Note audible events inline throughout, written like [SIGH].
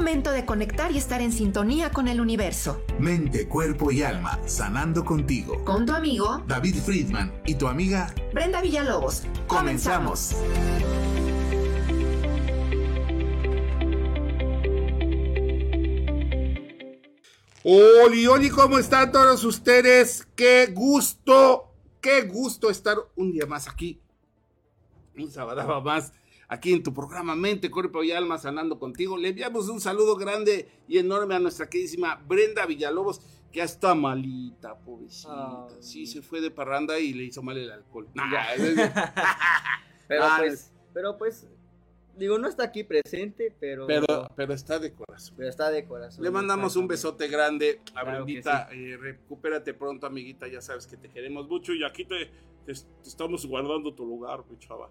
momento de conectar y estar en sintonía con el universo. Mente, cuerpo y alma, sanando contigo. Con tu amigo David Friedman y tu amiga Brenda Villalobos. Comenzamos. Oli, oli, ¿cómo están todos ustedes? Qué gusto, qué gusto estar un día más aquí. Un sábado más aquí en tu programa Mente, Cuerpo y Alma Sanando Contigo. Le enviamos un saludo grande y enorme a nuestra queridísima Brenda Villalobos, que ya está malita, pobrecita. Sí, se fue de parranda y le hizo mal el alcohol. Nah, [LAUGHS] Pero Ah, pues, pero pues, digo, no está aquí presente, pero, pero, pero está de corazón. pero está de corazón. Le mandamos un besote grande a Claro Brendita. eh, recupérate pronto, amiguita. Ya sabes que te queremos mucho y aquí te, te- te estamos guardando tu lugar, mi chava.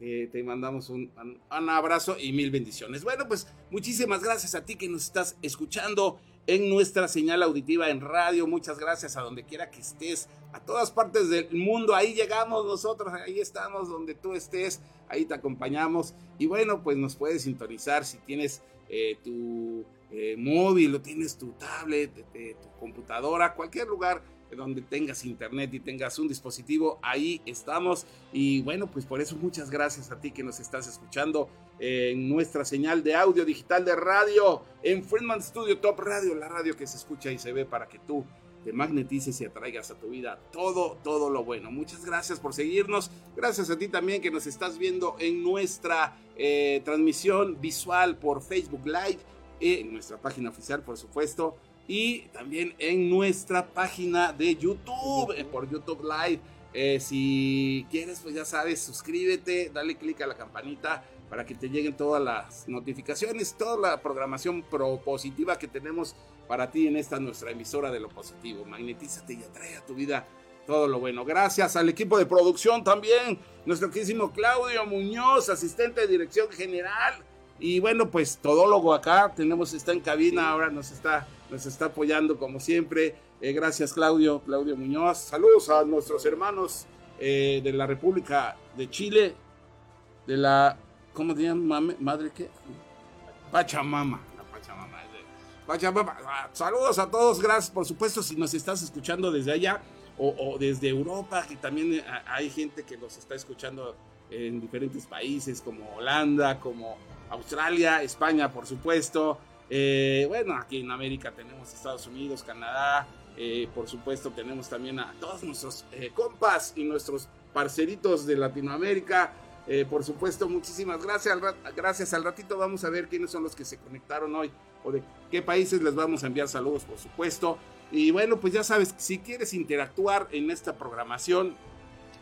Eh, te mandamos un, abrazo y mil bendiciones. Bueno, pues muchísimas gracias a ti que nos estás escuchando en nuestra señal auditiva en radio. Muchas gracias a donde quiera que estés, a todas partes del mundo. Ahí llegamos nosotros, ahí estamos donde tú estés, ahí te acompañamos. Y bueno, pues nos puedes sintonizar si tienes eh, tu eh, móvil o tienes tu tablet, tu computadora, cualquier lugar donde tengas internet y tengas un dispositivo, ahí estamos. Y bueno, pues por eso muchas gracias a ti que nos estás escuchando en nuestra señal de audio digital de radio en Friedman Studio Top Radio, la radio que se escucha y se ve para que tú te magnetices y atraigas a tu vida todo, todo lo bueno. Muchas gracias por seguirnos. Gracias a ti también que nos estás viendo en nuestra eh, transmisión visual por Facebook Live, en nuestra página oficial, por supuesto, y también en nuestra página de YouTube, eh, por YouTube Live. Eh, si quieres, pues ya sabes, suscríbete, dale click a la campanita para que te lleguen todas las notificaciones, toda la programación propositiva que tenemos para ti en esta nuestra emisora de lo positivo. Magnetízate y atrae a tu vida todo lo bueno. Gracias al equipo de producción también, nuestro queridísimo Claudio Muñoz, asistente de dirección general. Y bueno, pues todólogo acá, tenemos, está en cabina, ahora nos está, nos está apoyando como siempre. Eh, gracias Claudio, Claudio Muñoz. Saludos a nuestros hermanos eh, de la República de Chile, de la, ¿cómo se llama? ¿Madre qué? Pachamama. La Pachamama. Pachamama. Ah, Saludos a todos, gracias por supuesto si nos estás escuchando desde allá o, o desde Europa, que también eh, hay gente que nos está escuchando en diferentes países como Holanda, como Australia, España, por supuesto. Eh, bueno, aquí en América tenemos Estados Unidos, Canadá, eh, por supuesto tenemos también a todos nuestros eh, compas y nuestros parceritos de Latinoamérica. Por supuesto, muchísimas gracias. Al, gracias. Al ratito vamos a ver quiénes son los que se conectaron hoy o de qué países les vamos a enviar saludos, por supuesto. Y bueno, pues ya sabes, si quieres interactuar en esta programación,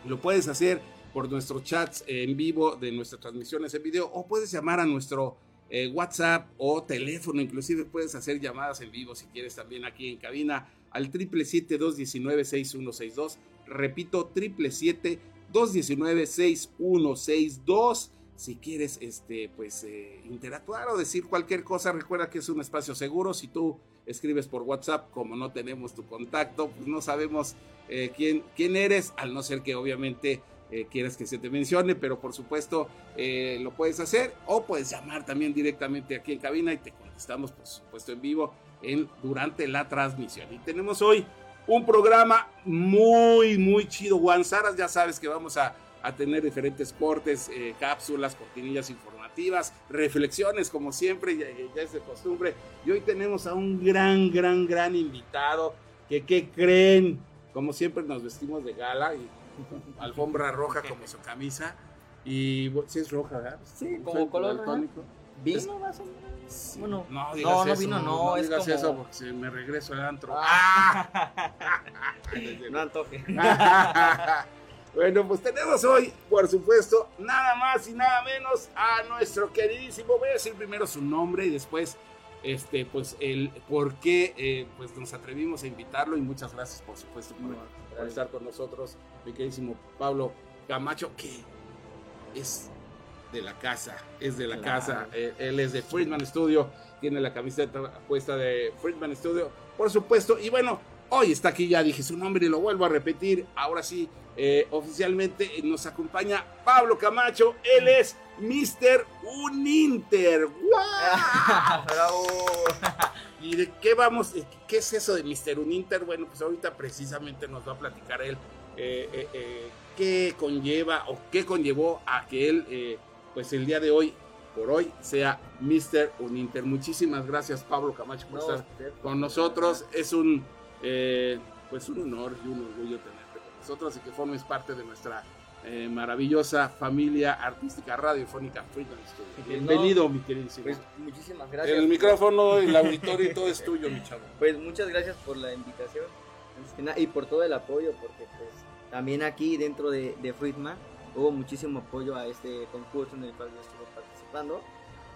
lo puedes hacer por nuestros chats en vivo de nuestras transmisiones en video o puedes llamar a nuestro eh, WhatsApp o teléfono, inclusive puedes hacer llamadas en vivo si quieres también aquí en cabina al 777-219-6162. Repito, 777-219-6162. Si quieres, este, pues, eh, interactuar o decir cualquier cosa, recuerda que es un espacio seguro. Si tú escribes por WhatsApp, como no tenemos tu contacto, pues no sabemos eh, quién, quién eres, al no ser que obviamente eh, quieras que se te mencione, pero por supuesto eh, lo puedes hacer o puedes llamar también directamente aquí en cabina y te contestamos, por supuesto, en vivo durante la transmisión. Y tenemos hoy un programa muy, muy chido. Juan Saras, ya sabes que vamos a, a tener diferentes cortes, eh, cápsulas, cortinillas informativas, reflexiones, como siempre, ya, ya es de costumbre. Y hoy tenemos a un gran, gran, gran invitado que, ¿qué creen? Como siempre nos vestimos de gala y alfombra roja como su camisa. Y si es roja, ¿verdad? Sí, como Fue color daltónico. ¿Vino más o menos? Bueno, No, no, digas no eso, vino, no, no es digas como... eso porque se me regreso al antro. Ah. [LAUGHS] no antoje. [LAUGHS] bueno, pues tenemos hoy, por supuesto, nada más y nada menos a nuestro queridísimo. Voy a decir primero su nombre y después, este, pues, el por qué eh, pues nos atrevimos a invitarlo. Y muchas gracias, por supuesto, por, por estar con nosotros, mi queridísimo Pablo Camacho, que es de la casa, es de la Claro. casa. Eh, él es de Friedman Studio, tiene la camiseta puesta de Friedman Studio, por supuesto. Y bueno, hoy está aquí, ya dije su nombre y lo vuelvo a repetir. Ahora sí, eh, oficialmente nos acompaña Pablo Camacho. Él es Mr. Uninter. ¡Guau! [LAUGHS] Bravo. ¿Y de qué vamos? ¿Qué es eso de Mr. Uninter? Bueno, pues ahorita precisamente nos va a platicar él eh, eh, eh, qué conlleva o qué conllevó a que él, pues el día de hoy, por hoy, sea Mr. Uninter. Muchísimas gracias, Pablo Camacho, por No, estar con nosotros. Es un, pues un honor y un orgullo tenerte con nosotros y que formes parte de nuestra eh, maravillosa familia artística radiofónica Freedom Studio. Pues Bienvenido, mi queridísimo. Pues muchísimas gracias. el micrófono, el auditorio y todo es tuyo, mi chavo. Pues muchas gracias por la invitación y por todo el apoyo, porque pues también aquí dentro de, de Friedman hubo muchísimo apoyo a este concurso en el cual yo estuve participando.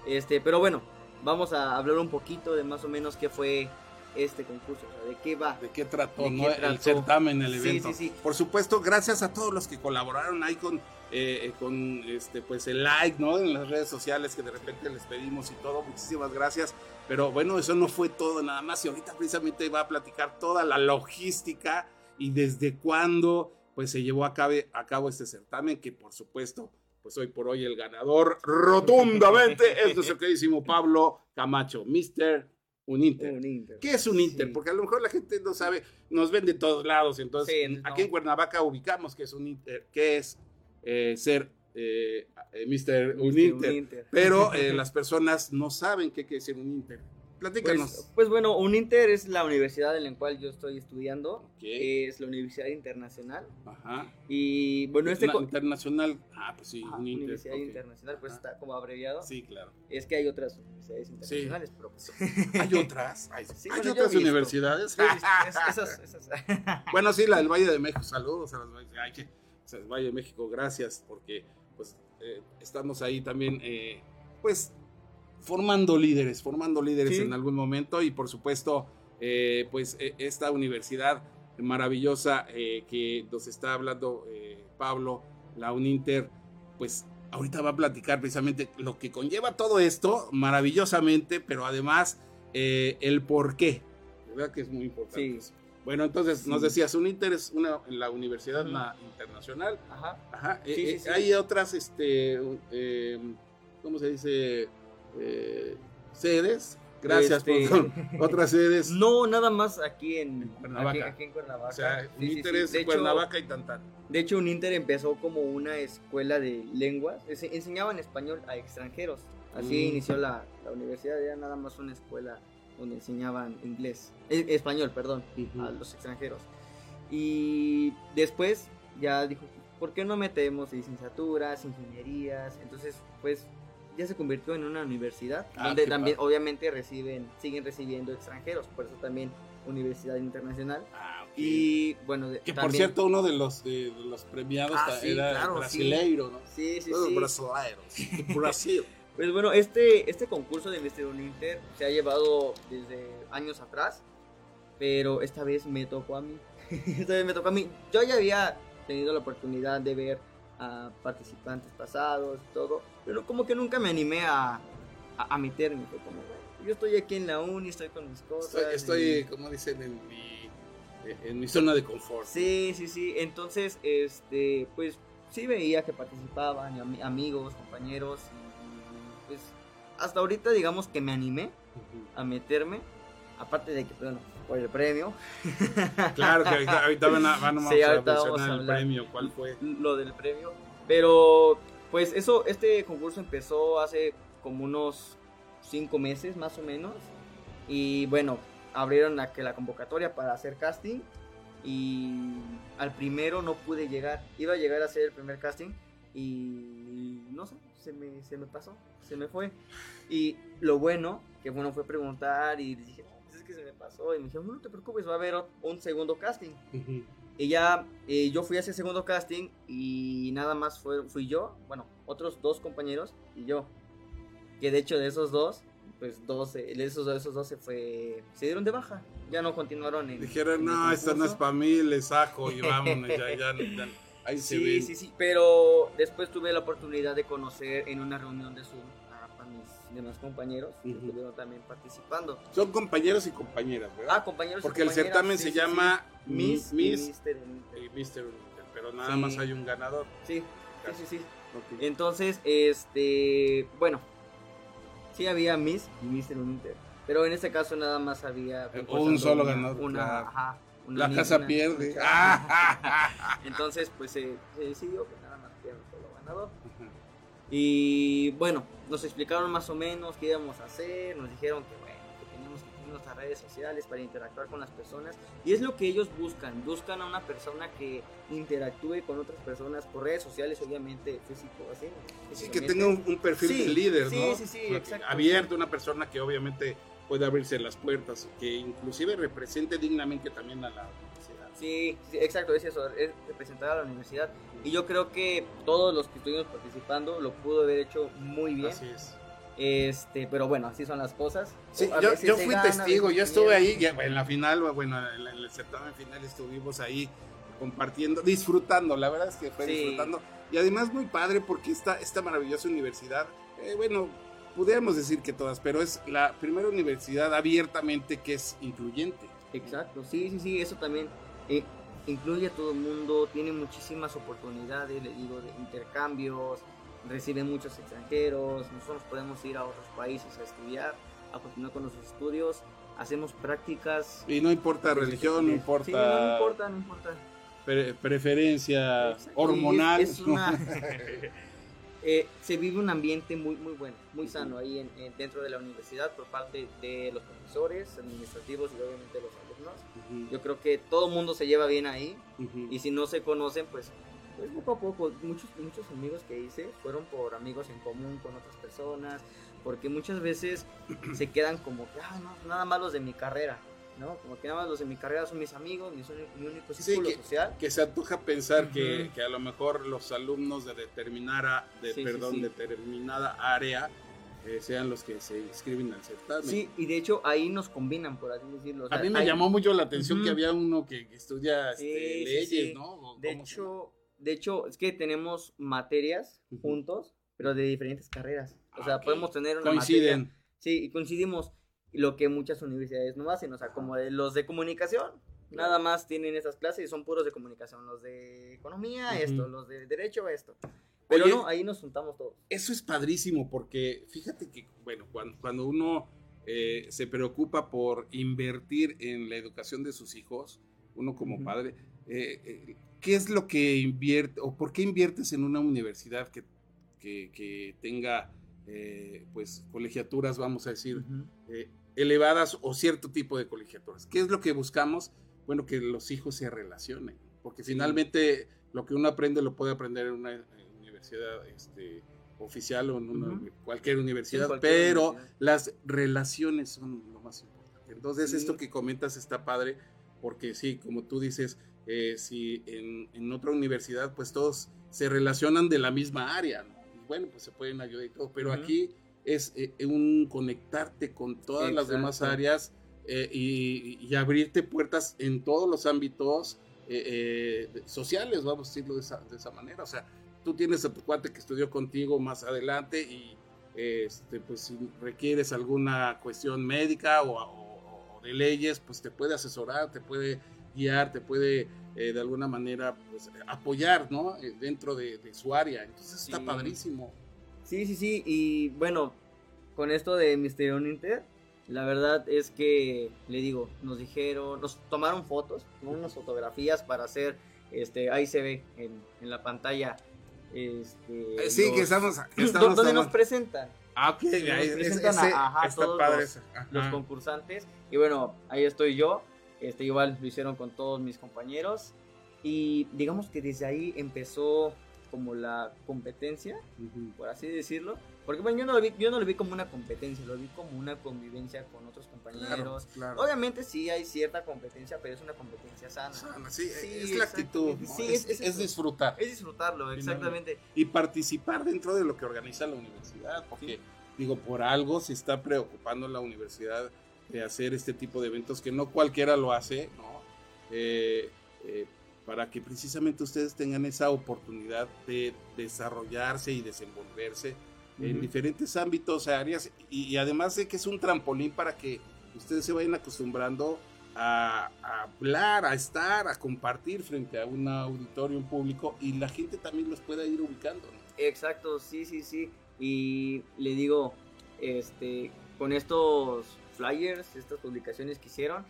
Este, pero bueno, vamos a hablar un poquito de más o menos qué fue este concurso, o sea, de qué va. ¿De qué trató, ¿De no? qué el certamen, el Sí, evento? sí, sí. Por supuesto, gracias a todos los que colaboraron ahí con, eh, con este, pues el like, ¿no? En las redes sociales que de repente les pedimos y todo. Muchísimas gracias. Pero bueno, eso no fue todo nada más. Y ahorita precisamente va a platicar toda la logística y desde cuándo pues se llevó a cabo, a cabo este certamen, que por supuesto, pues hoy por hoy el ganador rotundamente es nuestro queridísimo Pablo Camacho, Mr. Un Inter. ¿Qué es un Inter? Sí. Porque a lo mejor la gente no sabe, nos ven de todos lados, entonces Sí, aquí en Cuernavaca ubicamos que es un Inter, que es eh, ser eh, eh, Mr. Un Inter, Un Inter. pero eh, [LAUGHS] las personas no saben qué quiere decir un Inter. Platícanos. Pues, pues bueno, un Inter es la universidad en la cual yo estoy estudiando. Ok. Es la Universidad Internacional. Ajá. Y bueno, este... Na- co- internacional, ah, pues sí, Ajá, un Inter. Universidad. Internacional, pues está como abreviado. Sí, claro. Es que hay otras universidades internacionales, pero pues... [LAUGHS] Hay otras, hay, Sí, hay bueno, yo he otras universidades. Es- esas, esas. [LAUGHS] Bueno, sí, la del Valle de México, saludos a las ay, que- o sea, Valle de México, gracias, porque pues eh, estamos ahí también, eh, pues, formando líderes, formando líderes Sí. en algún momento y por supuesto, eh, pues eh, esta universidad maravillosa eh, que nos está hablando eh, Pablo, la UNINTER, pues ahorita va a platicar precisamente lo que conlleva todo esto, maravillosamente, pero además el por qué, ¿verdad? Que es muy importante. Sí. Bueno, entonces nos decías, UNINTER es una, la universidad internacional. Ajá. Ajá. Sí. Hay otras, este, ¿cómo se dice? Eh, sedes. Gracias Este- por otras sedes. [LAUGHS] No, nada más aquí en, Cuernavaca. Aquí, aquí en Cuernavaca. o sea, Sí, UNINTER es De hecho- Cuernavaca y Tantán. De hecho, un Inter empezó como una escuela de lenguas. Enseñaban español a extranjeros. Así Mm. inició la, la universidad. Era nada más una escuela donde enseñaban inglés. eh, español, perdón, a los extranjeros. Y después ya dijo, ¿por qué no metemos licenciaturas, ingenierías? Entonces, pues ya se convirtió en una universidad Ah, donde también padre. obviamente reciben, siguen recibiendo extranjeros. Por eso también Universidad Internacional. Ah, ok. Y bueno, de- que por también- cierto, uno de los, de, de los premiados Ah, sí, era claro, brasileiro, ¿no? Sí, sí, sí. brasileiros. Brasil. [LAUGHS] Pues bueno, este, este concurso de Mr. Uninter se ha llevado desde años atrás, pero esta vez me tocó a mí. [LAUGHS] esta vez me tocó a mí. Yo ya había tenido la oportunidad de ver a participantes pasados y todo, pero como que nunca me animé a, a, a meterme. Fue como, "Bueno, yo estoy aquí en la uni, estoy con mis cosas. Estoy, y- estoy, como dicen, en mi, en mi zona de confort. Sí, sí, sí. Entonces, este, pues sí veía que participaban amigos, compañeros y pues hasta ahorita digamos que me animé a meterme. Aparte de que, bueno, por el premio, [LAUGHS] Claro que ahorita, ahorita van a, van a- Sí, vamos a ahorita vamos a el premio, cuál fue. lo del premio. Pero, pues eso, este concurso empezó hace como unos cinco meses más o menos. Y bueno, abrieron la, que la convocatoria para hacer casting. Y al primero no pude llegar. Iba a llegar a hacer el primer casting. Y no sé, se me, se me pasó, se me fue. Y lo bueno, que bueno, fue preguntar y dije, "Pues es que se me pasó. Y me dijeron, no te preocupes, va a haber un segundo casting. Ya eh, yo fui a ese segundo casting y nada más fue, fui yo, bueno, otros dos compañeros y yo. Que de hecho de esos dos, pues dos, eh, de esos, de esos dos se fue, se dieron de baja. Ya no continuaron en... Dijeron, en no, esto no es concurso". para mí, le saco y [LAUGHS] vámonos, ya, ya, ya. Ahí se Sí, ven. sí, sí, pero después tuve la oportunidad de conocer en una reunión de Zoom demás compañeros que Ujú. estuvieron también participando. Son compañeros y compañeras, ¿verdad? Ah, compañeros y Porque el compañeras, certamen sí, se sí, llama sí. Miss, Miss y Mr. Uninter. y Mr. Uninter, pero nada Sí. más hay un ganador. Sí, sí, sí, sí. Ok. Entonces, este, bueno, sí había Miss y Mr. Inter, pero en este caso nada más había Eh, un concursando solo una- ganador, Una, claro. ajá, una La casa una- pierde. una [LAUGHS] Ah. Entonces, pues se se decidió que nada más había un solo ganador. Y bueno, nos explicaron más o menos qué íbamos a hacer, nos dijeron que bueno, que teníamos que tener nuestras redes sociales para interactuar con las personas. Y es lo que ellos buscan, buscan a una persona que interactúe con otras personas por redes sociales, obviamente físico, así. Sí, que tenga un, un perfil Sí, de líder, sí, ¿no? sí, sí, Porque exacto. Abierto, una persona que obviamente puede abrirse las puertas, que inclusive represente dignamente también a la. Sí, sí, exacto, es eso, es representar a la universidad. Y yo creo que todos los que estuvimos participando lo pudo haber hecho muy bien. Así es. Este, pero bueno, así son las cosas. Sí, yo, fui gana, testigo, yo estuve ahí, en la final, bueno, en, el certamen final estuvimos ahí compartiendo, disfrutando, la verdad es que fue Sí. disfrutando. Y además muy padre porque esta, esta maravillosa universidad, eh, bueno, pudiéramos decir que todas, pero es la primera universidad abiertamente que es incluyente. Exacto, sí, sí, sí, eso también eh, incluye a todo el mundo, tiene muchísimas oportunidades, le digo, de intercambios, recibe muchos extranjeros, nosotros podemos ir a otros países a estudiar, a continuar con nuestros estudios, hacemos prácticas. Y no importa religión, no importa, Sí, no, no importa, no importa. pre- preferencia Exacto, hormonal. es una- [LAUGHS] Eh, se vive un ambiente muy muy bueno, muy sano ahí en- en- dentro de la universidad por parte de los profesores, administrativos y obviamente los alumnos. Yo creo que todo el mundo se lleva bien ahí y si no se conocen, pues, pues poco a poco, muchos, muchos amigos que hice fueron por amigos en común con otras personas, porque muchas veces [CLEARS THROAT] se quedan como que, ah, no, nada más los de mi carrera, ¿no? Como que nada más los de mi carrera son mis amigos, mi, mi único Sí, círculo que- social. que se antoja pensar que, que a lo mejor los alumnos de determinada, de, Sí, sí, perdón, sí. determinada área eh, sean los que se inscriben al certamen. Sí, y de hecho ahí nos combinan, por así decirlo. o sea, a mí me hay- llamó mucho la atención que había uno que, que estudia este, Sí, sí, leyes, sí. ¿no? ¿O De hecho, de hecho, es que tenemos materias juntos, pero de diferentes carreras. O Ah, sea, ok. podemos tener una Coinciden. materia- Sí, y coincidimos. Lo que muchas universidades no hacen, o sea, como los de comunicación, nada más tienen esas clases y son puros de comunicación. Los de economía, esto, los de derecho, esto. Pero Oye, no, ahí nos juntamos todos. Eso es padrísimo porque fíjate que, bueno, cuando, cuando uno eh, se preocupa por invertir en la educación de sus hijos, uno como padre, eh, eh, ¿qué es lo que invierte o por qué inviertes en una universidad que, que- que tenga, pues, colegiaturas, vamos a decir, eh, elevadas o cierto tipo de colegiaturas? ¿Qué es lo que buscamos? Bueno, que los hijos se relacionen, porque finalmente lo que uno aprende lo puede aprender en una universidad este, oficial o en una- Ujú. cualquier universidad, cualquier pero universidad. las relaciones son lo más importante. Entonces, Sí. esto que comentas está padre, porque sí, como tú dices, eh, si en, en otra universidad, pues todos se relacionan de la misma área, ¿no? Y bueno, pues se pueden ayudar y todo, pero aquí es eh, un conectarte con todas las demás áreas eh, y, y abrirte puertas en todos los ámbitos eh, eh, sociales, vamos a decirlo de esa, de esa manera. O sea, tú tienes a tu cuate que estudió contigo más adelante y este, pues si requieres alguna cuestión médica o, o- o de leyes, pues te puede asesorar, te puede guiar, te puede eh, de alguna manera pues, apoyar, ¿no? Eh, dentro de, de su área. Entonces está Sí. padrísimo. Sí, sí, sí. Y bueno, con esto de Mister Inter, la verdad es que, le digo, nos dijeron, nos tomaron fotos, ¿no? unas fotografías para hacer, este, ahí se ve en, en la pantalla. Este, Eh, sí, los- [CLEARS THROAT] que estamos, do- estamos donde nos presentan Ah, ok, nos ese- presentan a- ese- ajá, está todos padre los-. Ajá. los concursantes. Y bueno, ahí estoy yo. Este, igual lo hicieron con todos mis compañeros. Y digamos que desde ahí empezó como la competencia, por así decirlo. Porque bueno, yo no lo vi, yo no lo vi como una competencia, lo vi como una convivencia con otros compañeros. Claro, claro. Obviamente sí hay cierta competencia, pero es una competencia sana. Sana, sí, Sí, es la actitud, exactamente. ¿no? Sí, es, es- es es eso. disfrutar Es disfrutarlo, exactamente. y participar dentro de lo que organiza la universidad, porque digo, por algo se está preocupando la universidad de hacer este tipo de eventos que no cualquiera lo hace, ¿no? Eh, eh, para que precisamente ustedes tengan esa oportunidad de desarrollarse y desenvolverse en Ujú. diferentes ámbitos, áreas, y, y además de que es un trampolín para que ustedes se vayan acostumbrando a, a hablar, a estar, a compartir frente a un auditorio, un público, y la gente también los pueda ir ubicando. ¿no? Exacto, sí, sí, sí. Y le digo, este, con estos flyers, estas publicaciones que hicieron,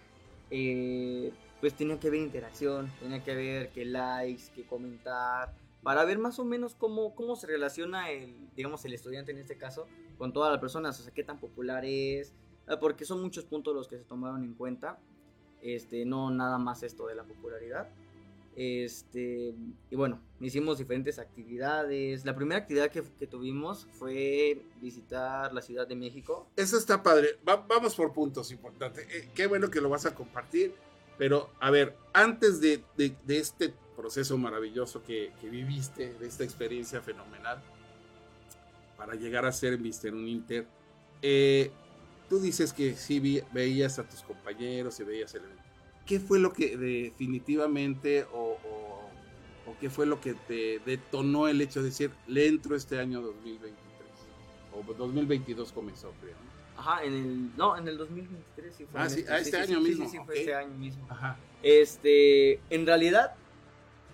eh, pues tenía que haber interacción, tenía que haber que likes, que comentar, para ver más o menos cómo, cómo se relaciona el, digamos, el estudiante en este caso con todas las personas, o sea, qué tan popular es, ah, porque son muchos puntos los que se tomaron en cuenta, este, no nada más esto de la popularidad. Este, y bueno, hicimos diferentes actividades. La primera actividad que, que tuvimos fue visitar la Ciudad de México. Eso está padre. Va- vamos por puntos importantes. Eh, qué bueno que lo vas a compartir. Pero, a ver, antes de, este proceso maravilloso que, viviste, de esta experiencia fenomenal, para llegar a ser Mister un Inter, eh, tú dices que sí veías a tus compañeros y veías el evento. ¿Qué fue lo que definitivamente o, qué fue lo que te detonó el hecho de decir, le entro este año 2023? O 2022 comenzó, creo. Ajá, en el, no, en el 2023 sí fue. Ah, sí, ah, este año sí, mismo, Sí, sí, fue ok. este año mismo. Ajá. Este, en realidad,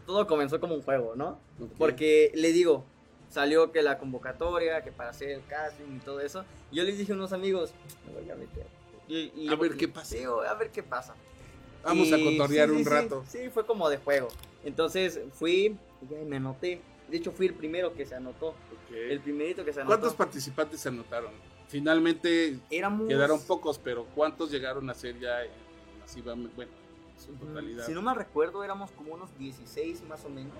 todo comenzó como un juego, ¿no? Porque le digo, salió que la convocatoria, que para hacer el casting y todo eso. y Yo les dije a unos amigos, me voy a meter. Y- y A yo- ver qué pasa. Digo, a ver qué pasa. Vamos a Y cotorrear sí, sí, un sí, rato. Sí, fue como de juego. Entonces fui y ya me anoté. De hecho, fui el primero que se anotó. El primerito que se anotó. ¿Cuántos participantes se anotaron? Finalmente Éramos... quedaron pocos, pero ¿cuántos llegaron a ser ya en- masivamente? Bueno, su Mm, totalidad. Si no me recuerdo, éramos como unos 16 más o menos.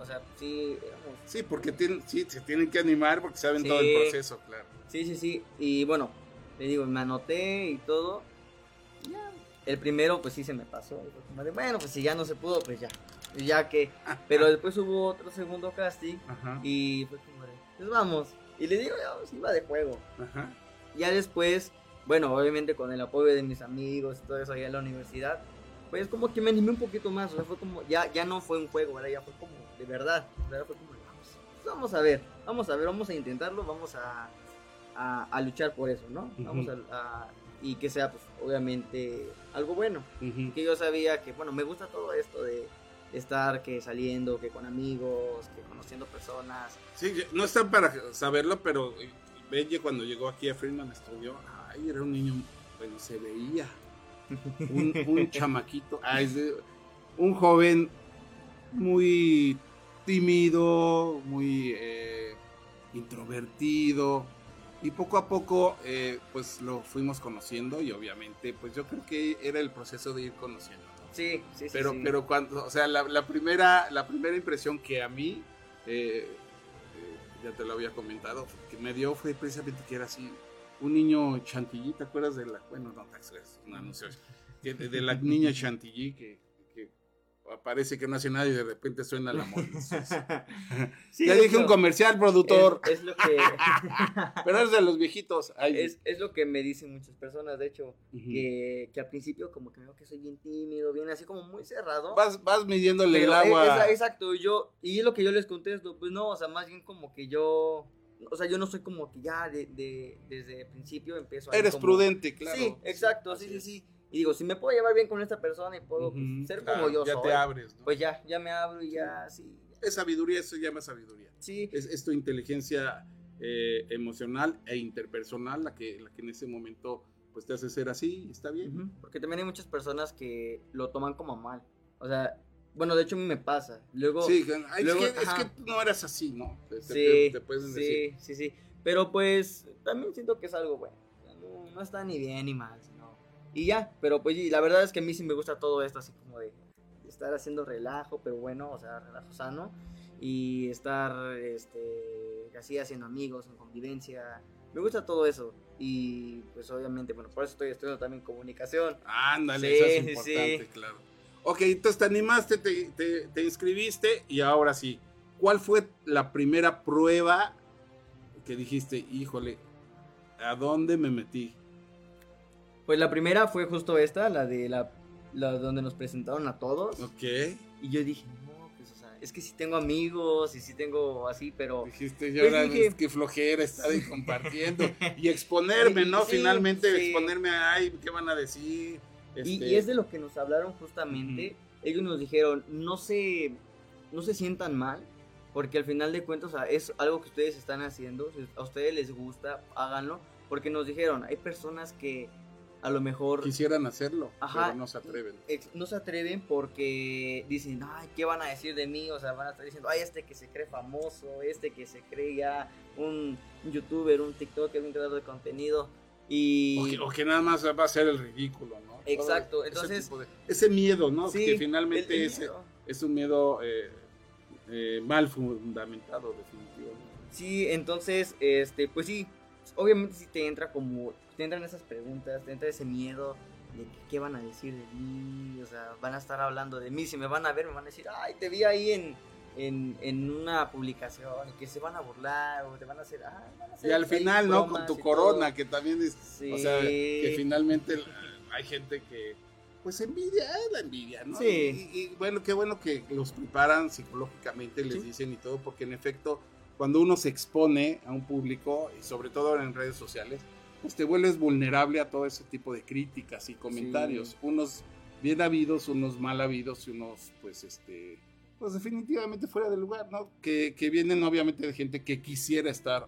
O sea, sí, éramos... Sí, porque tienen, sí, se tienen que animar porque saben Sí. todo el proceso, claro. Sí, sí, sí. Y bueno, le digo, me anoté y todo. El primero, pues sí se me pasó. Bueno, pues si ya no se pudo, pues ya. Ya que. [LAUGHS] Pero después hubo otro segundo casting. Ajá. Y fue como pues vamos. Y le digo, ya, pues iba de juego. Ajá. Ya después, bueno, obviamente con el apoyo de mis amigos y todo eso allá en la universidad, pues como que me animé un poquito más. O sea, fue como, ya, ya no fue un juego, ¿verdad? Ya fue como, de verdad. ¿verdad? Fue como, vamos, pues vamos a ver, vamos a ver, vamos a intentarlo, vamos a, a, a luchar por eso, ¿no? Vamos a, a- y que sea, pues, obviamente, algo bueno. Que yo sabía que, bueno, me gusta todo esto de estar que saliendo, que con amigos, que conociendo personas. Sí, no están para saberlo, pero eh, Benji cuando llegó aquí a Freeman Studio, ay, era un niño, bueno, se veía. Un, un [LAUGHS] chamaquito, ay, de- un joven muy tímido, muy eh, introvertido. Y poco a poco, eh, pues lo fuimos conociendo y obviamente, pues yo creo que era el proceso de ir conociendo. Sí, sí, sí. pero sí. pero cuando o sea la, la primera la primera impresión que a mí eh, eh, ya te lo había comentado que me dio fue precisamente que era así un niño chantilly te acuerdas de la bueno no te acuerdas un anuncio de, de la niña chantilly que parece que no hace nada y de repente suena la [LAUGHS] Sí, ya dije un comercial productor. Es, es lo que [LAUGHS] pero es de los viejitos Ay, es, es lo que me dicen muchas personas, de hecho, que, que al principio como que veo que soy bien tímido, bien así como muy cerrado. vas vas midiéndole pero el agua. es- exacto, yo y es lo que yo les contesto, pues no, o sea, más bien como que yo o sea, yo no soy como que ya de, de- desde el principio empiezo a eres como- prudente claro. Sí, exacto, sí, sí, sí. Y digo, si me puedo llevar bien con esta persona y puedo pues, ser como yo ya soy, te abres ¿no? pues ya, ya me abro y ya, sí. es sabiduría eso se llama sabiduría Sí, es, es tu inteligencia eh, emocional e interpersonal la que, la que en ese momento pues te hace ser así, está bien. Porque también hay muchas personas que lo toman como mal. O sea, bueno, de hecho a mí me pasa. Luego, Sí, ay, luego- es, que, es que no eras así, ¿no? Te, sí, te pueden sí, decir. sí, sí. Pero pues también siento que es algo bueno. No, no está ni bien ni mal, sino... Y ya, pero pues y la verdad es que a mí sí me gusta todo esto, así como de estar haciendo relajo, pero bueno, o sea, relajo sano. Y estar, este, así haciendo amigos, en convivencia. Me gusta todo eso. Y pues obviamente, bueno, por eso estoy estudiando también comunicación. Ándale, Sí, eso es importante, sí. claro. Ok, entonces te animaste, te, te- te inscribiste y ahora sí. ¿Cuál fue la primera prueba que dijiste, híjole, ¿a dónde me metí? Pues la primera fue justo esta, la de la, la donde nos presentaron a todos. Ok. Y yo dije, no, pues o sea, es que sí tengo amigos y sí tengo así, pero... Dijiste, yo Pues ahora dije- es que flojera estar ahí compartiendo [LAUGHS] y exponerme, ¿no? Sí, Finalmente sí. exponerme a, ay, ¿qué van a decir? Y, Este, y es de lo que nos hablaron justamente. Ellos nos dijeron, no se, no se sientan mal, porque al final de cuentas o sea, es algo que ustedes están haciendo. Si a ustedes les gusta, háganlo. Porque nos dijeron, hay personas que a lo mejor Quisieran hacerlo, Ajá. pero no se atreven. no se atreven porque dicen, ay, ¿qué van a decir de mí? O sea, van a estar diciendo, ay, este que se cree famoso, este que se cree ya un youtuber, un tiktoker, un creador de contenido. Y... O que, o que nada más va a ser el ridículo, ¿no? Exacto, Todo entonces- de- ese miedo, ¿no? Sí, que finalmente el- el es, un miedo eh, eh, mal fundamentado, definitivamente. Sí, entonces, este, pues sí, obviamente sí te entra como, te entran esas preguntas, te entra ese miedo de que, qué van a decir de mí, o sea, van a estar hablando de mí, si me van a ver me van a decir, ay, te vi ahí en, en, en una publicación, y que se van a burlar, o te van a hacer, ah, van a hacer Y al final, ¿no? Con tu corona, todo". que también es, Sí. o sea, que finalmente eh, hay gente que, pues envidia, eh, la envidia, ¿no? Sí. Y, y bueno, qué bueno que los preparan psicológicamente, les Sí. dicen y todo, porque en efecto, cuando uno se expone a un público, y sobre todo en redes sociales, pues te vuelves vulnerable a todo ese tipo de críticas y comentarios. Sí. Unos bien habidos, unos mal habidos y unos, pues, este, pues definitivamente fuera de lugar, ¿no? Que, que vienen obviamente de gente que quisiera estar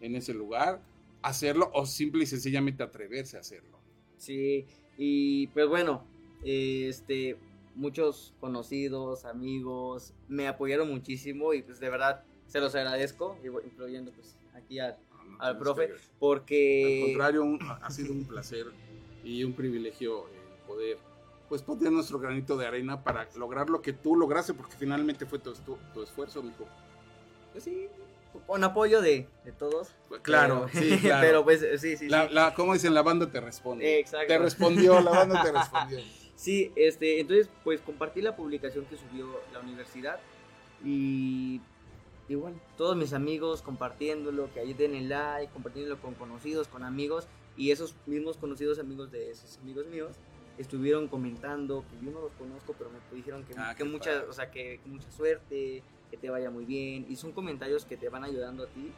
en ese lugar, hacerlo o simple y sencillamente atreverse a hacerlo. Sí, y pues bueno, este, muchos conocidos, amigos, me apoyaron muchísimo y pues de verdad se los agradezco, incluyendo pues aquí al. Al profe, que- Al porque... contrario, un- ha sido un placer y un privilegio eh, poder pues poner nuestro granito de arena para lograr lo que tú lograste, porque finalmente fue tu, tu, tu esfuerzo, mijo. Pues sí, con apoyo de, de todos. Claro, pero, sí, [LAUGHS] claro. pero pues sí, sí, la, sí. la, como dicen, la banda te responde. Exacto. Te respondió, la banda te [LAUGHS] respondió. Sí, este, entonces pues compartí la publicación que subió la universidad y igual todos mis amigos compartiéndolo, que ahí den el like, compartiéndolo con conocidos, con amigos y esos mismos conocidos amigos de esos amigos míos estuvieron comentando que yo no los conozco, pero me dijeron que, Ah, que mucha, padre. o sea, que mucha suerte, que te vaya muy bien y son comentarios que te van ayudando a ti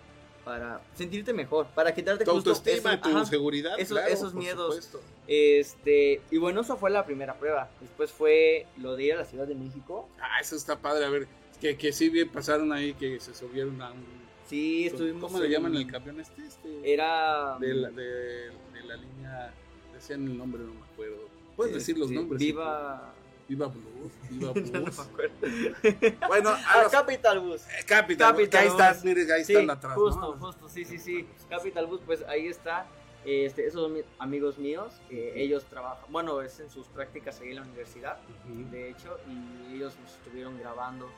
para sentirte mejor, para quitarte Tu justo autoestima, eso- tu ajá, seguridad. esos- claro, esos miedos. supuesto. este, y bueno, eso fue la primera prueba. Después fue lo de ir a la Ciudad de México. Ah, eso está padre. A ver, que, que sí bien pasaron ahí, que se subieron a un. Sí, estuvimos. ¿Cómo le llaman el camión este? este Era. de, la, de, de la línea. Decían el nombre, no me acuerdo. Puedes decir los este, nombres. Viva. Viva Blues. Viva [LAUGHS] Ya no me Blues. acuerdo. [LAUGHS] bueno, Ah, a los- Capital Bus. eh, Capital. Capital ahí están, Bus. mire, ahí Sí, están atrás. justo, ¿no? justo, sí, sí, sí. Capital Bus, pues ahí está. Este, esos son mis amigos míos, que ellos trabajan, bueno, es en sus prácticas ahí en la universidad, de hecho, y ellos nos estuvieron grabando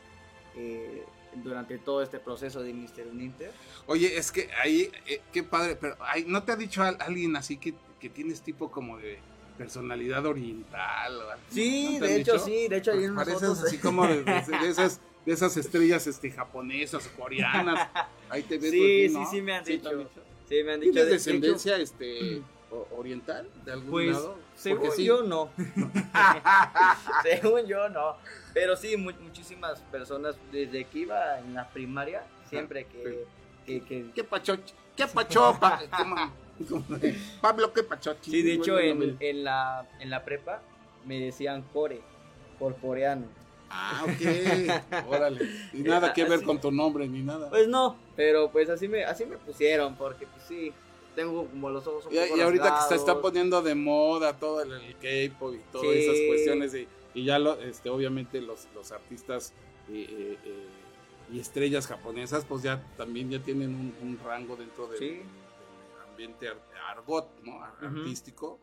eh, durante todo este proceso de Mr. Uninter. Oye, es que ahí, eh, qué padre, pero ¿no te ha dicho al- alguien así que, que tienes tipo como de personalidad oriental? o algo? Sí, ¿No te han de hecho, dicho? sí, de hecho hay unas Pareces fotos. así como de, [LAUGHS] esas, de esas estrellas este, japonesas o coreanas. Ahí te ves. Sí, sí, ¿no? sí me han dicho. dicho? Sí, me han dicho. ¿Tienes de- hecho, descendencia este, [CLEARS THROAT] oriental de algún Pues, lado? según sí. yo no. [LAUGHS] [LAUGHS] según yo no. Pero sí, mu- muchísimas personas desde que iba en la primaria, siempre que, que, que- ¿Qué pacho? ¿Qué pacho? Pa- [LAUGHS] ¿Cómo- cómo- Pablo, ¿qué pacho? Sí, de hecho Bueno, en, en la, en la prepa me decían core, por coreano. Ah, ok. Órale. Y nada que ver Así- con tu nombre ni nada. Pues no, pero pues así me, así me pusieron, porque pues sí, tengo como los ojos un Y, poco y ahorita que se está poniendo de moda todo el, el K-pop y todas Sí. esas cuestiones, y, y ya lo, este, obviamente los, los artistas eh, eh, eh, y estrellas japonesas, pues ya también ya tienen un, un rango dentro del, Sí. del ambiente ar- argot, ¿no? Artístico.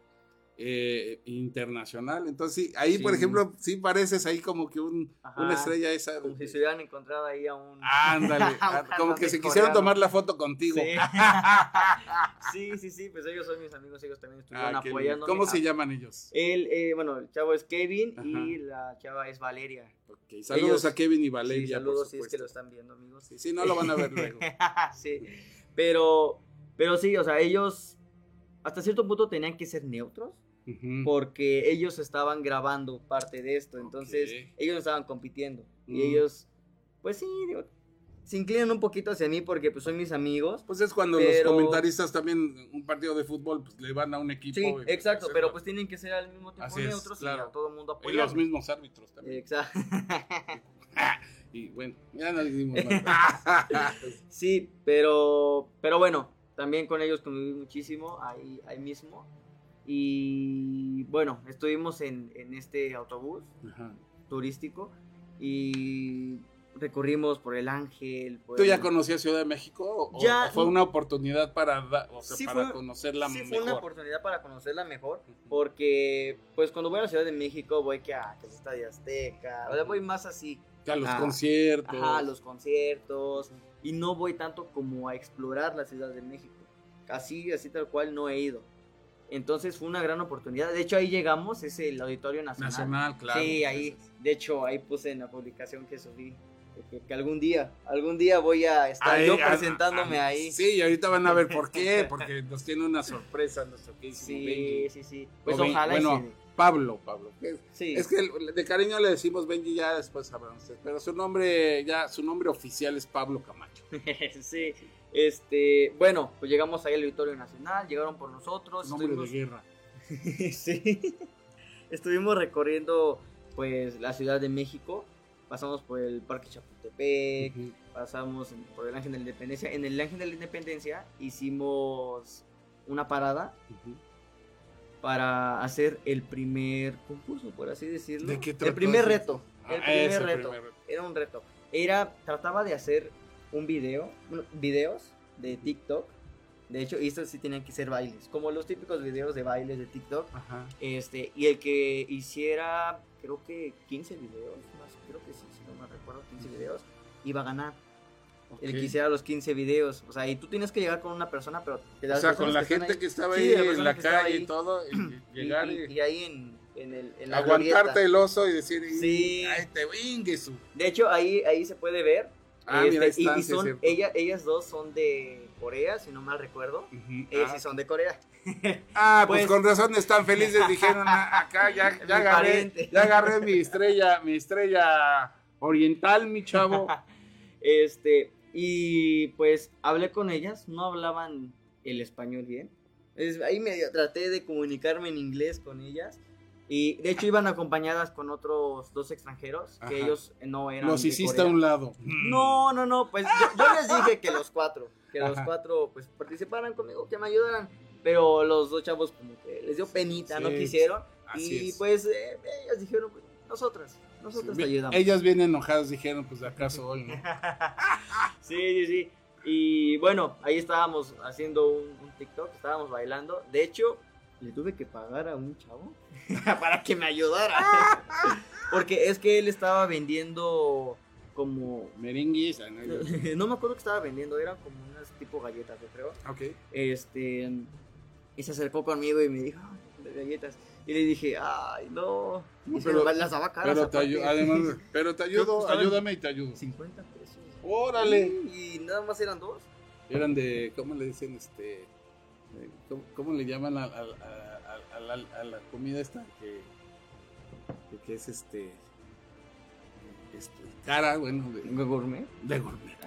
Eh, internacional, entonces sí, ahí por ejemplo, sí pareces ahí como que un, Ajá. una estrella esa. Como si se hubieran encontrado ahí a un... Ándale, [LAUGHS] como que se quisieron tomar la foto contigo. Sí. [LAUGHS] sí, sí, sí, pues ellos son mis amigos, ellos también estuvieron Ah, apoyándome. ¿Cómo se llaman ellos? El, eh, bueno, el chavo es Kevin Ajá. y la chava es Valeria. Saludos ellos- a Kevin y Valeria. saludos si es que lo están viendo, amigos. Sí, sí, no lo van a ver luego. [LAUGHS] sí, pero, pero sí, o sea, ellos hasta cierto punto tenían que ser neutros Ujú. porque ellos estaban grabando parte de esto, entonces Ok. ellos estaban compitiendo y Mm. ellos, pues sí, digo, se inclinan un poquito hacia mí porque pues son mis amigos. Pues es cuando Pero- los comentaristas también, un partido de fútbol, pues le van a un equipo. Sí, y- exacto, pero pues tienen que ser al mismo tiempo Así es, neutros claro. y a todo el mundo Y apoyar. los mismos árbitros también. Exacto. [LAUGHS] Y bueno, ya no dijimos más. [LAUGHS] Sí, pero, pero bueno, también con ellos conviví muchísimo ahí, ahí mismo. Y bueno, estuvimos en, en este autobús Ajá. turístico y recorrimos por el Ángel. por ¿Tú ya el- conocías Ciudad de México? ¿O, Ya- o fue una oportunidad para, da- o sea, Sí para fue- conocerla Sí, mejor? fue una oportunidad para conocerla mejor. Porque, pues, cuando voy a la Ciudad de México, voy que a que Estadio Azteca. O sea, voy más así. A los conciertos. Ajá, a los conciertos. Y no voy tanto como a explorar la Ciudad de México. Así, así tal cual no he ido. Entonces fue una gran oportunidad. De hecho, ahí llegamos, es el Auditorio Nacional. Nacional, claro. sí, ahí. De hecho, ahí puse en la publicación que subí. Que, que algún día, algún día voy a estar Ahí, yo ah, presentándome ah, ahí. Sí, y ahorita van a ver por qué, [LAUGHS] porque nos tiene una sorpresa nuestro queridísimo Sí, Benji. sí, sí. Pues O ojalá bueno. Pablo, Pablo. Es, Sí. es que de cariño le decimos Benji, ya después sabrán ustedes, pero su nombre, ya, su nombre oficial es Pablo Camacho. [LAUGHS] sí. Este, bueno, pues llegamos ahí al Auditorio Nacional, llegaron por nosotros. Nombre de estuvimos- guerra. [LAUGHS] [LAUGHS] sí. Estuvimos recorriendo pues la Ciudad de México. Pasamos por el Parque Chapultepec, pasamos por el Ángel de la Independencia. En el Ángel de la Independencia hicimos una parada para hacer el primer concurso, por así decirlo. ¿De qué el primer reto. Ah, El primer reto. primer reto. Era un reto. Era, trataba de hacer un video, bueno, videos de TikTok. De hecho, estos sí tenían que ser bailes, como los típicos videos de bailes de TikTok. Ajá. Este, y el que hiciera, creo que 15 videos, más, creo que sí, si no me recuerdo, 15 videos, iba a ganar. El Ok. que hiciera los 15 videos. O sea, y tú tienes que llegar con una persona, pero... O sea, con la gente ahí, que estaba ahí en la calle y todo, [CLEARS THROAT] y, llegar y, y- y ahí en, en, el, en la aguantarte glorieta. el oso y decir, Sí. ay, te vingue su. De hecho, ahí, ahí se puede ver. Ah, mira, este, y- son, ella, ellas dos son de Corea, si no mal recuerdo. Ujú. Ellas Ah, sí son de Corea. [LAUGHS] Ah, pues, Pues- con razón están felices, dijeron "Ah, acá ya, [LAUGHS] ya agarré, pariente. ya agarré mi estrella, mi estrella oriental, mi chavo. [LAUGHS] Este, y pues hablé con ellas, no hablaban el español bien. Es- ahí medio traté de comunicarme en inglés con ellas. Y de hecho iban acompañadas con otros dos extranjeros que Ajá. ellos no eran. Los de hiciste Corea. a un lado. No, no, no, pues yo, yo les dije que los cuatro, que los Ajá. cuatro pues participaran conmigo, que me ayudaran. Pero los dos chavos como que les dio penita, no Sí, quisieron. Así y es. pues eh, ellas dijeron, pues, nosotras, nosotras te Sí, ayudamos. Ellas bien enojadas dijeron, pues de acaso hoy, ¿no? [LAUGHS] sí, sí, sí. Y bueno, ahí estábamos haciendo un, un TikTok, estábamos bailando. De hecho, le tuve que pagar a un chavo [LAUGHS] [LAUGHS] para que me ayudara. [LAUGHS] Porque es que él estaba vendiendo como... Merengues. ah, no, no me acuerdo que estaba vendiendo, eran como unas tipo galletas, yo creo. Ok. Este... Y se acercó conmigo y me dijo, "Ah, de galletas. Y le dije, ay, no. Y se Pero- las daba caras. Pero te, aparte. ayu- además, pero te ayudo, ayúdame y te ayudo. 50 pesos. Órale. Y nada más eran dos. Eran de, ¿cómo le dicen? Este, ¿cómo, cómo le llaman a, a- a- a la, a la comida esta que, que- que es este, este cara, bueno, de, Gourmet. de gourmet.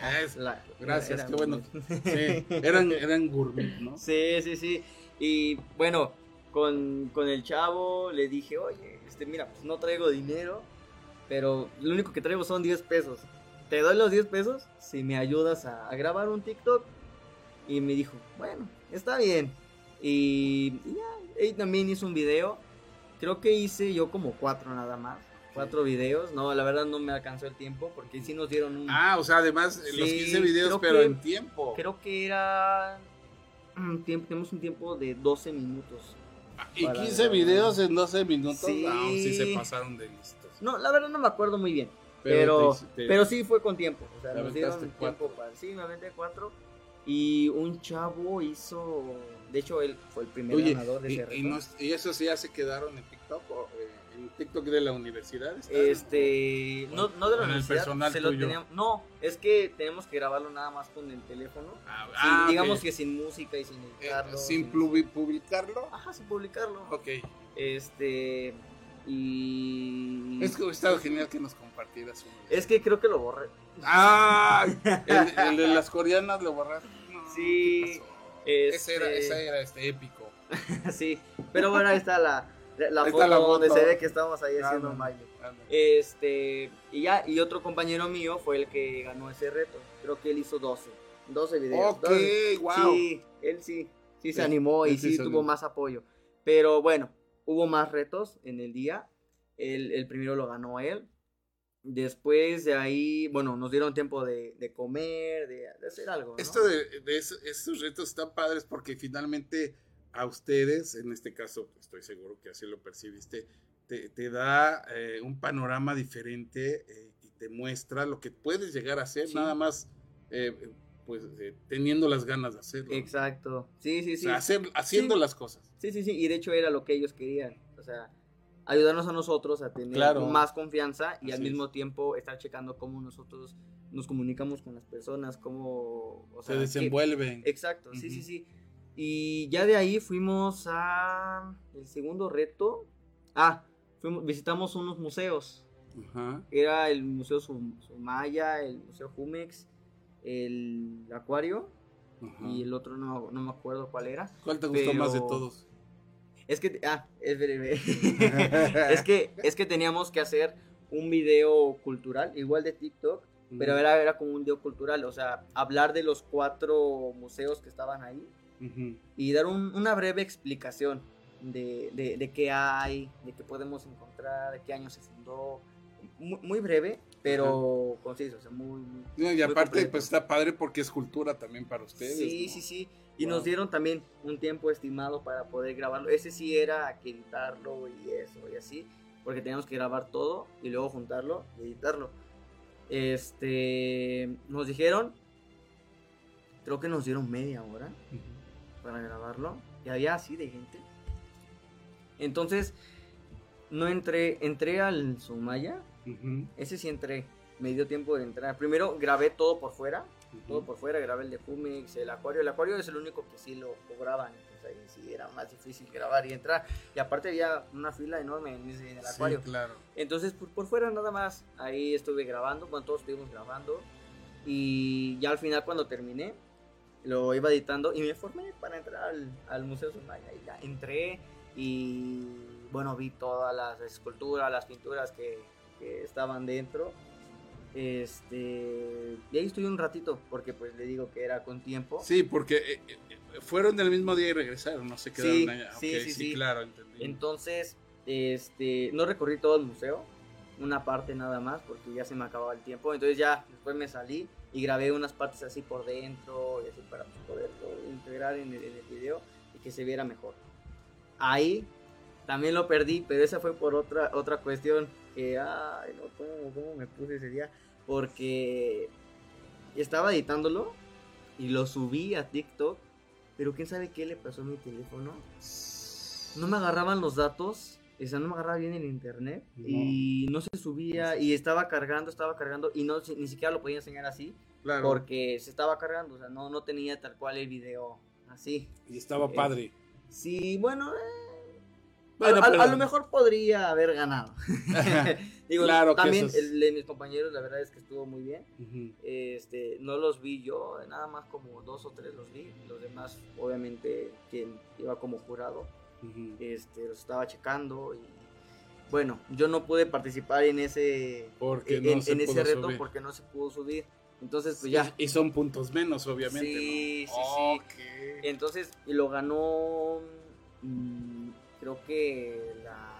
Ah, es- La- gracias, era qué bueno. [LAUGHS] Sí, eran, eran gourmet, ¿no? Sí, sí, sí. Y bueno, con, con el chavo le dije, oye, este, mira, pues no traigo dinero, pero lo único que traigo son 10 pesos. Te doy los 10 pesos si me ayudas a, a grabar un TikTok. Y me dijo, bueno, está bien. Y, y ya, él también hizo un video. Creo que hice yo como cuatro nada más. Cuatro videos. No, la verdad no me alcanzó el tiempo porque sí nos dieron un... Ah, o sea, además eh, los Sí, 15 videos, pero que- en tiempo. Creo que era... un tiempo- tenemos un tiempo de 12 minutos. Y para- 15 videos en 12 minutos. Sí. No, sí se pasaron de listos. No, la verdad no me acuerdo muy bien. Pero, te- pero, sí fue con tiempo. O sea, nos dieron tiempo para. Sí, me aventé cuatro. Y un chavo hizo. De hecho, él fue el primer Oye, ganador de y, ese y reto. no- y esos ya se quedaron en TikTok o eh, en TikTok de la universidad. Este. No, no de la Con el universidad. personal se lo teníamos- no, es que tenemos que grabarlo nada más con el teléfono. Ah, ah, digamos que sin música y sin Eh, editarlo. sin publi- publicarlo. Ajá, sin publicarlo. Ok. Este. Y... Es que hubiera estado genial que nos compartieras uno. Es que creo que lo borré. ¡Ah! [LAUGHS] El, el de las coreanas lo borraste. No, Sí. Ese era, este- ese era este épico. [LAUGHS] sí, pero bueno, ahí está la, la Ahí foto está la donde se ve que estamos ahí Ah, haciendo no. un baile. Ándale. Este, y ya, y otro compañero mío fue el que ganó ese reto. Creo que él hizo 12. 12 videos. Ok, 12. wow. Sí, él sí, sí se animó y sí sí tuvo más apoyo. Pero bueno, hubo más retos en el día. El, el primero lo ganó él. Después de ahí, bueno, nos dieron tiempo de, de comer, de, de hacer algo. ¿no? Esto de, de eso- estos retos están padres porque finalmente a ustedes, en este caso estoy seguro que así lo percibiste, te, te da eh, un panorama diferente eh, y te muestra lo que puedes llegar a hacer, Sí. nada más eh, pues eh, teniendo las ganas de hacerlo. Exacto. Sí, sí, O sí. sea, hacer- haciendo Sí. las cosas. Sí, sí, sí, y de hecho era lo que ellos querían, o sea, ayudarnos a nosotros a tener Claro. más confianza y al es. mismo tiempo estar checando cómo nosotros nos comunicamos con las personas, cómo, o Se desenvuelven. que- exacto, sí, sí, sí. Y ya de ahí fuimos a el segundo reto. Ah, fuimos, visitamos unos museos. Era el Museo Sum- Sumaya, el Museo Jumex, el Acuario ajá. y el otro no, no me acuerdo cuál era. ¿Cuál te gustó más de todos? Es que, ah, es breve. [LAUGHS] es que, es que teníamos que hacer un video cultural, igual de TikTok, pero era, era como un video cultural, o sea, hablar de los cuatro museos que estaban ahí y dar un- una breve explicación de, de, de qué hay, de qué podemos encontrar, de qué año se fundó. Muy, muy breve, pero conciso, o sea, muy... muy- No, y aparte, pues está padre porque es cultura también para ustedes. Sí, ¿no? sí, sí. Y Wow. nos dieron también un tiempo estimado para poder grabarlo. Ese sí era que editarlo y eso y así. Porque teníamos que grabar todo y luego juntarlo y editarlo. Este. Nos dijeron. Creo que nos dieron media hora para grabarlo. Y había así de gente. Entonces. No entré. Entré al Sumaya. Ese sí entré. Me dio tiempo de entrar. Primero grabé todo por fuera todo por fuera, grabé el de Fumix, el acuario. El acuario es el único que sí lo cobraban, entonces ahí sí era más difícil grabar y entrar. Y aparte había una fila enorme en, el Sí, acuario. claro. Entonces por, por fuera nada más, ahí estuve grabando, bueno, todos estuvimos grabando. Y ya al final cuando terminé, lo iba editando y me formé para entrar al, al Museo Sumaya. Y ya entré y bueno, vi todas las esculturas, las pinturas que, que estaban dentro. Este, y ahí estuve un ratito, porque pues le digo que era con tiempo. Sí, porque eh, eh, fueron del mismo día y regresaron, no se quedaron Sí, allá. sí, Ok, sí, sí. claro, entendí. Entonces, este, no recorrí todo el museo, una parte nada más, porque ya se me acababa el tiempo. Entonces ya después me salí y grabé unas partes así por dentro y así para pues, poderlo integrar en el, en el video y que se viera mejor. Ahí también lo perdí, pero esa fue por otra, otra cuestión que, ay, no, ¿cómo, cómo me puse ese día? Porque estaba editándolo y lo subí a TikTok, pero quién sabe qué le pasó a mi teléfono no me agarraban los datos, o sea, no me agarraba bien el internet No. y no se subía y estaba cargando, estaba cargando y no ni siquiera lo podía enseñar así Claro. porque se estaba cargando, o sea, no, no tenía tal cual el video así. Y estaba Eh, padre. Sí, bueno, eh, Bueno, a, a- pero- a lo mejor podría haber ganado. [LAUGHS] Digo, Claro que también es- el de mis compañeros, la verdad es que estuvo muy bien. Ujú. Este, no los vi yo, nada más como dos o tres los vi. Los demás, obviamente, quien iba como jurado, Ujú. este, los estaba checando y bueno, yo no pude participar en ese Porque en, no en se ese reto subir. porque no se pudo subir. Entonces, pues ya. Y son puntos menos, obviamente. Sí, ¿no? sí, sí. Ok. Entonces, y lo ganó mm, creo que la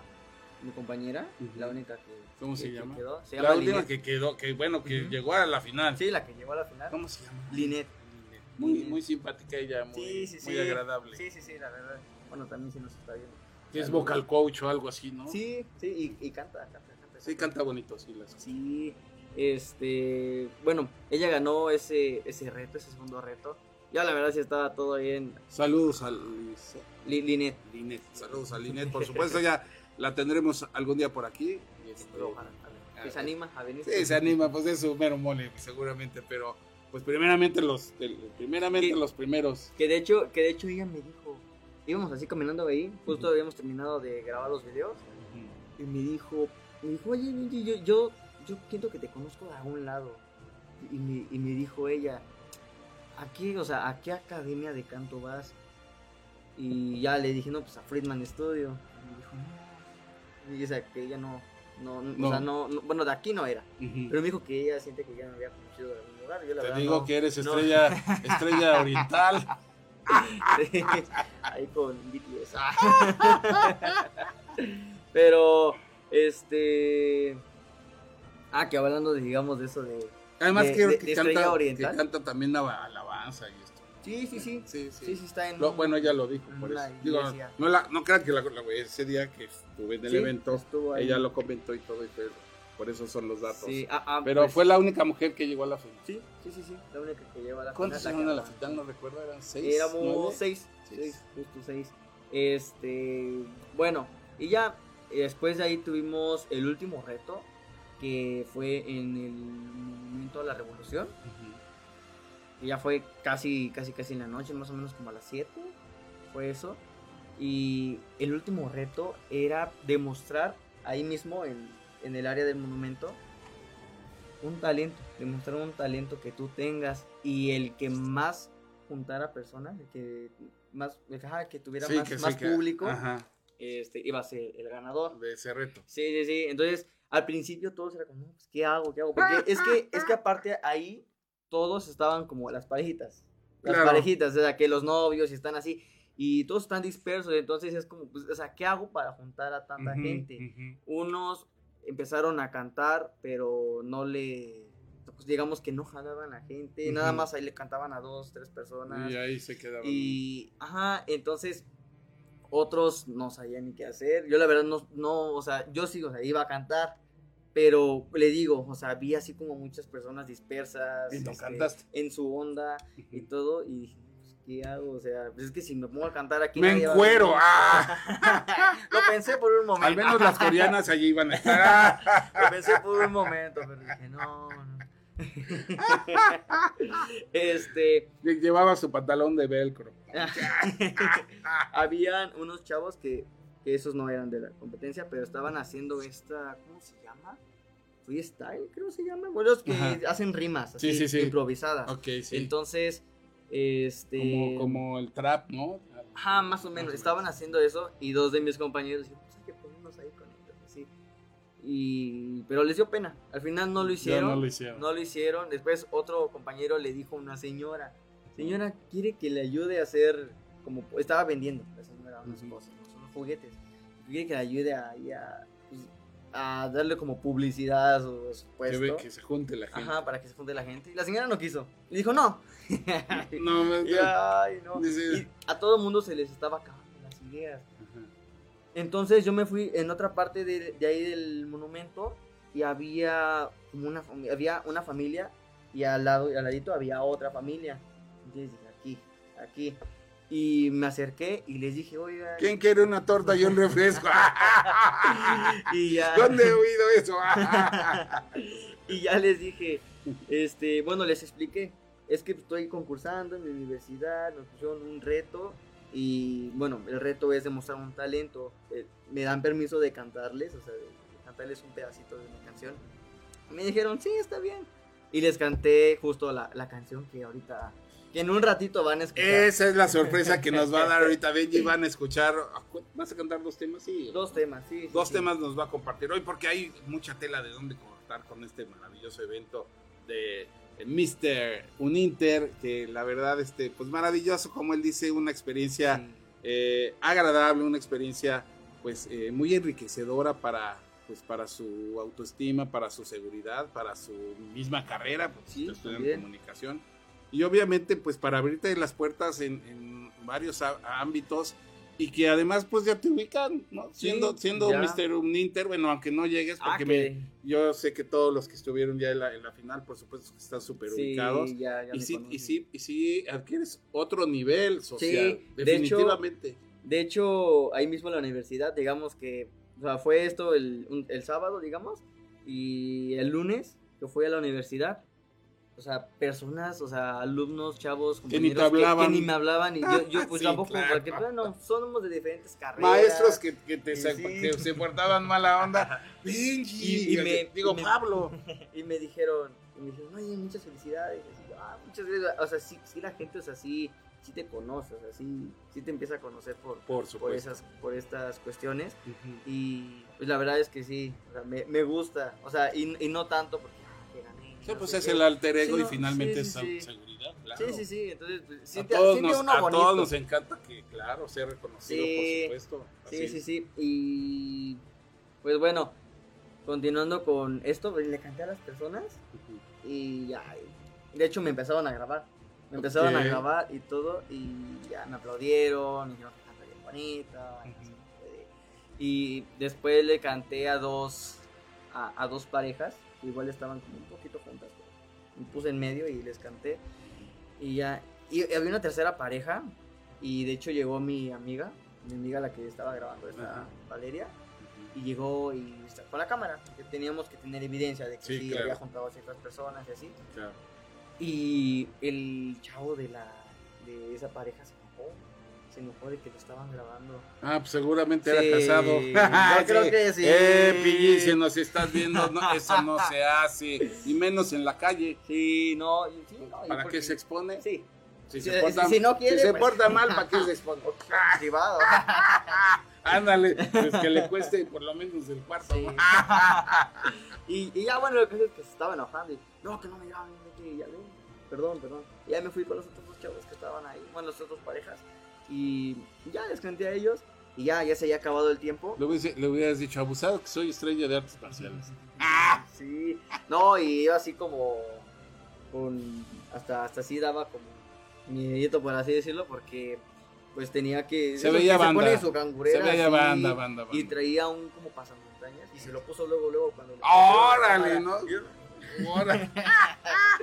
mi compañera, la única que ¿Cómo que- se que llama? quedó. Se La llama última Linet. que quedó, que bueno, que llegó a la final. Sí, la que llegó a la final. ¿Cómo se llama? Linet. Muy, Linet. muy simpática ella, muy, Sí, sí, sí. muy agradable. Sí, sí, sí, la verdad. Bueno, también sí nos está viendo. Es vocal coach o algo así, ¿no? Sí, sí, y, y canta, canta, canta. Sí, canta bonito, sí. Las... Sí, este, bueno, ella ganó ese, ese reto, ese segundo reto. Ya la verdad sí estaba todo bien. Saludos a Linet. Linet. Saludos a Linet, por supuesto, ya la tendremos algún día por aquí. y este, Ojalá. Que se anima a venir. Sí, se anima, pues es su mero mole, seguramente, pero pues primeramente los, primeramente Sí. los primeros. Que de hecho, que de hecho ella me dijo, íbamos así caminando ahí, justo habíamos terminado de grabar los videos, y y me dijo, me dijo, oye, yo, yo, yo siento que te conozco de algún lado. Y me, y me dijo ella, ¿a qué, o sea, a qué academia de canto vas? Y ya le dije, no, pues a Friedman Studio. Y me dijo, no. Y o sea, que ella no, no, no, No. o sea, no, no- bueno, de aquí no era. Ujú. Pero me dijo que ella siente que ya me había conocido de algún lugar. Yo la Te verdad digo no- que eres no. estrella, [LAUGHS] estrella oriental. Sí, ahí con BTS. [LAUGHS] Pero, este. Ah, que hablando de, digamos, de eso de. Además De- creo de- que, de canta, oriental. que canta también la alabanza y esto. Sí, sí, sí. Sí, sí. Sí, sí, está en. Lo- bueno, ella lo dijo, por eso. Digo, no, la, no crean que la, la- ese día que estuve en el evento, ella lo comentó y todo, y fue- por eso son los datos. Ah, ah, Pero pues, fue la única mujer que llegó a la final. Sí, sí, sí, sí. La única que lleva a la ¿Cuántos final, eran a la final? No recuerdo, eran seis. Éramos nueve? seis, Seis. seis, justo seis. Este, bueno, y ya eh, después de ahí tuvimos el último reto, que fue en el momento de la revolución. Que ya fue casi, casi, casi en la noche, más o menos como a las 7, fue eso. Y el último reto era demostrar ahí mismo en, en el área del monumento un talento, demostrar un talento que tú tengas y el que más juntara personas, el que más, ajá, que tuviera Sí, más, que público, este, iba a ser el ganador. de ese reto. Sí, sí, sí. Entonces, al principio todos era como, no, pues, ¿qué hago? ¿Qué hago? Porque es que, es que [LAUGHS] aparte ahí todos estaban como las parejitas. Las Claro. parejitas, o sea, que los novios están así. Y todos están dispersos. Entonces es como, pues, o sea, ¿qué hago para juntar a tanta gente? Unos empezaron a cantar, pero no le. Pues digamos que no jalaban a la gente. Nada más ahí le cantaban a dos, tres personas. Y ahí se quedaban. Y, ajá, entonces otros no sabían ni qué hacer. Yo la verdad no, no, o sea, yo sí, o sea, iba a cantar, pero le digo, o sea, vi así como muchas personas dispersas. Y no este, cantaste. En su onda y todo, y dije, pues, ¿qué hago? O sea, pues es que si me pongo a cantar aquí... Me encuero. ¡ah! [LAUGHS] Lo pensé por un momento. Al menos las coreanas allí iban a estar. [LAUGHS] Lo pensé por un momento, pero dije, no, no. [LAUGHS] este, Llevaba su pantalón de velcro. [LAUGHS] habían unos chavos que, que esos no eran de la competencia, pero estaban haciendo esta, ¿cómo se llama? Freestyle, creo que se llama. Bueno, los que Ajá. hacen rimas, Sí, así, sí, sí. improvisadas. Entonces, este... como, como el trap, ¿no? Ajá, más o menos. Estaban haciendo eso y dos de mis compañeros dijeron, pues hay que ponernos ahí con ellos, así. Y... Pero les dio pena. Al final no lo hicieron. no lo hicieron. No lo hicieron. Después otro compañero le dijo a una señora, señora, quiere que le ayude a hacer, como estaba vendiendo la señora unas Ujú. cosas, ¿no? unos juguetes. Quiere que le ayude a, pues, a darle como publicidad a su, a su que, puesto. ve que se junte la gente. Ajá, para que se junte la gente. Y la señora no quiso. Y dijo, no. No, [LAUGHS] me- Y, ay, no. Y a todo mundo se les estaba acabando las ideas. Ajá. Entonces yo me fui en otra parte de, de ahí del monumento y había una había una familia y al lado al ladito había otra familia. Entonces dije, aquí, aquí. Y me acerqué y les dije, oiga. ¿Quién quiere una torta y un refresco? Y ya, ¿Dónde he oído eso? [LAUGHS] y ya les dije, este, bueno, les expliqué. Es que estoy concursando en mi universidad, nos pusieron un reto y bueno, el reto es demostrar un talento. Eh, me dan permiso de cantarles, o sea, de, de cantarles un pedacito de una canción. Me dijeron, sí, está bien. Y les canté justo la, la canción que ahorita, que en un ratito van a escuchar. Esa es la sorpresa que nos va a dar [LAUGHS] ahorita Benji. Van a escuchar. ¿Vas a cantar dos temas? Sí. Dos temas, sí. sí, Dos sí. temas nos va a compartir hoy porque hay mucha tela de dónde cortar con este maravilloso evento de Mr. Uninter, que la verdad, este, pues maravilloso, como él dice, una experiencia Sí. eh, agradable, una experiencia pues eh, muy enriquecedora para pues para su autoestima, para su seguridad, para su misma carrera, porque Sí, está estudiando comunicación y obviamente pues para abrirte las puertas en, en varios ámbitos y que además pues ya te ubican, ¿no? Sí, siendo siendo ya. Mr. Bueno, aunque no llegues Ah, porque que- me- yo sé que todos los que estuvieron ya en la, en la final, por supuesto que están súper sí, ubicados. ya- ya Y sí, y, sí, y sí adquieres otro nivel social, de definitivamente. De hecho, ahí mismo en la universidad, digamos que, o sea, fue esto el, un- el sábado, digamos, y el lunes que fui a la universidad, o sea, personas, o sea, alumnos, chavos, Que ni te compañeros que- hablaban. Que, ni me hablaban y yo, yo pues Sí, tampoco, claro. porque bueno, somos de diferentes carreras. Maestros que, que te Sí, se, sí. que se portaban mala onda. [LAUGHS] Benji. Y- y me- digo, me- Pablo. [LAUGHS] Y me dijeron, y me dijeron, oye, muchas felicidades. Y "Ah, muchas gracias. O sea, sí, sí la gente, o sea, sí, sí te conoce, o sea, sí, sí te empieza a conocer por, Por por, esas, por estas cuestiones. Y pues la verdad es que sí, o sea, me, me gusta. O sea, y, y no tanto porque no pues es el alter ego Sí, y finalmente sí, es sí, sí. seguridad, claro. Sí, sí, sí. Entonces, pues, A siente, todos, siente nos, uno a bonito. todos nos encanta que, claro, sea reconocido, Sí. por supuesto. Sí, Así sí, sí. Y pues bueno, continuando con esto, pues, le canté a las personas y ya. y De hecho, me empezaron a grabar. Me empezaron a grabar y todo. Y ya me aplaudieron. Me dijeron que canta bien bonita. y. Y después le canté a dos, a, a dos parejas. igual estaban como un poquito. Me puse en medio y les canté. Y ya. Y había una tercera pareja. Y de hecho llegó mi amiga. Mi amiga la que estaba grabando esta Ajá. Valeria. Y llegó y con la cámara. Que teníamos que tener evidencia de que Sí, sí, claro. había juntado a ciertas personas y así. Claro. Y el chavo de la de esa pareja se. Se enojó de que lo estaban grabando. Ah, pues seguramente Sí, era casado. [LAUGHS] [LAUGHS] yo creo que sí. Eh, Pilli, si nos estás viendo, no, eso no se [LAUGHS] hace. Y menos en la calle. Sí, no. y- sí, no, ¿Para porque- qué se expone? Sí, Si, Si- se porta, si no quiere, si se pues- porta mal, ¿para qué se expone? privado. Ándale, pues que le cueste por lo menos el cuarto. Y, y ya, bueno, lo que es que se estaba enojando. Y, no, que no me llamen, que ya ven. Perdón, perdón. Y ya me fui con los otros dos chavos que estaban ahí, bueno, las otras parejas. Y ya les canté a ellos. Y ya, ya se había acabado el tiempo. Le hubiese- le hubieras dicho, abusado que soy estrella de artes marciales. Sí, no, y iba así como con hasta hasta así daba como miedito por así decirlo porque pues tenía que Se veía banda. pone su Se cangurera veía así, banda, banda, banda. y traía un como pasamontañas y se lo puso luego luego cuando le ¡Órale, no! Órale. [LAUGHS]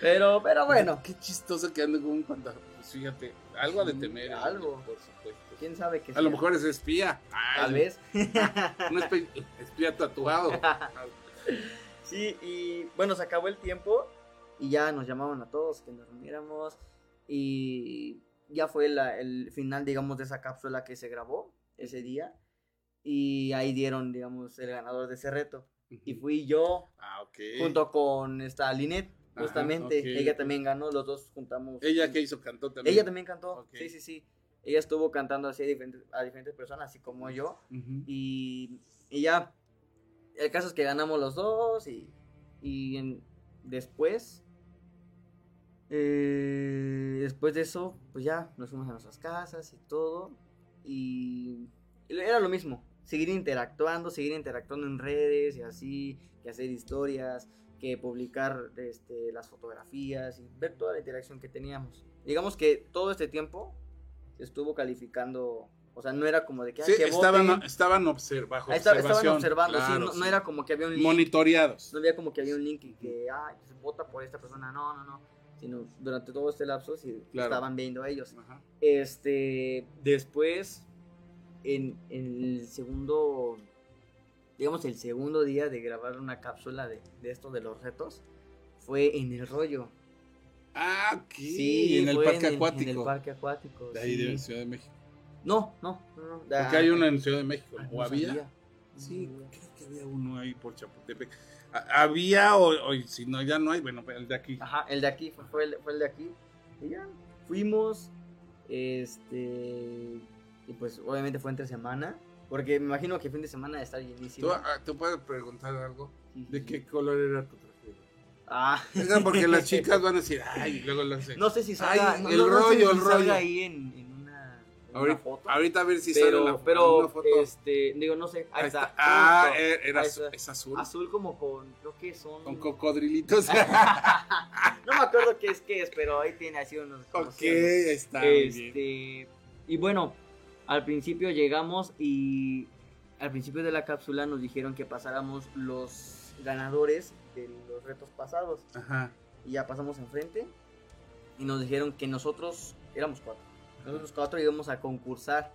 pero pero bueno Qué chistoso que ande con un pantalón. Fíjate, algo de Sí, temer. ¿eh? algo. Por supuesto. quién sabe qué A lo mejor es espía. tal vez [LAUGHS] Un espe- espía tatuado. [LAUGHS] Sí, y bueno, se acabó el tiempo y ya nos llamaban a todos que nos reuniéramos y ya fue la- el final, digamos, de esa cápsula que se grabó ese día y ahí dieron, digamos, el ganador de ese reto. Y fui yo Ah, junto con esta Linet, Ajá, justamente. Ella también ganó, los dos juntamos. ¿Ella que hizo? ¿Cantó también? Ella también cantó, sí, sí, sí. Ella estuvo cantando así a diferentes, a diferentes personas, así como yo. Y, y ya, el caso es que ganamos los dos y, y en- después, eh, después de eso, pues ya nos fuimos a nuestras casas y todo. Y era lo mismo, seguir interactuando, seguir interactuando en redes y así, que hacer historias, que publicar este, las fotografías y ver toda la interacción que teníamos. Digamos que todo este tiempo se estuvo calificando, o sea, no era como de que, "Ay, Sí, que estaban, voten". estaban observ- bajo está- estaban observación. observando, sí, no, no era como que había un link, Monitoreados. no había como que había un link y que, ay, pues vota por esta persona, no, no, no, sino durante todo este lapso sí Claro. estaban viendo a ellos. Ajá. Este, después, en, en el segundo, digamos, el segundo día de grabar una cápsula de, de esto de los retos, fue en el rollo. Ah, ok. Sí, en el parque en acuático. En el parque acuático. De ahí sí. de Ciudad de México. No, no, no. no, Porque hay uno en Ciudad de México. Ah, ¿O había? Sí, creo que había uno ahí por Chapultepec. Había, o, o si no, ya no hay, bueno, el de aquí. Ajá, el de aquí, fue, fue el, fue el de aquí. Y ya, fuimos, este, y pues obviamente fue entre semana, porque me imagino que fin de semana está llenísimo. ¿Tú, ah, ¿Te puedo preguntar algo? ¿De qué color era tu traje? Ah. Oigan, porque las [LAUGHS] chicas van a decir, ay, y luego lo hacen. No sé si salga, Ay, no- el no- no sé rollo, si el salga rollo. ahí en, en una, en ahorita, una foto. ahorita a ver si sale pero, la, pero una foto. este, digo, no sé, ahí, Ahí está. está. Ah, eh, era Ahí azul, está. es azul. Azul como con, creo que son... Con cocodrilitos. [LAUGHS] no me acuerdo qué es qué es, pero ahí tiene así unos... ok, ahí está. Este, y bueno, al principio llegamos y al principio de la cápsula nos dijeron que pasáramos los ganadores de los retos pasados. Ajá. Y ya pasamos enfrente y nos dijeron que nosotros éramos cuatro. Nosotros cuatro íbamos a concursar.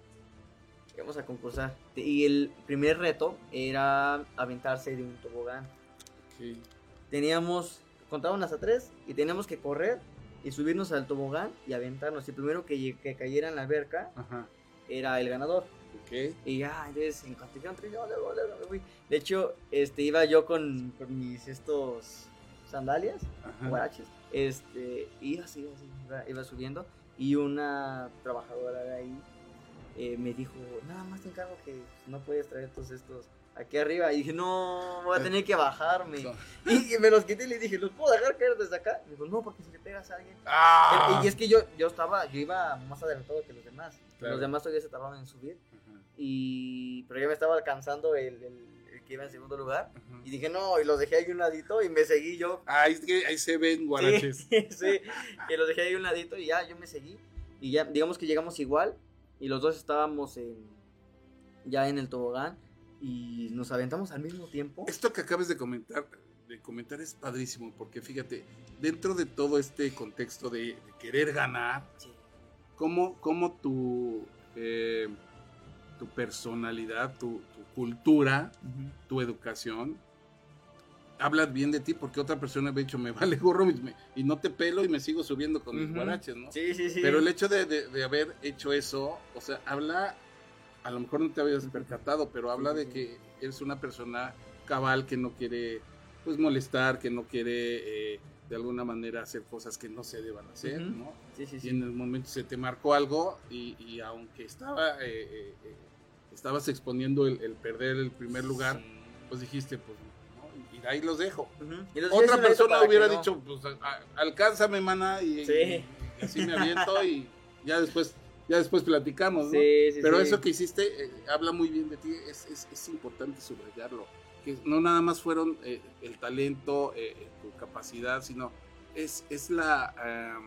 Íbamos a concursar. Y el primer reto era aventarse de un tobogán. ok. Teníamos contaban hasta tres y teníamos que correr y subirnos al tobogán y aventarnos. Y primero que, que cayera en la alberca Ajá. Era el ganador. Ok. Y ya, entonces en cuanto yo luego, luego me fui. De hecho, este, iba yo con, con mis estos sandalias, guaraches, este, y iba así, iba así, iba, iba subiendo. Y una trabajadora de ahí eh, me dijo, nada más te encargo que no puedes traer todos estos aquí arriba. Y dije, no, voy a tener que bajarme. No. Y, y me los quité y le dije, ¿los puedo dejar caer desde acá? Me dijo, no, porque si le pegas a alguien. ¡Ah! Y es que yo, yo estaba, yo iba más adelantado que los demás. Claro. Los demás todavía se tardaban en subir. Ajá. Y, pero ya me estaba alcanzando el, el- el que iba en segundo lugar. Ajá. Y dije, no, y los dejé ahí un ladito y me seguí yo. Ah, es que ahí se ven guaraches. Sí, [LAUGHS] sí, y los dejé ahí un ladito y ya yo me seguí. Y ya, digamos que llegamos igual. Y los dos estábamos en, ya en el tobogán. Y nos aventamos al mismo tiempo. Esto que acabas de comentar, de comentar es padrísimo, porque fíjate, dentro de todo este contexto de, de querer ganar, Sí. cómo, cómo tu, eh, tu personalidad, tu, tu cultura, tu educación, hablas bien de ti, porque otra persona me ha dicho, me vale gorro y, me- y no te pelo y me sigo subiendo con mis guaraches, ¿no? Sí, sí, sí. Pero el hecho de, de- de haber hecho eso, o sea, habla, a lo mejor no te habías percatado, pero habla de que eres una persona cabal que no quiere, pues, molestar, que no quiere, eh, de alguna manera, hacer cosas que no se deban hacer. ¿no? Sí, sí, Y sí. en el momento se te marcó algo y, y aunque estaba, eh, eh, eh, estabas exponiendo el, el perder el primer lugar, pues dijiste, pues, ¿no? y ahí los dejo. Y los Otra persona hubiera no- dicho, pues a- alcánzame, mana, y, y- y así me aviento y ya después, ya después platicamos, ¿no? Sí, sí, Pero sí. eso que hiciste eh, habla muy bien de ti, es, es, es importante subrayarlo, que no nada más fueron eh, el talento, eh, tu capacidad, sino es, es la,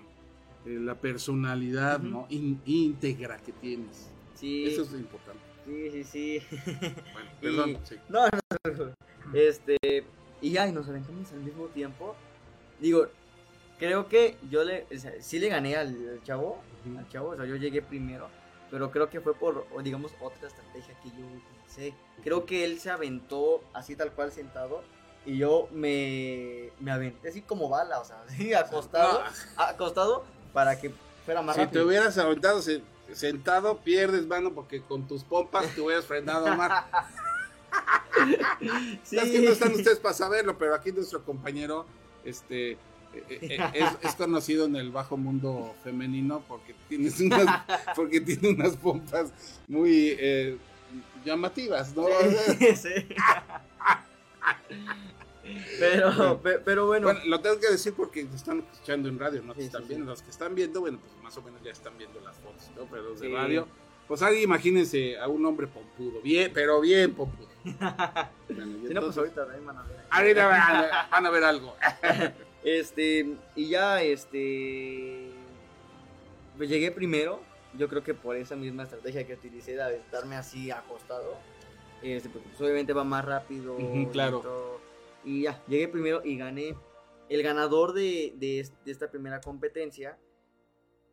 la personalidad. ¿no? In- íntegra que tienes. Sí, Eso es lo importante. sí, sí, sí. Bueno, [LAUGHS] Y- perdón, sí. No, no, no. Este, y ya, y nos aventamos al mismo tiempo. Digo, creo que yo le, o sea, sí le gané al, al chavo, al chavo, o sea, yo llegué primero, pero creo que fue por, digamos, otra estrategia que yo utilicé. Creo que él se aventó así tal cual sentado, y yo me, me aventé así como bala, o sea, [LAUGHS] así acostado, No, acostado para que fuera más Si te rápido. hubieras aventado se- sentado, pierdes, mano, porque con tus pompas te hubieras frenado más. [LAUGHS] Sí. Que no están ustedes para saberlo, pero aquí nuestro compañero este, es, es conocido en el bajo mundo femenino porque, tienes unas, [LAUGHS] porque tiene unas pompas muy eh, llamativas, ¿no? Sí, [LAUGHS] sí. Pero, pe- pero bueno, Bueno, lo tengo que decir porque están escuchando en radio, no Sí, están viendo. Los que están viendo, bueno, pues más o menos ya están viendo las fotos, ¿no? Pero los de radio, pues ahí imagínense a un hombre pompudo, bien, pero bien pompudo. [LAUGHS] Bueno, si no, pues ahorita ahí van a ver. Ahorita van a ver algo. Este, y ya, este, pues llegué primero. Yo creo que por esa misma estrategia que utilicé de aventarme así acostado. Este, porque pues, obviamente va más rápido. Claro. Y ya, llegué primero y gané. El ganador de, de es- de esta primera competencia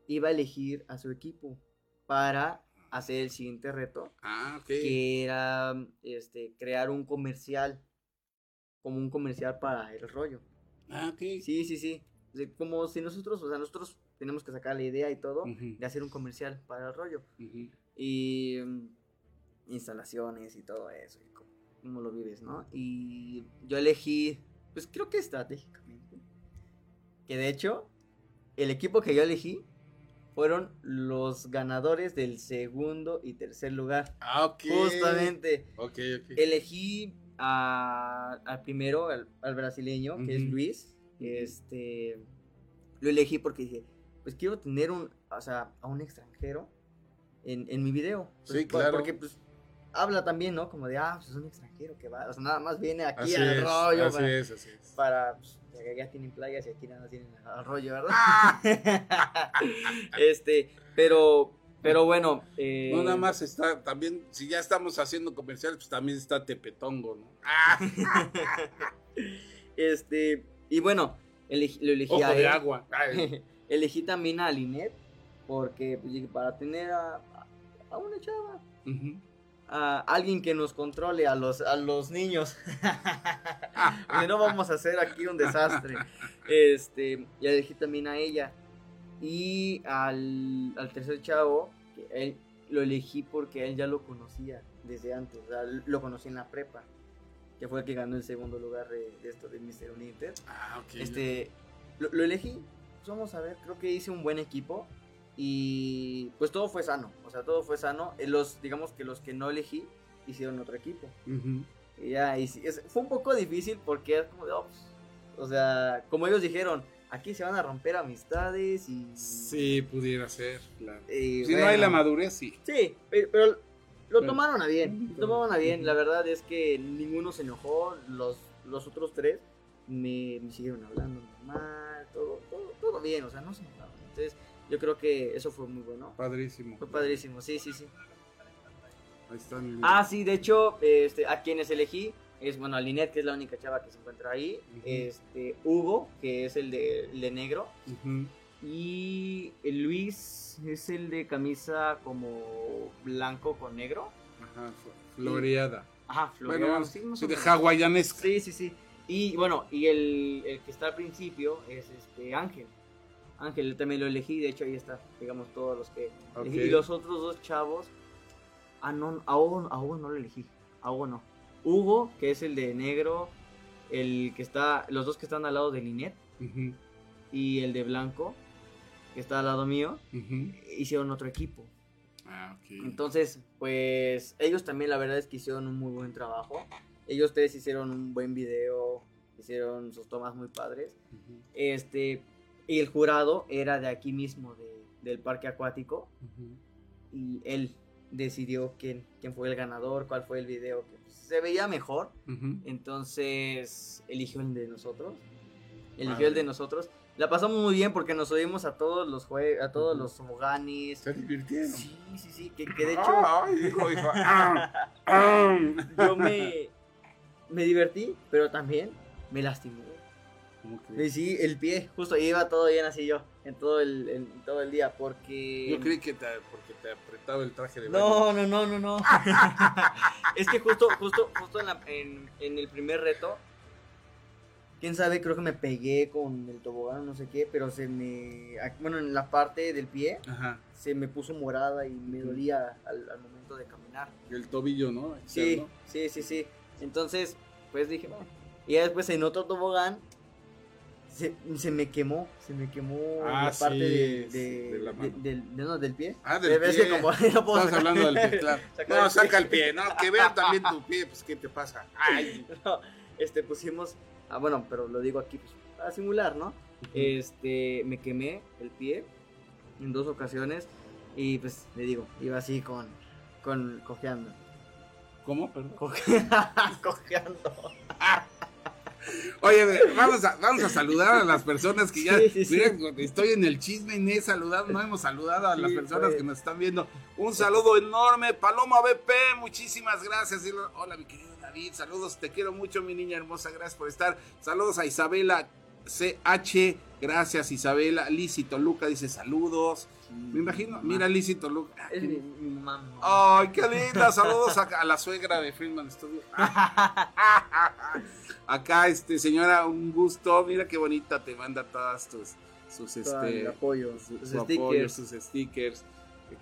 iba a elegir a su equipo para hacer el siguiente reto. Ah, ok. que era este crear un comercial como un comercial para el rollo. Ah, ok. Sí, sí, sí. Como si nosotros, o sea, nosotros tenemos que sacar la idea y todo de hacer un comercial para el rollo y mm, instalaciones y todo eso y cómo, cómo lo vives, ¿no? Y yo elegí, pues creo que estratégicamente, que de hecho el equipo que yo elegí fueron los ganadores del segundo y tercer lugar. Ah, ok. Justamente. Ok, ok. Elegí a- al primero, al, al brasileño, que es. Luis. Este. Lo elegí porque dije, pues quiero tener un, o sea, a un extranjero en, en mi video. Pues, Sí, claro. Porque, pues, habla también, ¿no? Como de, ah, pues es un extranjero que va, o sea, nada más viene aquí Así al es, rollo así para, es, así es. para, pues, ya- ya tienen playas y aquí nada más tienen al rollo, ¿verdad? [LAUGHS] [LAUGHS] Este, pero, pero bueno. eh, No, nada más está, también, si ya estamos haciendo comerciales, pues también está Tepetongo, ¿no? [LAUGHS] Este, y bueno, elegí- lo elegí ojo a de él. agua. [LAUGHS] Elegí también a Linet porque pues, para tener a, a una chava a alguien que nos controle a los, a los niños. [LAUGHS] No vamos a hacer aquí un desastre. Este, ya elegí también a ella. Y al, al tercer chavo, que él lo elegí porque él ya lo conocía desde antes. O sea, lo conocí en la prepa. Que fue el que ganó el segundo lugar de, de esto de Mr. United. Ah, ok. Este, lo, lo elegí. Pues vamos a ver, creo que hice un buen equipo. Y pues todo fue sano. O sea, todo fue sano. Eh, Los, digamos que los que no elegí hicieron otro equipo. Ujú. Y ya, y es- fue un poco difícil porque es como de, oh, pues, o sea, como ellos dijeron, aquí se van a romper amistades y... Sí, pudiera ser, claro. y Si no hay la bueno. madurez, sí. Sí, pe- pero lo tomaron a bien, lo tomaron a bien. La verdad es que ninguno se enojó, los, los otros tres me, me siguieron hablando normal, todo, todo, todo bien, o sea, no se enojaron. Entonces, yo creo que eso fue muy bueno. Padrísimo. Fue padrísimo, sí, sí, sí. Ahí están. Ah, sí, de hecho, este, a quienes elegí es, bueno, a Linet, que es la única chava que se encuentra ahí, este, Hugo, que es el de, el de negro, y Luis es el de camisa como blanco con negro. Ajá, fl- floreada. Ajá, Bueno, floreado, sí, más sí, o de hawaianesca. Sí, sí, sí. Y bueno, y el, el que está al principio es este Ángel. Ángel también lo elegí, de hecho ahí está, digamos, todos los que elegí. Y los otros dos chavos, ah, no, a Hugo, a Hugo no lo elegí, a Hugo no. Hugo, que es el de negro, el que está, los dos que están al lado de Linet, y el de blanco, que está al lado mío, hicieron otro equipo. Ah. Entonces, pues ellos también la verdad es que hicieron un muy buen trabajo. Ellos tres hicieron un buen video, hicieron sus tomas muy padres. Este, y el jurado era de aquí mismo, de- del parque acuático, y él decidió quién, quién fue el ganador, cuál fue el video que pues, se veía mejor. Entonces, eligió el de nosotros. Eligió el de nosotros. La pasamos muy bien porque nos subimos a todos los jue a todos los toboganes. Se divirtieron. Sí, sí, sí, que, que de hecho Ay, hijo, hijo. [LAUGHS] Ah, ah. yo me, me divertí, pero también me lastimé. Sí, el pie, justo iba todo bien así yo, en todo el, en todo el día, porque... Yo creí que te, porque te apretaba el traje de baño. No, no, no, no, no. [LAUGHS] es que justo, justo, justo en, la- en- en el primer reto, quién sabe, creo que me pegué con el tobogán, no sé qué, pero se me, bueno, en la parte del pie Ajá. se me puso morada y me dolía al, al momento de caminar. El tobillo, ¿no? Sí, Externo. sí, sí, sí. Entonces, pues dije, bueno. Y ya después en otro tobogán se, se me quemó, se me quemó Ah, la parte sí, de, sí, de- de la de- del, no, del pie. Ah, del Ves pie. que como [LAUGHS] no puedo sacar- hablando del pie, claro. [LAUGHS] No, el saca el pie, ¿no? Que vean también tu pie, pues, ¿qué te pasa? Ay. [LAUGHS] No, este, pusimos, ah, bueno, pero lo digo aquí pues, para simular, ¿no? Este, me quemé el pie en dos ocasiones y pues le digo, iba así con, con, cojeando. ¿Cómo? Perdón. Coje- cojeando. Oye, vamos a, vamos a saludar a las personas que ya. Sí, sí, sí. Mira, estoy en el chisme y no he saludado, no hemos saludado a las personas pues. que nos están viendo. Un saludo enorme, Paloma BP, muchísimas gracias. Y Hola, mi querido David, saludos, te quiero mucho, mi niña hermosa, gracias por estar. Saludos a Isabela CH, gracias Isabela. Lisi Toluca dice saludos. Me imagino, mira Lisi Toluca. Ah, Es qué- mi, mi mamá. Ay, qué linda. Saludos a, a la suegra de Friedman Studio. [LAUGHS] [LAUGHS] Acá, este, señora, un gusto. Mira qué bonita te manda todas tus sus este apoyo, su- sus su apoyo, stickers. sus stickers.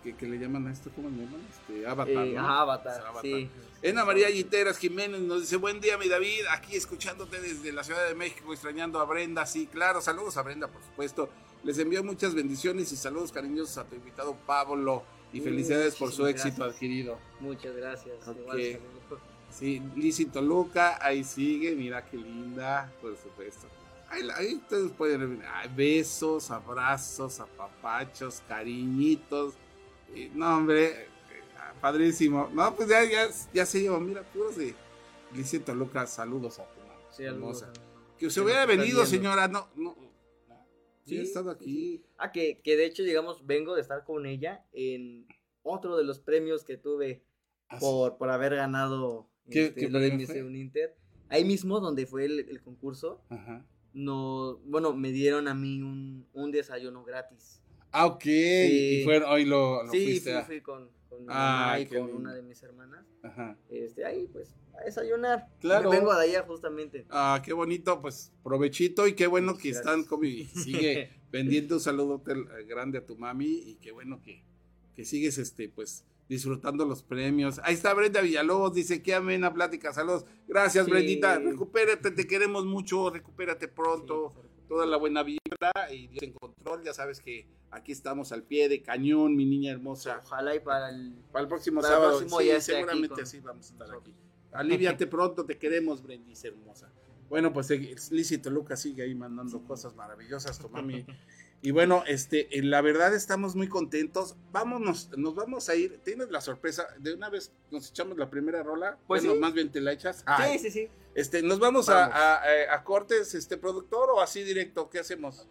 Que, que le llaman a esto, ¿cómo le llaman? Este, avatar, Eh, Avatar, Es avatar. sí. Ena María Yiteras Jiménez nos dice, buen día mi David, aquí escuchándote desde la Ciudad de México, extrañando a Brenda, sí, claro, saludos a Brenda, por supuesto. Les envío muchas bendiciones y saludos cariñosos a tu invitado Pablo y Mm, felicidades por su éxito adquirido. Muchas gracias. Ok. Igual. Sí, Lizzy Toluca, ahí sigue, mira qué linda, por supuesto. Ahí, ahí ustedes pueden ver, besos, abrazos, apapachos, cariñitos. Y, no, hombre, ah, padrísimo. No, pues ya, ya, ya se lleva, mira, puros de Lizzy Toluca, saludos a tu mamá, Sí, hermosa. Que se hubiera venido, señora, no, no. Sí, Sí, he estado aquí. Ah, que, que de hecho, digamos, vengo de estar con ella en otro de los premios que tuve Así. por, por haber ganado ¿Qué- este, qué lo de. Ahí mismo donde fue el, el concurso, Ajá. no, bueno, me dieron a mí un, un desayuno gratis. Ah, ok. Y Sí. fueron, hoy lo, lo sí, fuiste fui, a- fui con, con mi Ah, mamá y con lindo. una de mis hermanas. Ajá. Este, ahí, pues, a desayunar. Claro. Vengo de allá justamente. Ah, qué bonito, pues provechito y qué bueno que están con y [LAUGHS] sigue vendiendo un saludo grande a tu mami y qué bueno que, que sigues este pues disfrutando los premios. Ahí está Brenda Villalobos, dice que amena plática, saludos. Gracias, Sí. Brendita, recupérate, te queremos mucho, recupérate pronto. Sí, Toda la buena vibra y Dios en control, ya sabes que aquí estamos al pie de cañón, mi niña hermosa. Ojalá y para el... Para el próximo Para el sábado, próximo sí, aquí seguramente con así vamos a estar aquí. Aliviate pronto, te queremos, Brendis hermosa. Bueno, pues eh, Lícito Lucas sigue ahí mandando cosas maravillosas, tu mami. [LAUGHS] Y bueno, este, eh, la verdad estamos muy contentos. Vámonos, nos vamos a ir. Tienes la sorpresa, de una vez nos echamos la primera rola. Pues bueno, sí. más bien te la echas. Ay, Sí, sí, sí. Este, nos vamos, a- Vamos. A, a- a cortes, este productor, o así directo, ¿qué hacemos?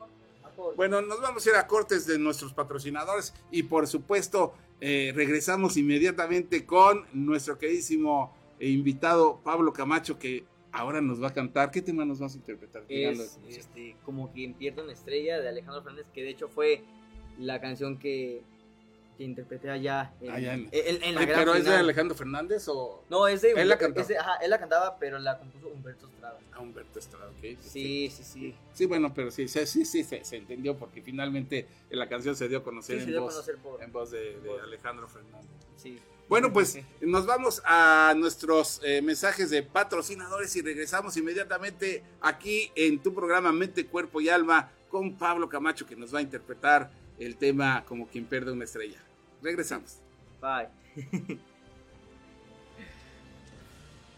Bueno, nos vamos a ir a cortes de nuestros patrocinadores y por supuesto eh, regresamos inmediatamente con nuestro queridísimo eh, invitado Pablo Camacho que ahora nos va a cantar. ¿Qué tema nos vas a interpretar? Es este, como quien pierde una estrella de Alejandro Fernández, que de hecho fue la canción que, que interpreté allá en, Allá en- en- en la gran ¿Pero es de. Alejandro Fernández o No, es de Él la es de- ajá, él la cantaba, pero la compuso Humberto Estrada. a Humberto Estrada? ok? Sí, sí, sí. Sí, bueno, pero sí, sí, sí, sí, se, se entendió porque finalmente la canción se dio a conocer Sí, en, dio a voz, conocer por... en voz de, Alejandro Fernández. Sí. Bueno, pues nos vamos a nuestros eh, mensajes de patrocinadores y regresamos inmediatamente aquí en tu programa Mente, Cuerpo y Alma con Pablo Camacho que nos va a interpretar el tema como quien pierde una estrella. Regresamos. Bye. [LAUGHS]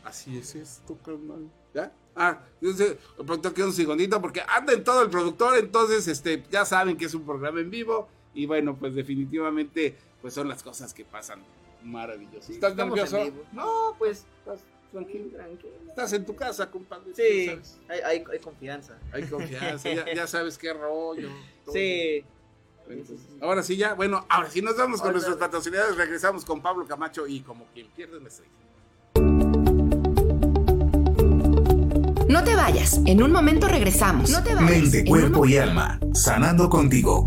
Así es esto, carnal. ¿Ya? Ah, entonces, el productor queda un segundito porque anda en todo el productor, entonces este, ya saben que es un programa en vivo y bueno, pues definitivamente pues son las cosas que pasan maravillosas. ¿Estás Estamos en nervioso? vivo. No, pues ¿Estás tranquilo? tranquilo. Estás en tu casa, compadre. Sí, hay, hay, hay confianza. Hay confianza, ya, ya [LAUGHS] sabes qué rollo. todo. Sí. Entonces, ahora sí ya, bueno, ahora sí nos vamos con sí. patrocinadores, regresamos con Pablo Camacho y como quien pierde una estrella. No te vayas. En un momento regresamos. No te vayas. Mente, cuerpo y alma, sanando contigo.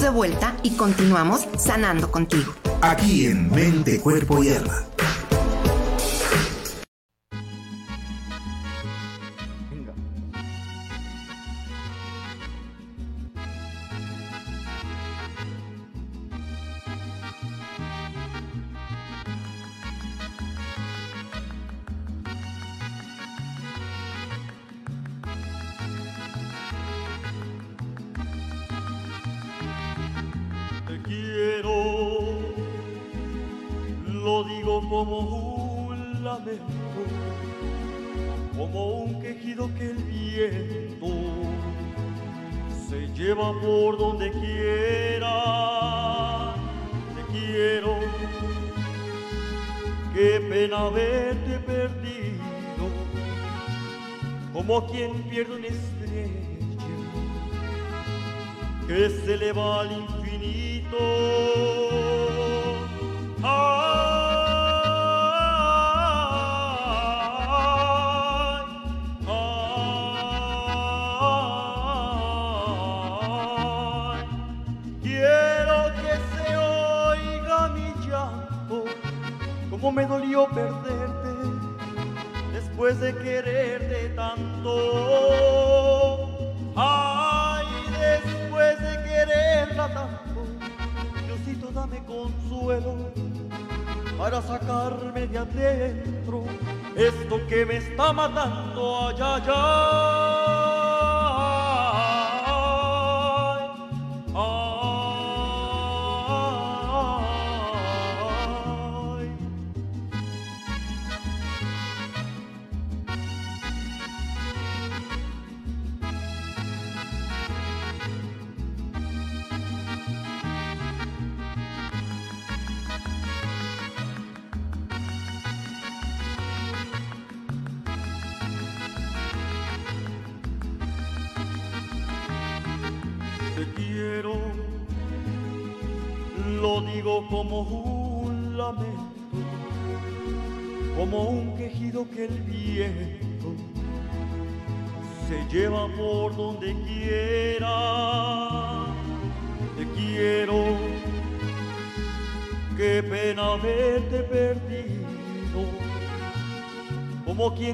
De vuelta y continuamos sanando contigo. Aquí en Mente, Cuerpo y Alma.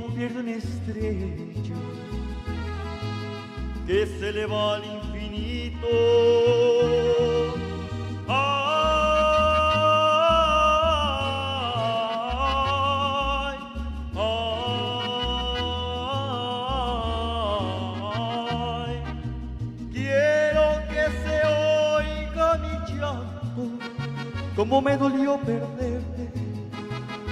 Una estrella que se le va al infinito. Ay, ay, quiero que se oiga mi llanto, como me dolió perderte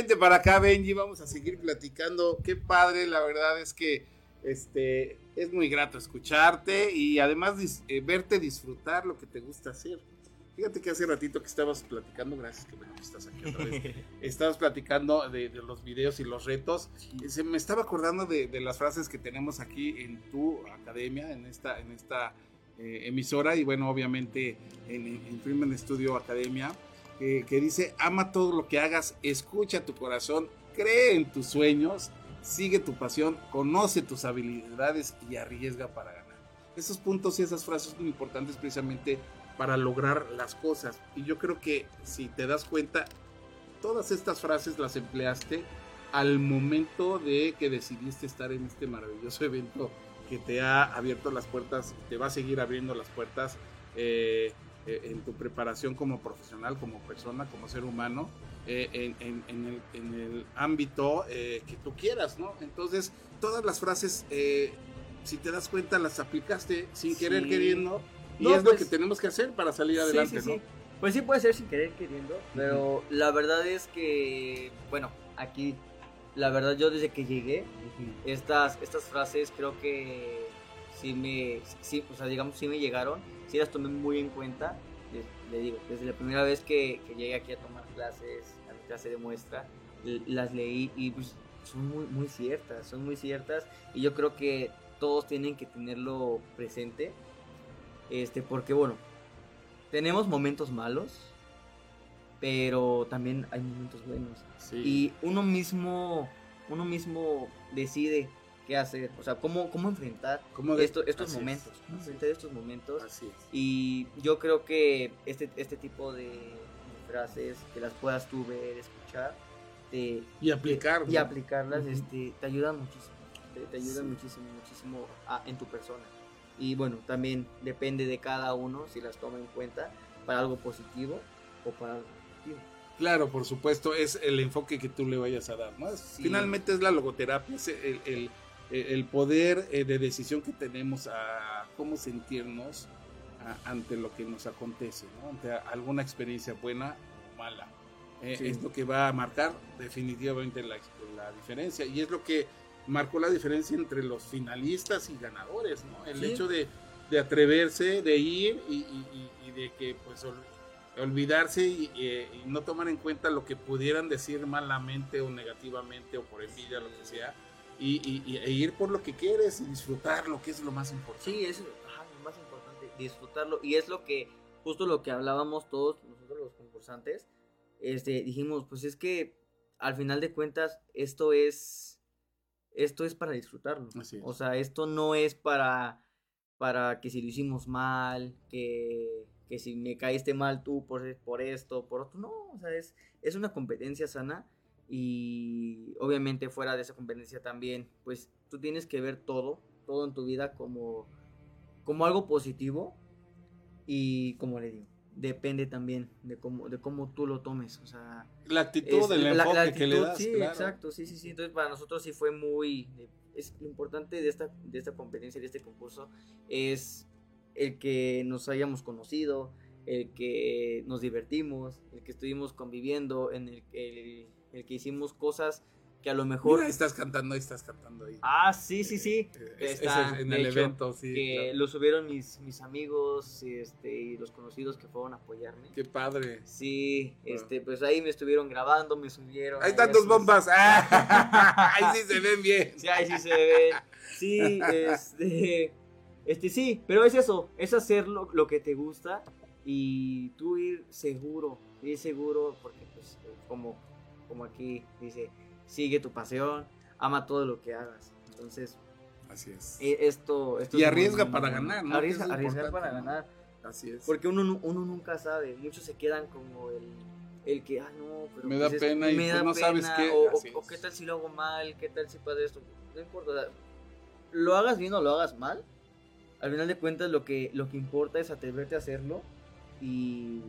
Vente para acá, Benji, vamos a seguir platicando. Qué padre, la verdad es que este es muy grato escucharte y además dis- eh, verte disfrutar lo que te gusta hacer. Fíjate que hace ratito que estabas platicando, gracias que que estás aquí otra vez. [LAUGHS] estabas platicando de, de los videos y los retos. Se me estaba acordando de, de las frases que tenemos aquí en tu academia, en esta, en esta eh, emisora y bueno, obviamente en, en Freeman Studio Academia, que, dice, ama todo lo que hagas, escucha tu corazón, cree en tus sueños, sigue tu pasión, conoce tus habilidades y arriesga para ganar. Esos puntos y esas frases son importantes precisamente para lograr las cosas. Y yo creo que si te das cuenta, todas estas frases las empleaste al momento de que decidiste estar en este maravilloso [LAUGHS] evento que te ha abierto las puertas, te va a seguir abriendo las puertas eh, eh, en tu preparación como profesional, como persona, como ser humano, eh, en, en- en el, en el ámbito eh, que tú quieras, ¿no? Entonces, todas las frases, eh, si te das cuenta, las aplicaste sin querer Sí. queriendo, y No, es lo pues- que tenemos que hacer para salir adelante, sí, ¿no? Pues sí puede ser sin querer queriendo, pero la verdad es que, bueno, aquí, la verdad yo desde que llegué, estas, estas frases creo que sí me, sí, o sea, digamos, sí me llegaron, sí las tomé muy en cuenta, le, le digo, desde la primera vez que, que llegué aquí a tomar clases, a mi clase de muestra, las leí y pues son muy, muy ciertas, son muy ciertas y yo creo que todos tienen que tenerlo presente, este, porque bueno, tenemos momentos malos, pero también hay momentos buenos. Sí. Y uno mismo, uno mismo decide qué hacer, o sea, cómo, cómo enfrentar ¿Cómo esto- estos es, momentos, enfrentar estos momentos. Así es. Y yo creo que este, este tipo de frases, que las puedas tú ver, escuchar, te, Y aplicar. y aplicarlas, este, te ayudan muchísimo. Te, te ayudan Sí. muchísimo, muchísimo a- en tu persona. Y bueno, también depende de cada uno si las toma en cuenta para algo positivo o para algo negativo. Claro, por supuesto, es el enfoque que tú le vayas a dar, ¿no? Sí. Finalmente es la logoterapia, es el, el- el poder eh, de decisión que tenemos a cómo sentirnos ante lo que nos acontece, ¿no? Ante alguna experiencia buena o mala. Eh, Sí. Es lo que va a marcar definitivamente la, la diferencia y es lo que marcó la diferencia entre los finalistas y ganadores, ¿no? El Sí. hecho de, de atreverse, de ir y, y- y- y de que pues ol- olvidarse y, eh, y no tomar en cuenta lo que pudieran decir malamente o negativamente o por envidia, lo que sea, y, y- e ir por lo que quieres y disfrutar lo que es lo más importante. Sí, es ajá, lo más importante, disfrutarlo. Y es lo que, justo lo que hablábamos todos nosotros los concursantes, este, dijimos, pues es que al final de cuentas esto es, esto es para disfrutarlo. Así es. O sea, esto no es para, para que si lo hicimos mal, que, que si me caíste mal tú por, por esto, por otro, no, o sea, es, es una competencia sana y obviamente fuera de esa competencia también, pues tú tienes que ver todo, todo en tu vida como, como algo positivo y como le digo, depende también de cómo, de cómo tú lo tomes, o sea, La actitud, es del la- enfoque la que le actitud, das. Sí, claro. exacto, sí, sí, sí. Entonces para nosotros sí fue muy... Es lo importante de esta, de esta competencia, de este concurso, es el que nos hayamos conocido, el que nos divertimos, el que estuvimos conviviendo, en el, el, el que hicimos cosas que a lo mejor... Mira, estás cantando, ahí estás cantando ahí. Ah, sí, sí, sí. Eh, es- Está, es en el hecho, evento, sí. que claro. lo subieron mis, mis amigos este, y los conocidos que fueron a apoyarme. Qué padre. Sí, este, pues ahí me estuvieron grabando, me subieron. Ahí están sus- bombas. [LAUGHS] ¡Ah! [LAUGHS] Ahí sí se ven bien. Sí, ahí sí se ven. Sí, este. Este sí, pero es eso, es hacer lo, lo que te gusta y tú ir seguro, ir seguro, porque pues como, como aquí dice, sigue tu pasión, ama todo lo que hagas. Entonces, Así es. e- esto, esto Y es arriesga muy, para ganar, ¿no? Arriesga, arriesgar para ganar. Así es. Porque uno, uno nunca sabe, muchos se quedan como el, el que, ah, no, pero Me da es- pena y me pues da no sabes pena, qué, O, o- o qué tal si lo hago mal, qué tal si pasa esto, no importa, o sea, lo hagas bien o lo hagas mal, al final de cuentas lo que, lo que importa es atreverte a hacerlo y,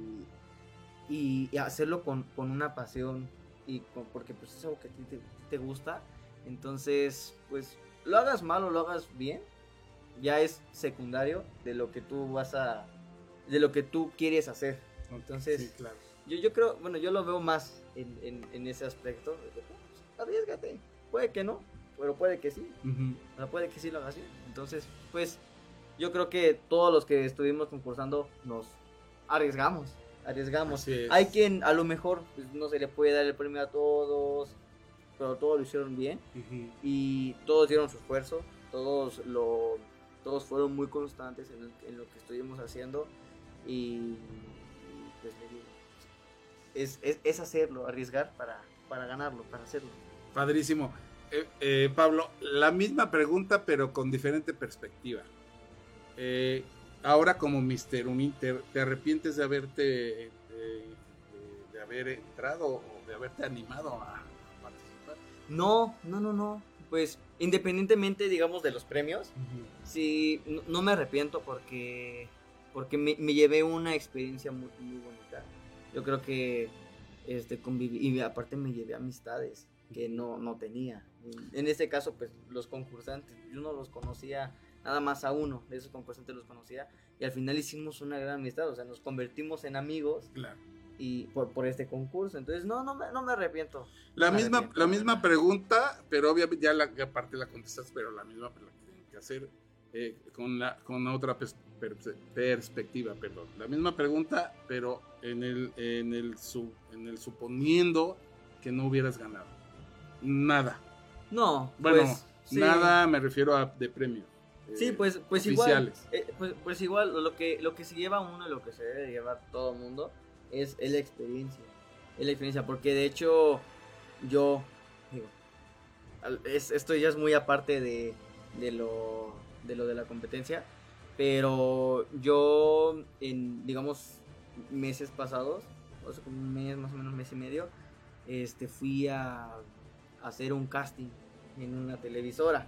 y, y hacerlo con, con una pasión y con- porque pues es algo que a ti te, te gusta, entonces pues lo hagas mal o lo hagas bien, ya es secundario de lo que tú vas a, de lo que tú quieres hacer. Entonces, Sí, claro. yo, yo creo, bueno, yo lo veo más en, en- en ese aspecto. de pues, arriesgate. Puede que no, pero puede que sí. Ujú. O sea, puede que sí lo hagas bien. Entonces, pues, yo creo que todos los que estuvimos concursando nos arriesgamos. Arriesgamos. Hay quien a lo mejor pues, no se le puede dar el premio a todos, pero todos lo hicieron bien y todos dieron su esfuerzo, todos lo todos fueron muy constantes en, el- en lo que estuvimos haciendo y pues es, es, es hacerlo, arriesgar para, para ganarlo, para hacerlo. Padrísimo. Eh, eh, Pablo, la misma pregunta, pero con diferente perspectiva. Eh, ahora como Mister Uninter, ¿te arrepientes de haberte eh, de, haber entrado o de haberte animado a participar? No, no, no, no. Pues independientemente, digamos, de los premios, sí, no, no me arrepiento porque, porque me, me llevé una experiencia muy, muy bonita. Yo creo que este, conviví, y aparte me llevé amistades que no, no tenía. En este caso, pues los concursantes, yo no los conocía, nada más a uno de esos concursantes los conocía, y al final hicimos una gran amistad, o sea, nos convertimos en amigos Claro. y por, por este concurso. Entonces, no, no me, no me arrepiento. La Me misma, arrepiento, la misma pregunta, pero obviamente ya la parte la contestas, pero la misma la que tienen que hacer eh, con, la, con otra pers- per- perspectiva, perdón. La misma pregunta, pero en el, en, el su- en el suponiendo que no hubieras ganado. Nada. No, Bueno, pues, sí. nada me refiero a de premio. Sí, pues, pues igual, eh, pues, pues igual lo que, lo que se lleva uno y lo que se debe de llevar todo el mundo es, es la experiencia. Es la experiencia, porque de hecho yo, digo, es- esto ya es muy aparte de, de lo de lo de la competencia, pero yo en digamos meses pasados, o sea, como un mes más o menos mes y medio, este fui a, a hacer un casting en una televisora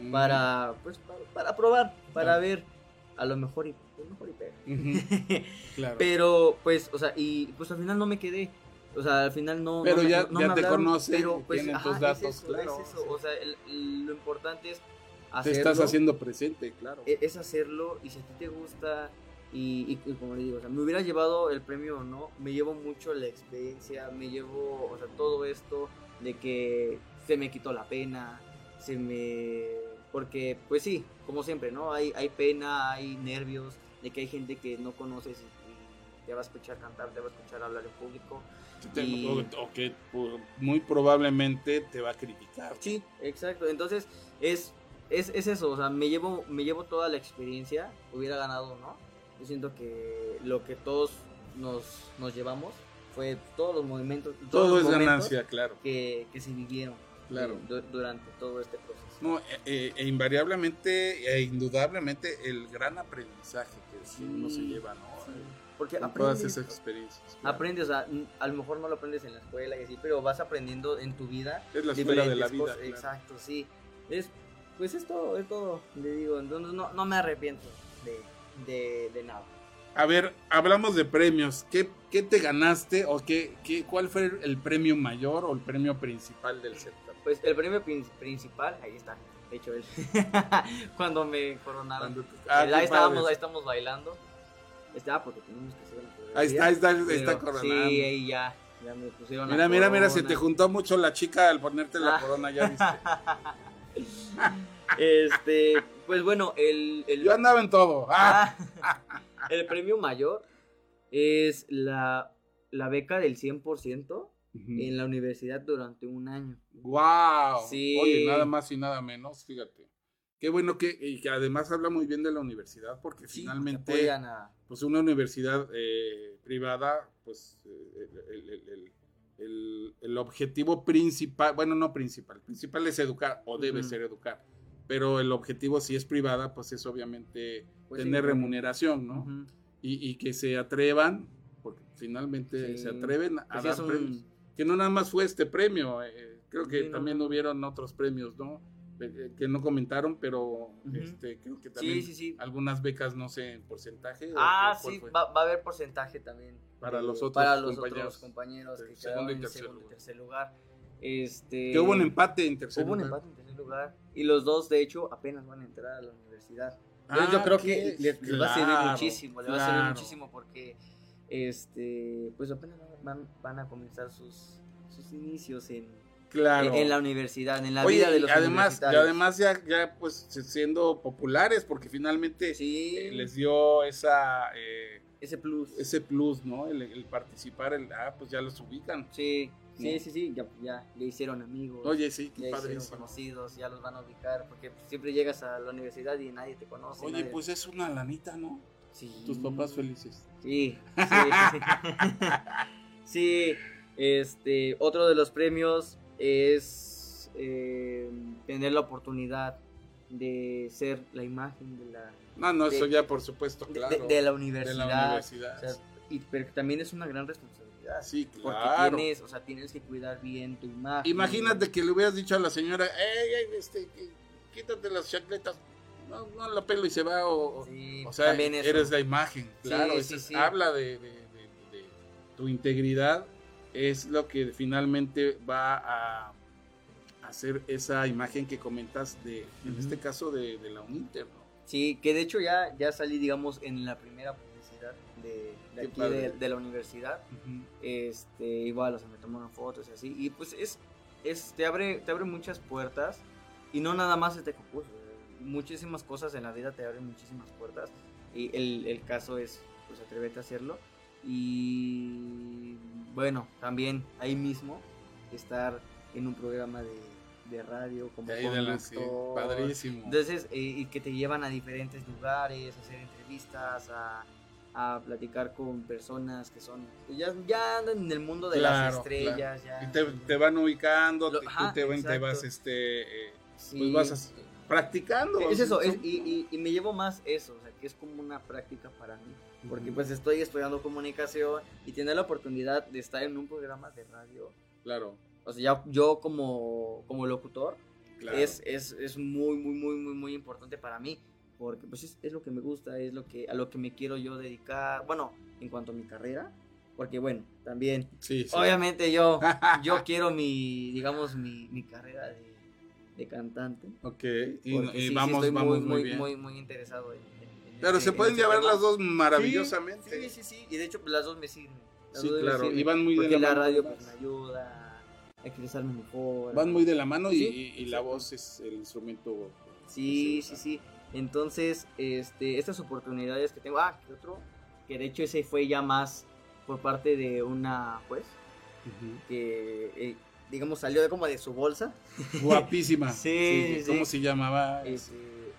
Mm. para pues para, para probar, para Claro. ver a lo mejor y a lo mejor y pega. [LAUGHS] Claro. Pero, pues, o sea, y pues al final no me quedé. O sea, al final no. Pero no ya- no ya me te hablaron, conocen, pero, pues, tienen ajá, tus datos, es eso, claro, es eso. sí. O sea, el- el- lo importante es Te estás haciendo presente, claro. e- Es hacerlo y si a ti te gusta. Y, y- y como le digo, o sea, me hubiera llevado el premio o no, me llevo mucho la experiencia, me llevo, o sea, todo esto de que se me quitó la pena, se me... Porque, pues sí, como siempre, ¿no? Hay, hay pena, hay nervios, de que hay gente que no conoces y, y te va a escuchar cantar, te va a escuchar hablar en público. Y- o, o que pu- muy probablemente te va a criticar. Sí, exacto. Entonces, es, es, es eso, o sea, me llevo, me llevo toda la experiencia, hubiera ganado, ¿no? Yo siento que lo que todos nos, nos llevamos fue todos los movimientos, todos Todo los es momentos ganancia, claro. que, que se vivieron Claro. eh, du- durante todo este proceso. No, e, e- e invariablemente e indudablemente el gran aprendizaje que Sí. uno se lleva, ¿no? Sí, Porque Con todas aprendes, esas experiencias. claro. aprendes, o sea, n- a lo mejor no lo aprendes en la escuela y así, pero vas aprendiendo en tu vida. Es la escuela de la vida. cosas. claro. Exacto, sí. Es, pues es todo, es todo, le digo. Entonces no, no me arrepiento de, de, de nada. A ver, hablamos de premios. ¿Qué, qué te ganaste o qué, qué, cuál fue el premio mayor o el premio principal del certamen? Pues el premio prin- principal, ahí está. De hecho, él. [LAUGHS] cuando me coronaron. Cuando ah, ahí estábamos, ahí estamos bailando. Está, porque tenemos que hacer la Ahí está, ahí está, ahí pero está coronando. Sí, ahí ya. Ya me pusieron la Mira, mira, mira, se te juntó mucho la chica al ponerte la Ah. corona, ya viste. [LAUGHS] Este, pues bueno, el, el, Yo andaba en todo. ¡Ah! Ah, el premio mayor es la, la beca del 100% en la universidad durante un año. Wow. Sí. Oye, nada más y nada menos, fíjate. Qué bueno que, y que además habla muy bien de la universidad, porque Sí, finalmente, a- pues una universidad eh, privada, pues eh, el, el- el- el- objetivo principal, bueno, no principal, principal es educar, o debe ser educar, pero el objetivo si es privada, pues es obviamente Pues tener remuneración, ¿no? Y, y que se atrevan, porque finalmente Sí. se atreven a Pues dar premios. Que no nada más fue este premio, eh, creo que Sí, también no. hubieron otros premios, ¿no? Eh, que no comentaron, pero este, creo que también Sí, sí, sí. algunas becas, no sé, en porcentaje. Ah, sí, va, va a haber porcentaje también. Para los otros para los compañeros. otros compañeros que segundo y tercer segundo lugar. tercer lugar. Este, Que hubo un empate en tercer Hubo un lugar. empate en tercer lugar. Y los dos, de hecho, apenas van a entrar a la universidad. Yo Ah, creo que les, les va a servir muchísimo, les va a servir muchísimo porque este pues apenas van, van a comenzar sus, sus inicios en, Claro. en, en la universidad, en la Oye, vida de y los además, y además ya, ya pues siendo populares, porque finalmente sí, eh, les dio esa eh, ese plus. ese plus, ¿no? El, el participar, el, ah, pues ya los ubican. Sí, sí, sí, sí, ya, ya, ya hicieron amigos. Oye, sí, ya qué hicieron padrísimo. conocidos, ya los van a ubicar, porque siempre llegas a la universidad y nadie te conoce. Oye, nadie- pues es una lanita, ¿no? Sí. Tus papás felices. Sí, sí, sí. [LAUGHS] Este, otro de los premios es eh, tener la oportunidad de ser la imagen de la, No, no, eso De- ya por supuesto, de- claro. de, la de universidad. la universidad. O sea, y, pero también es una gran responsabilidad. sí, Porque claro. tienes, o sea, tienes que cuidar bien tu imagen. Imagínate que le hubieras dicho a la señora, ey, ey, este, quítate las chacletas. No, no la pelo y se va. O, o- Sí, o sea, eres la imagen. Claro, sí, sí. habla de, de- de- de tu integridad. Es lo que finalmente va a hacer esa imagen que comentas de, en este caso, de, la UNITER, ¿no? Sí, que de hecho ya, ya salí, digamos, en la primera publicidad de, aquí de, de la universidad. este igual o sea me tomaron fotos y así y pues es, es te abre te abre muchas puertas y no nada más este concurso muchísimas cosas en la vida te abren muchísimas puertas y el, el caso es pues atreverte a hacerlo y bueno también ahí mismo estar en un programa de, de radio como De de la- sí, conductor. padrísimo. Entonces, eh, y que te llevan a diferentes lugares, a hacer entrevistas, a, a platicar con personas que son, ya, ya andan en el mundo de Claro, las estrellas, ya. Y te, te van ubicando, Lo- te- ajá, tú te, te vas este, eh, Sí. pues vas as- practicando. Es eso, es- y, y- y me llevo más eso, o sea, que es como una práctica para mí. Porque pues estoy estudiando comunicación y tener la oportunidad de estar en un programa de radio. Claro, O sea, ya yo como, como locutor claro. es, es, es muy, muy, muy, muy, muy importante para mí. Porque pues es, es lo que me gusta, es lo que, a lo que me quiero yo dedicar. Bueno, en cuanto a mi carrera. Porque bueno, también, Sí, sí. obviamente yo, [LAUGHS] yo quiero mi, digamos, mi, mi carrera de, de cantante. Ok, y, y sí, vamos, vamos muy, muy, bien. muy, muy interesado en, en- Claro, este- se pueden en este llevar las dos maravillosamente. Sí, sí, sí. Y de hecho, pues, las dos me sirven. Las Sí, dos claro, y van muy de la la mano, radio pues, me ayuda a expresarme mejor. Van muy de la mano y, Sí, y- y la voz es el instrumento. Sí, sí, sí. Entonces, este, estas oportunidades que tengo. Ah, que otro. Que de hecho ese fue ya más por parte de una juez. Ujú. Que, eh, digamos, salió de como de su bolsa. [LAUGHS] Guapísima. Sí, sí, ¿Cómo se llamaba? Este,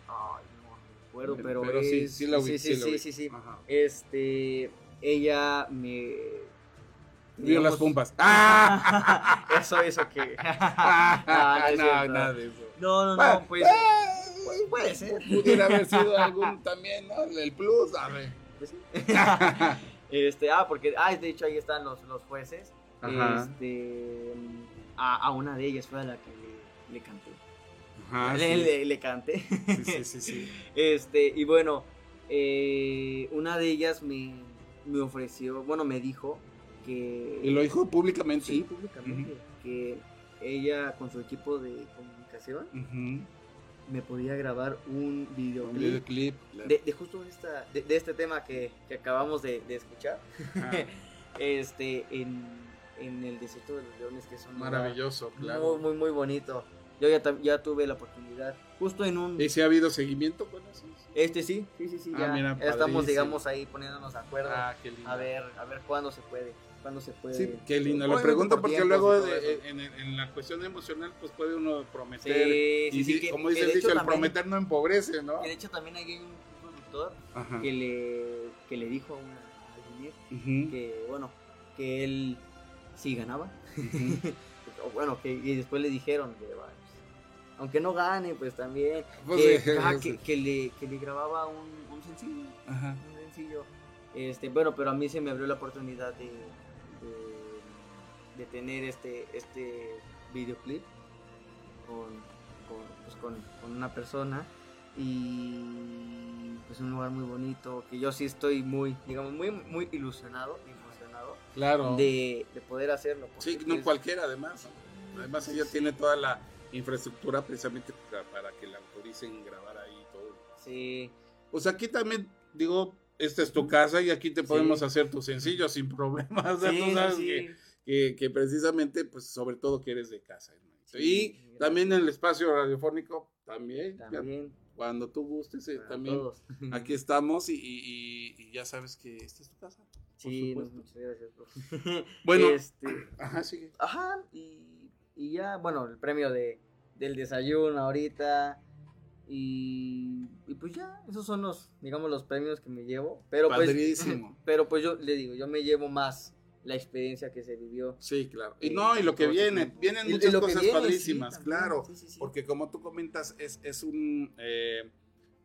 ay, no recuerdo, pero, Pero sí, es- sí la ubiqué, sí, sí sí, sí. Este, ella me... Vio las pompas. [LAUGHS] ¡Ah! eso, eso que... Ah, [LAUGHS] no, no es nada de eso. No, no, no, pues... ah, pues puede ser. Pudiera haber sido algún también, ¿no? El plus, a ver. Pues sí. este, ah, porque, ah, de hecho ahí están los, los jueces. Ajá. Este, a, a una de ellas fue a la que le, le canté. Ajá, le, sí. le- le canté. Sí, sí, sí, sí. [LAUGHS] Este, y bueno, eh, una de ellas me, me ofreció, bueno, me dijo que... Y lo dijo públicamente. Sí, públicamente. Que ella con su equipo de comunicación me podía grabar un Un videoclip videoclip. claro. de, de justo esta, de, de este tema que, que acabamos de, de escuchar. [LAUGHS] Este, en, en el desierto de los leones, que es un Maravilloso, muy, claro. muy, muy bonito. Yo ya, ya tuve la oportunidad, justo en un... ¿Y si ha habido seguimiento con eso? Este sí, sí, sí, sí, Ah, ya, mira, ya estamos, digamos, ahí poniéndonos de acuerdo. Ah, qué lindo. a ver, a ver cuándo se puede, cuándo se puede. Sí, qué lindo. Lo pregunto por porque luego de- eso. en, en- la cuestión emocional, pues puede uno prometer. Sí, sí, y sí, que- como dice el dicho, el prometer no empobrece, ¿no? Que de hecho también hay un productor Ajá. que le, que le dijo a una a que, bueno, que él sí ganaba. [LAUGHS] Bueno, que y después le dijeron que, pues, aunque no gane, pues también, Pues, que, que, que le, que le grababa un, un sencillo, Ajá. un sencillo. Este, bueno, pero a mí se me abrió la oportunidad de, de, de tener este, este videoclip con, con, pues, con, con una persona y pues un lugar muy bonito que yo sí estoy muy digamos muy muy ilusionado y emocionado Claro. de, de poder hacerlo Sí, no cualquiera además. Además ella tiene toda la infraestructura precisamente para, para que la autoricen grabar ahí todo. sí Pues aquí también, digo, esta es tu casa y aquí te Sí. podemos hacer tu sencillo sin problemas. O sea, sí, tú sabes sí, que, que, que precisamente, pues sobre todo que eres de casa, hermanito. Y gracias. también en el espacio radiofónico, también, ya, cuando tú gustes, eh, también todos. aquí estamos y, y- y ya sabes que esta es tu casa. Sí no, muchas gracias profe. [LAUGHS] Bueno. este [CLEARS THROAT] Ajá, sigue. ajá y, y ya bueno el premio de del desayuno ahorita y, y pues ya esos son los digamos los premios que me llevo pero pues Padrísimo. [LAUGHS] pero pues yo le digo yo me llevo más la experiencia que se vivió Sí, claro. Y Sí, no, y lo que viene, vienen Y- muchas cosas viene, padrísimas, claro. sí, sí, sí. Porque como tú comentas, es, es un eh,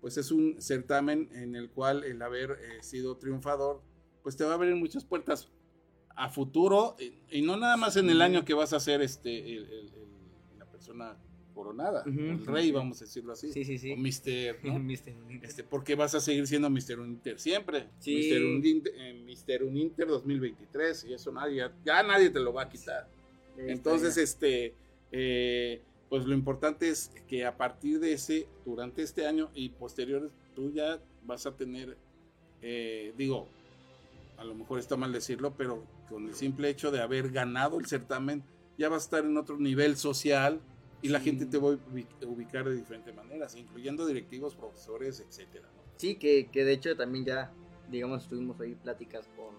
pues es un certamen en el cual el haber eh, sido triunfador, pues te va a abrir muchas puertas a futuro, y, y no nada más en el año que vas a ser este el- el- el- la persona coronada, el rey, vamos a decirlo así. Sí, sí, sí. O Mister, ¿no? [LAUGHS] Mr. Unite. Este, porque vas a seguir siendo Mister Uninter siempre. Sí. Mister Uninter, eh, Mister Uninter 2023 y eso nadie, ya nadie te lo va a quitar. Entonces, este, eh, pues lo importante es que a partir de ese, durante este año y posteriores, tú ya vas a tener, eh, digo, a lo mejor está mal decirlo, pero con el simple hecho de haber ganado el certamen, ya vas a estar en otro nivel social y la Sí. gente te va a ubi- ubicar de diferentes maneras, incluyendo directivos, profesores, etcétera. ¿no? Sí, que, que de hecho también ya, digamos, tuvimos ahí pláticas con,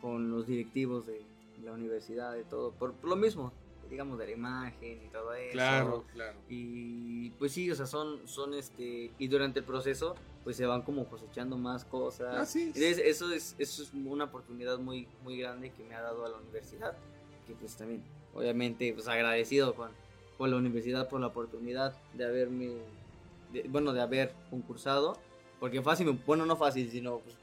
con los directivos de la universidad, de todo, por, por lo mismo, digamos, de la imagen y todo eso. Claro, claro. Y pues sí, o sea, son, son este, y durante el proceso pues se van como cosechando más cosas. Así es. Entonces, eso es, eso es una oportunidad muy, muy grande que me ha dado a la universidad. Que pues también, obviamente, pues agradecido con, con la universidad por la oportunidad de haberme, de- bueno, de haber concursado. Porque fácil, bueno, no fácil, sino pues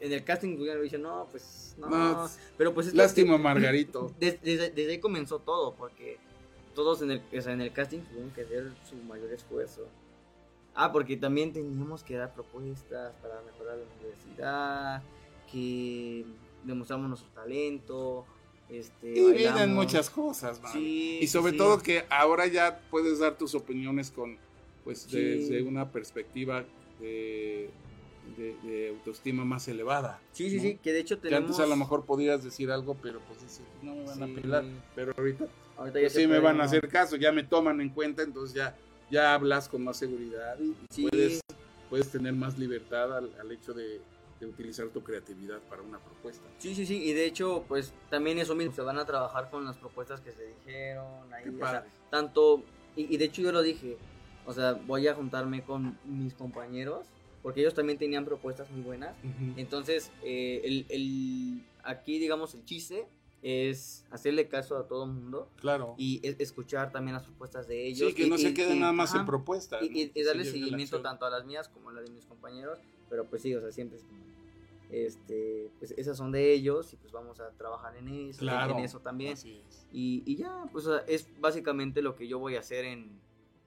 en el casting me dicen, no, pues no. No, pero pues es que- Lástima, Margarito. [LAUGHS] des- desde, desde ahí comenzó todo, porque todos en el, o sea, en el casting tuvieron que hacer su mayor esfuerzo. Ah, porque también teníamos que dar propuestas para mejorar la universidad, que demostramos nuestro talento, este, Y vienen muchas cosas, man. Sí, Y sobre sí, todo que ahora ya puedes dar tus opiniones con, pues, Sí. desde una perspectiva de, de- de autoestima más elevada. Sí, sí, ¿no? sí, que de hecho Que antes a lo mejor podías decir algo, pero pues dices, no me van a pelar. Pero ahorita ahorita ya pues, sí me van a hacer caso, ya me toman en cuenta, entonces ya, ya hablas con más seguridad y, Sí. puedes, puedes tener más libertad al, al hecho de, de utilizar tu creatividad para una propuesta. Sí, sí, sí, y de hecho, pues también eso mismo, se van a trabajar con las propuestas que se dijeron, ahí, Qué o sea, tanto, y, y de hecho yo lo dije, o sea, voy a juntarme con mis compañeros, porque ellos también tenían propuestas muy buenas, entonces, eh, el, el- aquí digamos el chiste es hacerle caso a todo el mundo Claro. y e- escuchar también las propuestas de ellos. Sí, que y- no se y- queden y- nada más ajá, en propuestas. y, y- darle seguimiento tanto a las mías como a las de mis compañeros, pero pues sí, o sea, siempre es como, este, pues esas son de ellos y pues vamos a trabajar en eso, Claro. en eso también. Y, y ya, pues o sea, es básicamente lo que yo voy a hacer en,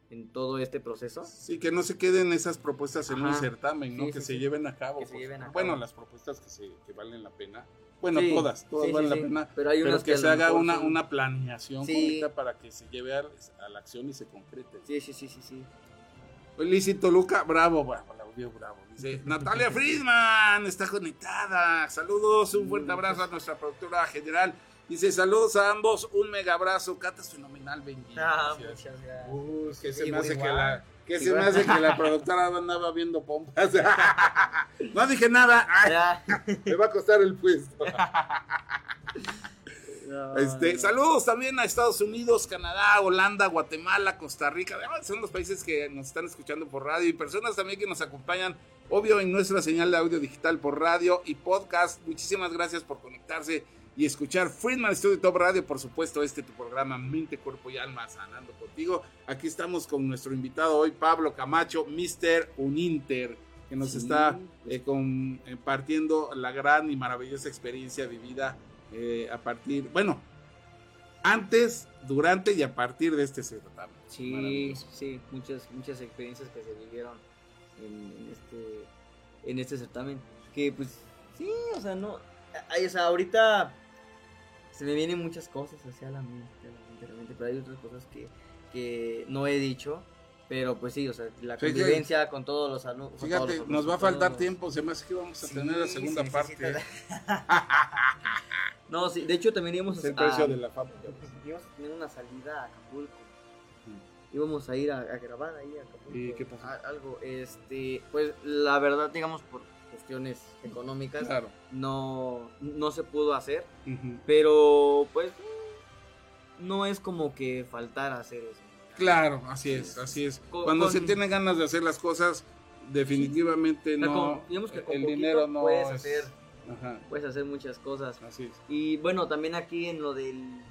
en todo este proceso. Sí, que no se queden esas propuestas en un Ajá. certamen, ¿no? Sí, que sí, se sí. lleven a cabo. Que se por lleven a favor. Bueno, cabo. las propuestas que, se, que valen la pena. Bueno, Sí, todas, todas sí, valen sí, la pena. Pero hay Pero que, se haga una, una planeación correcta para que se lleve a, a la acción y se concrete. Sí, sí, sí, sí, sí. Lícito Luca, bravo, bravo, la audio bravo. Dice, [LAUGHS] Natalia Friedman está conectada. Saludos, un fuerte abrazo a nuestra productora general. Dice, saludos a ambos, un mega abrazo. Cata es fenomenal, Benji. Ah, Gracias. muchas gracias. Uy, que se me Igual, hace que la, que se me hace que la [LAUGHS] productora andaba viendo pompas. [LAUGHS] no dije nada. Ay, me va a costar el puesto. [LAUGHS] No, Este, no. saludos también a Estados Unidos, Canadá, Holanda, Guatemala, Costa Rica. Son los países que nos están escuchando por radio y personas también que nos acompañan, obvio, en nuestra señal de audio digital por radio y podcast. Muchísimas gracias por conectarse y escuchar Friedman Studio Top Radio, por supuesto, este tu programa Mente, Cuerpo y Alma sanando contigo. Aquí estamos con nuestro invitado hoy, Pablo Camacho, Mr. Uninter, que nos Sí. está eh, compartiendo la gran y maravillosa experiencia vivida eh, a partir, bueno, antes, durante y a partir de este certamen. Sí, sí, muchas, muchas experiencias que se vivieron en, en este, en este certamen. Que pues, sí, o sea, no, o sea, ahorita se me vienen muchas cosas hacia la mente, a la mente, realmente, pero hay otras cosas que, que no he dicho. Pero pues sí, o sea, la Sí, sí. convivencia con todos los alumnos. Fíjate, nos va a faltar tiempo, se me hace que vamos a tener la segunda parte. [LAUGHS] [LAUGHS] no, sí, de hecho también íbamos Es el a, de la fama. íbamos a tener una salida a Acapulco. Íbamos a ir a, a grabar ahí a Acapulco. ¿Y qué pasó? A- algo, este, pues la verdad, digamos, por cuestiones económicas, Claro. no, no se pudo hacer. Pero, pues, no es como que faltara hacer eso. Claro, así es, así es. Con- Cuando con- se tiene ganas de hacer las cosas, definitivamente no. con- digamos que con el dinero no puedes es- hacer, Ajá, puedes hacer muchas cosas. así es. Y bueno, también aquí en lo del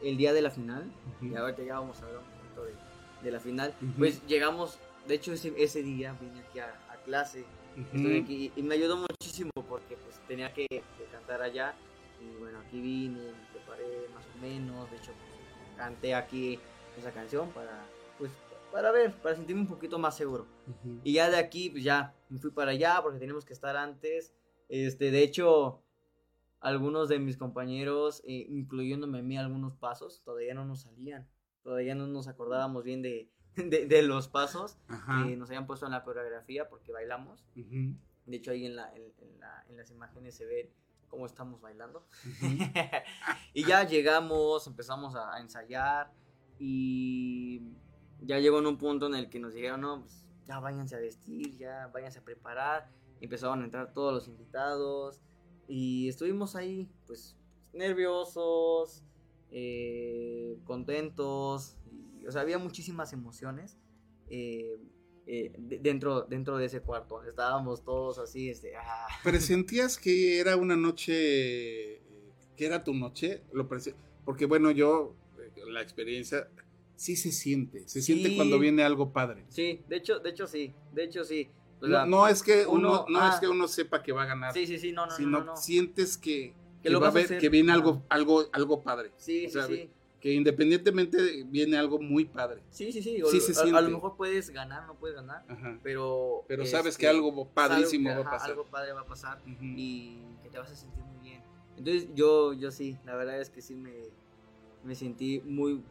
el día de la final, Ujú. y ahorita ya vamos a hablar un poquito de, de la final, pues llegamos, de hecho ese, ese día vine aquí a, a clase, estoy aquí y me ayudó muchísimo porque pues tenía que, que cantar allá y bueno, aquí vine, me preparé más o menos, de hecho pues, canté aquí esa canción para pues para ver, para sentirme un poquito más seguro. Y ya de aquí, pues ya me fui para allá porque teníamos que estar antes. Este, de hecho, algunos de mis compañeros, eh, incluyéndome a mí, algunos pasos, todavía no nos salían. Todavía no nos acordábamos bien de, de, de los pasos Ajá. que nos habían puesto en la coreografía porque bailamos. De hecho, ahí en, la, en, en la- en las imágenes se ve cómo estamos bailando. [LAUGHS] Y ya llegamos, empezamos a, a ensayar y ya llegó en un punto en el que nos dijeron, no, pues ya váyanse a vestir, ya váyanse a preparar. Y empezaron a entrar todos los invitados y estuvimos ahí, pues, nerviosos, eh, contentos, o sea, había muchísimas emociones. eh, eh, de- dentro, dentro de ese cuarto. Estábamos todos así, este, ah, ¿Presentías que era una noche, eh, que era tu noche? Lo Porque bueno, yo, eh, la experiencia, sí se siente, se siente cuando viene algo padre. Sí, de hecho, de hecho sí, de hecho sí. No, es que uno, uno- no ah. es que uno sepa que va a ganar, Sí, sí, sí, no, no, no, sino no, no. sientes que, que lo va a hacer. que viene algo, Ajá. algo, algo padre. Sí, o sí, sea, sí. Que independientemente viene algo muy padre. Sí, sí, sí. Sí o- a- a, lo mejor puedes ganar, no puedes ganar, Ajá. pero... Pero sabes este, que algo padrísimo algo que, va a pasar. Algo padre va a pasar Ujú. y que te vas a sentir muy bien. Entonces yo, yo sí, la verdad es que sí me, me sentí muy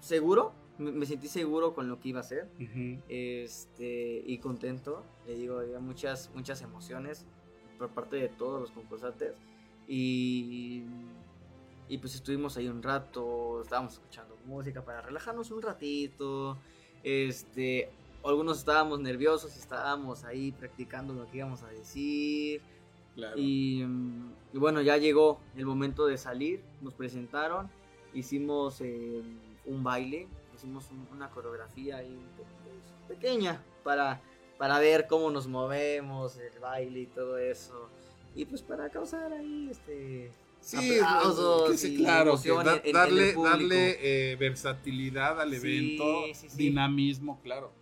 seguro, me, me sentí seguro con lo que iba a hacer Ujú. este, y contento. Le digo, había muchas, muchas emociones por parte de todos los concursantes. Y, y pues estuvimos ahí un rato, estábamos escuchando música para relajarnos un ratito. Este, algunos estábamos nerviosos, estábamos ahí practicando lo que íbamos a decir. Claro. Y, mm, y bueno, ya llegó el momento de salir, nos presentaron, hicimos eh, un baile, hicimos un- una coreografía ahí pues, pequeña para, para ver cómo nos movemos, el baile y todo eso. Y pues para causar ahí este... Sí, aplausos que sí, y claro, que da- en- darle, darle eh, versatilidad al evento, sí, sí. dinamismo, claro.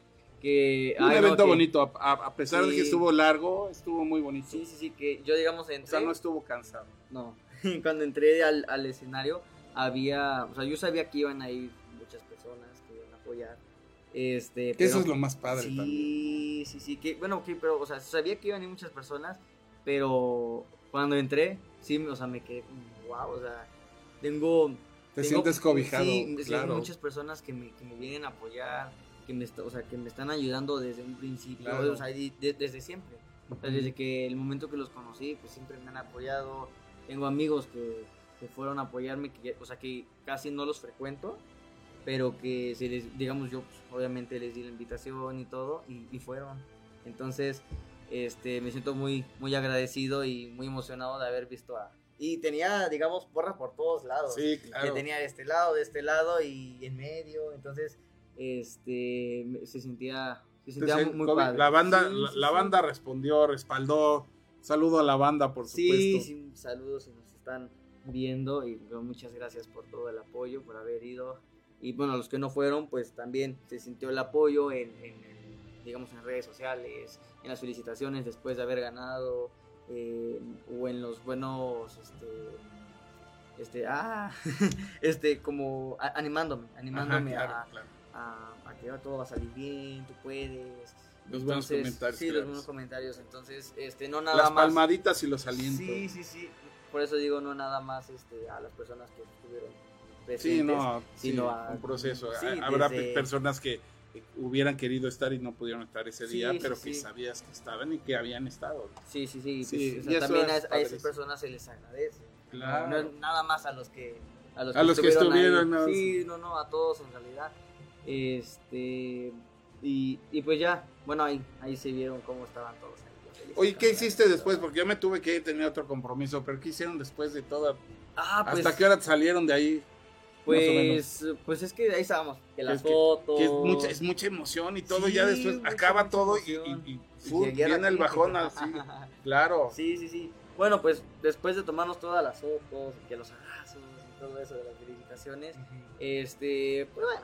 Que, Un ay, no, evento que- bonito, a, pesar de que estuvo largo, estuvo muy bonito. Sí, sí, sí, que yo digamos O entré... sea, no estuvo cansado. No, [LAUGHS] cuando entré al, al escenario había, o sea, yo sabía que iban a ir muchas personas que iban a apoyar. Este, eso es lo más padre sí, también. Sí, sí, que bueno, que pero o sea, sabía que iban a ir muchas personas, pero cuando entré, sí, o sea, me quedé como, wow, o sea, tengo Te tengo- sientes cobijado, sí, claro. muchas personas que me, que me vienen a apoyar, que me, o sea, que me están ayudando desde un principio, Claro. o sea, de- de- desde siempre. Desde que el momento que los conocí, pues siempre me han apoyado. Tengo amigos que, que fueron a apoyarme, que, o sea, que casi no los frecuento, pero que, se les, digamos, yo pues, obviamente les di la invitación y todo, y, y fueron. Entonces, este, me siento muy, muy agradecido y muy emocionado de haber visto a... Y tenía, digamos, porra por todos lados. Sí, Que claro. tenía de este lado, de este lado y en medio. Entonces, este, se sentía, se sentía Entonces, muy COVID, padre. La banda, Sí, la, sí, la banda respondió, respaldó. Saludo a la banda, por supuesto. Sí, saludos si nos están viendo y muchas gracias por todo el apoyo, por haber ido. Y bueno, los que no fueron, pues también se sintió el apoyo en- en, digamos, en redes sociales, en las felicitaciones después de haber ganado, eh, o en los buenos, este, este, ah, [LAUGHS] este, como a- animándome, Ajá, animándome claro, a, claro. a, a que todo va a salir bien, tú puedes. Los buenos Entonces, comentarios Sí, los buenos comentarios. Entonces, este, no nada Las más. palmaditas y los alientos. Sí, sí, sí. Por eso digo, no nada más este, a las personas que estuvieron presentes. Sí, no, sí, sino a- un proceso. sí, Ha- Habrá desde- personas que hubieran querido estar y no pudieron estar ese día, sí, pero que sí. sabías que estaban y que habían estado. Sí, sí, sí. Sí, pues, o sea, también a, es a esas personas se les agradece. Claro. No es nada más a los que a los A los que estuvieron, ahí. Sí, no, no, a todos en realidad. Este y, y pues ya, bueno, ahí ahí se vieron cómo estaban todos ahí. Oye, ¿qué hiciste después? Porque yo me tuve que tener otro compromiso, pero ¿qué hicieron después de toda? Ah, pues, ¿Hasta qué hora salieron de ahí? Pues, pues es que ahí estábamos, que las Es que- fotos. Que es mucha, es mucha emoción y todo, Sí, ya después acaba todo y, y, y, Y viene el bajón así. [LAUGHS] Claro. Sí, sí, sí. Bueno, pues después de tomarnos todas las fotos, que los abrazos y todo eso de las felicitaciones, este, pues bueno,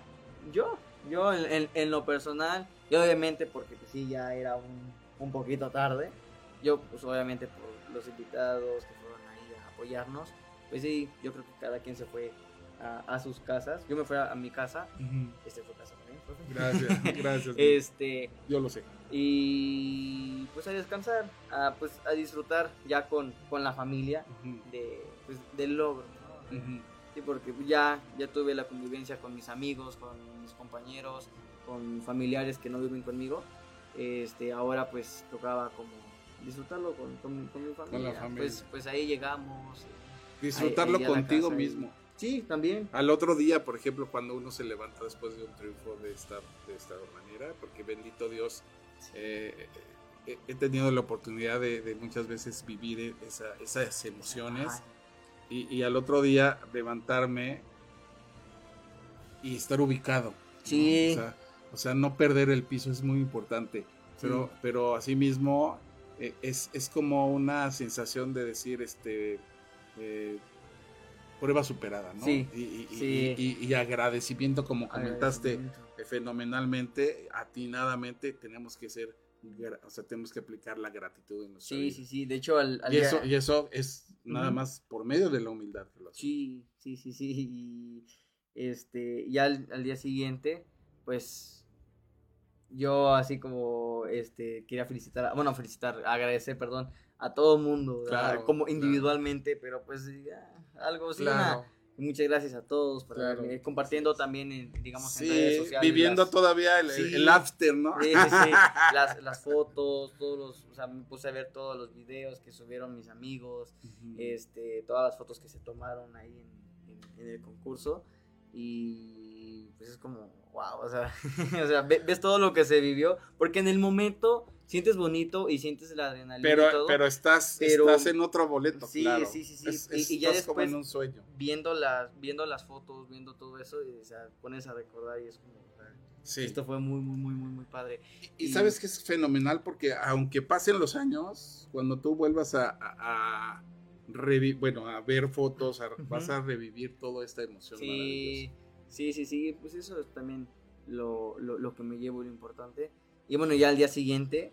yo, yo en, en- en lo personal, y obviamente porque pues sí, ya era un, un poquito tarde, yo pues obviamente por los invitados que fueron ahí a apoyarnos, pues sí, yo creo que cada quien se fue a, a sus casas, yo me fui a, a mi casa, este fue casa también, profe. Gracias, [LAUGHS] gracias. Este, Yo lo sé. y pues a descansar, a, pues a disfrutar ya con, con la familia de, pues, del logro. ¿no? Sí, porque ya, ya tuve la convivencia con mis amigos, con mis compañeros, con familiares que no viven conmigo. Este, ahora pues tocaba como disfrutarlo con, con, con mi familia. familia. Pues, pues ahí llegamos. Disfrutarlo ahí a la contigo casa mismo. Sí, también. Al otro día, por ejemplo, cuando uno se levanta después de un triunfo de esta, de esta manera, porque bendito Dios, eh, eh, he tenido la oportunidad de, de muchas veces vivir esa- esas emociones y, y al otro día levantarme y estar ubicado. ¿no? Sí. O sea, O sea, no perder el piso es muy importante. Pero, Sí. pero asimismo eh, es, es como una sensación de decir, este, eh, prueba superada, ¿no? Sí, Y, sí. y- y agradecimiento, como comentaste, Agradecimiento. fenomenalmente, atinadamente, tenemos que ser, o sea, tenemos que aplicar la gratitud en nuestra Sí, vida. sí, sí. De hecho, al, al Y día- eso, y eso es nada más por medio de la humildad. que lo. Sí, sí, sí, sí. Y este, ya al, al día siguiente, pues yo así como este quería felicitar, bueno, felicitar, agradecer, perdón, a todo el mundo, como claro. individualmente, pero pues ya, algo así. Claro. muchas gracias a todos por Claro. compartiendo también en, digamos en Sí, redes sociales. viviendo las- todavía el, Sí. el after, ¿no? Sí, sí, sí. [LAUGHS] Las, las fotos, todos los, o sea, me puse a ver todos los videos que subieron mis amigos, este, todas las fotos que se tomaron ahí en, en- en el concurso y pues es como, wow, o sea, [LAUGHS] o sea, ve- ves todo lo que se vivió, porque en el momento sientes bonito y sientes la adrenalina pero, y todo, pero estás, pero- estás en otro boleto, Sí, claro. sí, sí, sí. Es- Y- es- y ya estás como en un sueño. viendo las, viendo las fotos, viendo todo eso, y, o sea, pones a recordar y es como, Sí. esto fue muy, muy, muy, muy, muy padre. Y, sabes que es fenomenal porque aunque pasen los años, cuando tú vuelvas a, a, bueno, a ver fotos, a- Ujú. vas a revivir toda esta emoción Sí, maravillosa. sí, sí, sí, pues eso es también lo, lo, lo que me llevo lo importante. Y bueno, ya al día siguiente,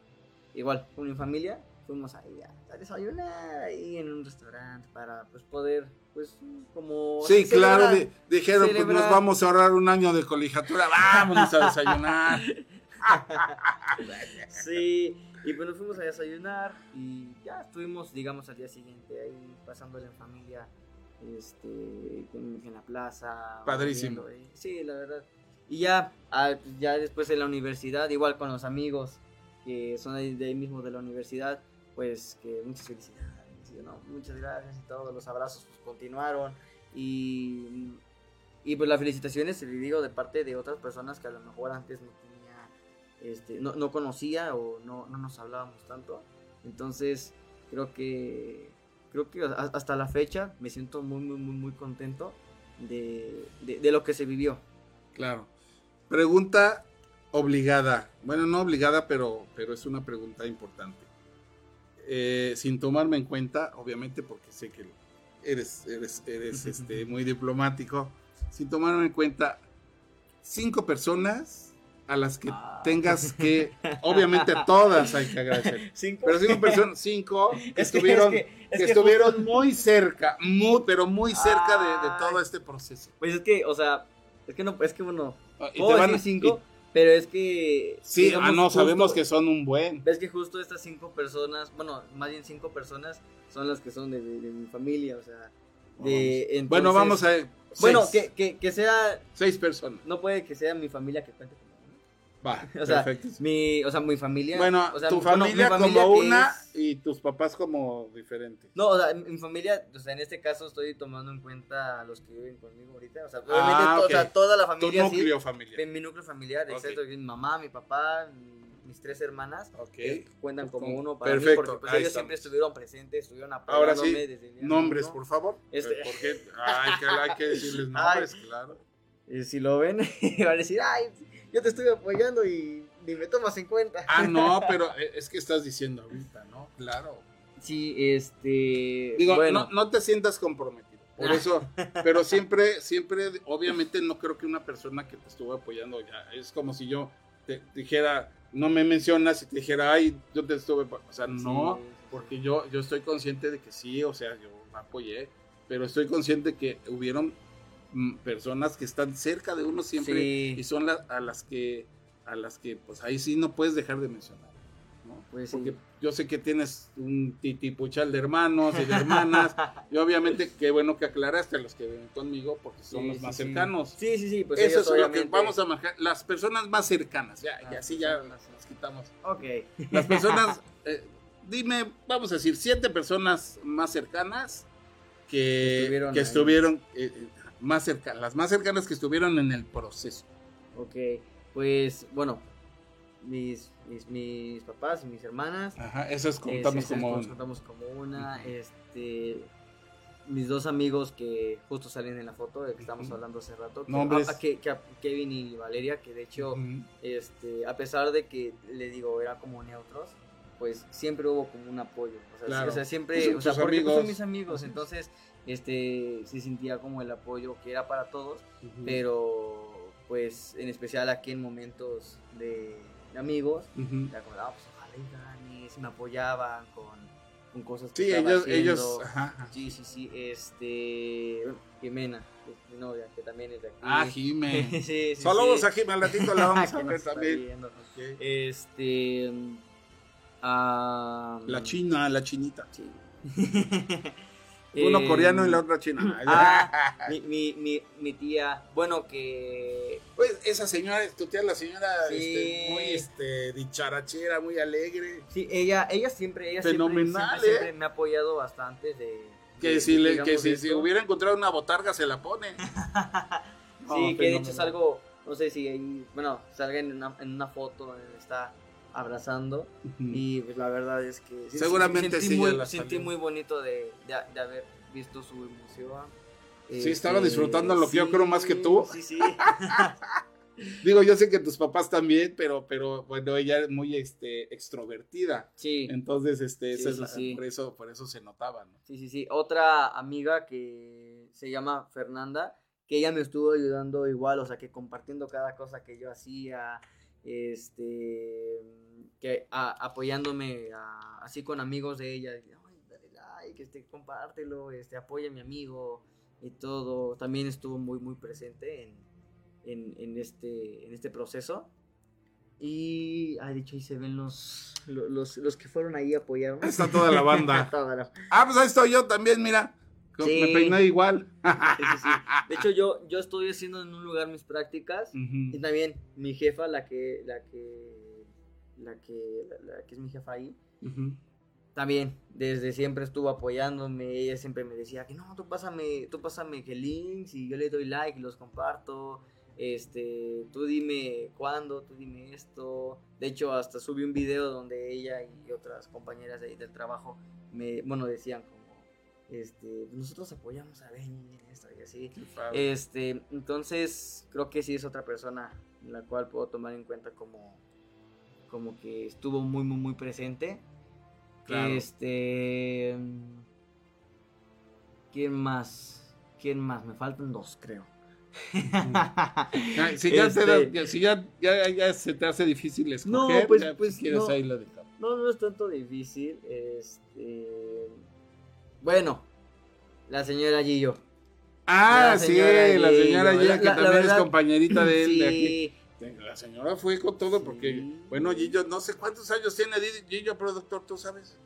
igual, con mi familia, fuimos ahí a, desayunar ahí en un restaurante para pues poder, pues, como... Sí, claro, dijeron, pues nos vamos a ahorrar un año de colegiatura, vámonos a desayunar. [LAUGHS] Sí, y pues nos fuimos a desayunar y ya estuvimos, digamos, al día siguiente ahí pasándole en familia, este, en, en la plaza. Padrísimo. Sí, la verdad. Y ya, ah, pues, ya después en la universidad, igual con los amigos que son ahí- de ahí mismo de la universidad, pues que muchas felicidades, muchas gracias y todos los abrazos pues continuaron y, y pues las felicitaciones, le digo, de parte de otras personas que a lo mejor antes no tenía, este, no, no conocía o no, no nos hablábamos tanto, entonces creo que, creo que hasta la fecha me siento muy, muy, muy, muy contento de, de lo que se vivió. Claro. Pregunta obligada. Bueno, no obligada, pero, pero es una pregunta importante. Eh, sin tomarme en cuenta, obviamente, porque sé que eres, eres, eres [LAUGHS] este, muy diplomático. Sin tomarme en cuenta, cinco personas a las que Ah. tengas que, [LAUGHS] obviamente a todas hay que agradecer. Cinco. Pero cinco personas, [LAUGHS] cinco que Es que- estuvieron, es que- es que que estuvieron justo- muy cerca, muy, pero muy cerca de, de todo este proceso. Pues es que, o sea, es que no, es que bueno, puedo te van- decir cinco, y- pero es que... Sí, digamos, ah, no, justo- sabemos que son un buen. Ves que justo estas cinco personas, bueno, más bien cinco personas son las que son de, de- de mi familia, o sea, de... entonces- bueno, vamos a. Bueno, que, que, que sea... seis personas. No puede que sea mi familia que cuente conmigo. Va, [LAUGHS] O sea, perfecto. Mi, o sea, mi familia... Bueno, o sea, tu bueno, familia, familia como una es- y tus papás como diferentes. No, o sea, mi familia, o sea, en este caso estoy tomando en cuenta a los que viven conmigo ahorita, o sea, obviamente Ah, to- ok. o sea, toda la Tu familia sí, núcleo familiar. en mi núcleo familiar, Ok. excepto mi mamá, mi papá, mi- mis tres hermanas, Ok. que cuentan como uno para mí, perfecto, porque pues ellos estamos. siempre estuvieron presentes, estuvieron Ahora sí, apoyándome desde el día Nombres, uno. por favor. Este- Porque hay que, hay que decirles [LAUGHS] nombres, claro. Y si lo ven, [LAUGHS] van a decir, ay, yo te estoy apoyando y ni me tomas en cuenta. Ah, no, [LAUGHS] pero eh, es que estás diciendo ahorita, ¿no? Claro. Sí, este, Digo, bueno, no, no te sientas comprometido. Por eso, pero [LAUGHS] siempre, siempre, obviamente no creo que una persona que te estuvo apoyando ya, es como si yo te dijera, no me mencionas y te dijera, ay, yo te estuve, apo-". o sea, no, Sí, porque yo, yo estoy consciente de que sí, o sea, yo apoyé, pero estoy consciente que hubieron personas que están cerca de uno siempre Sí. y son las a las que, a las que, pues ahí sí no puedes dejar de mencionar. ¿no? Pues sí. Porque yo sé que tienes un titipuchal de hermanos y de hermanas, [LAUGHS] y obviamente qué bueno que aclaraste a los que viven conmigo, porque son Sí, los más cercanos. Sí, sí, sí, pues Eso es lo que vamos a marcar, las personas más cercanas, ya, y así ya las quitamos. Ok. Las personas, [LAUGHS] eh, dime, vamos a decir, siete personas más cercanas que Estuvieron que estuvieron, eh, eh, más cercanas, las más cercanas que estuvieron en el proceso. Ok, pues bueno, mis, mis, mis papás y mis hermanas. Ajá, esas eh, contamos como esas contamos como una. Este. mis dos amigos que justo salen en la foto de que estamos hablando hace rato, que, Nombres. a- a- que- Kevin y Valeria, que de hecho, este, a pesar de que le digo, era como neutros, pues siempre hubo como un apoyo. O sea, Claro. o sea, siempre, son o sea, porque pues, son amigos. mis amigos, entonces, este, se sentía como el apoyo que era para todos, pero pues en especial aquí en momentos de, de amigos, era como, ah, pues ojalá y ganes, me apoyaban con, con cosas que Sí, estaba ellos, haciendo. ellos, ajá, ajá. Sí, sí, sí, este, Jimena, mi novia, que también es de aquí. Ah, Jime. [LAUGHS] sí, sí, Saludos sí. a Jime, al ratito la vamos a [LAUGHS] ver también. Este, La china, la chinita. sí. [LAUGHS] Uno Eh, coreano y la otra china. [LAUGHS] Ah, [LAUGHS] mi, mi, mi, mi tía, bueno, que Pues esa señora, tu tía, la señora, Sí. este, muy este, dicharachera, muy alegre. sí, ella, ella siempre, ella siempre- Fenomenal, siempre, siempre ¿eh? me ha apoyado bastante de... Que de- si, le, que si, si hubiera encontrado una botarga, se la pone. [LAUGHS] Sí, que de hecho es algo, no sé si ahí, bueno, salga en una, en una foto está abrazando y pues la verdad es que sí, Seguramente sentí sí, muy, sentí muy bonito de, de, de haber visto su emoción. Este, Sí, estaba disfrutando lo que yo creo más que tú. Sí, sí. [LAUGHS] Digo, yo sé que tus papás también, pero, pero bueno, ella es muy este, extrovertida. Sí, Entonces, este, Sí, esa es sí, la- sí. por eso, por eso se notaba, ¿no? sí, sí, sí. Otra amiga que se llama Fernanda, que ella me estuvo ayudando igual, o sea, que compartiendo cada cosa que yo hacía, este, que a- apoyándome a- así con amigos de ella, "Ay, dale like, este, compártelo, este, apoya a mi amigo y todo. También estuvo muy, muy presente en, en, en este, en este proceso. Y, ay, de hecho, ahí se ven los, lo- los, los que fueron ahí a apoyarme. Está toda la banda. [LAUGHS] Toda la- ah, pues ahí estoy yo también, mira. Sí. Me peiné igual. Sí, sí, sí. De hecho, yo, yo estoy haciendo en un lugar mis prácticas. Y también mi jefa, la que, la que, la que, la, la que es mi jefa ahí, también desde siempre estuvo apoyándome. Ella siempre me decía que no, tú pásame, tú pásame que links y yo le doy like y los comparto. Este, tú dime cuándo, tú dime esto. De hecho, hasta subí un video donde ella y otras compañeras de ahí del trabajo me, bueno, decían como, este, nosotros apoyamos a Benny en esto y así. Este, entonces creo que sí es otra persona en la cual puedo tomar en cuenta como, como que estuvo muy, muy, muy presente. Claro. Este, ¿quién más? ¿Quién más? Me faltan dos, creo. Si ya, te Este- da- ya- si ya, ya, ya se te hace difícil escoger, No, pues- ya, pues, quieres no. ahí lo dejamos. No, no es tanto difícil. Este, bueno, la señora Gillo. Ah, La sí, la señora Gillo. La- que la- la también verdad- es compañerita de él. de aquí. La señora fue con todo porque, Sí. bueno, Gillo, no sé cuántos años tiene Gillo, productor, tú sabes.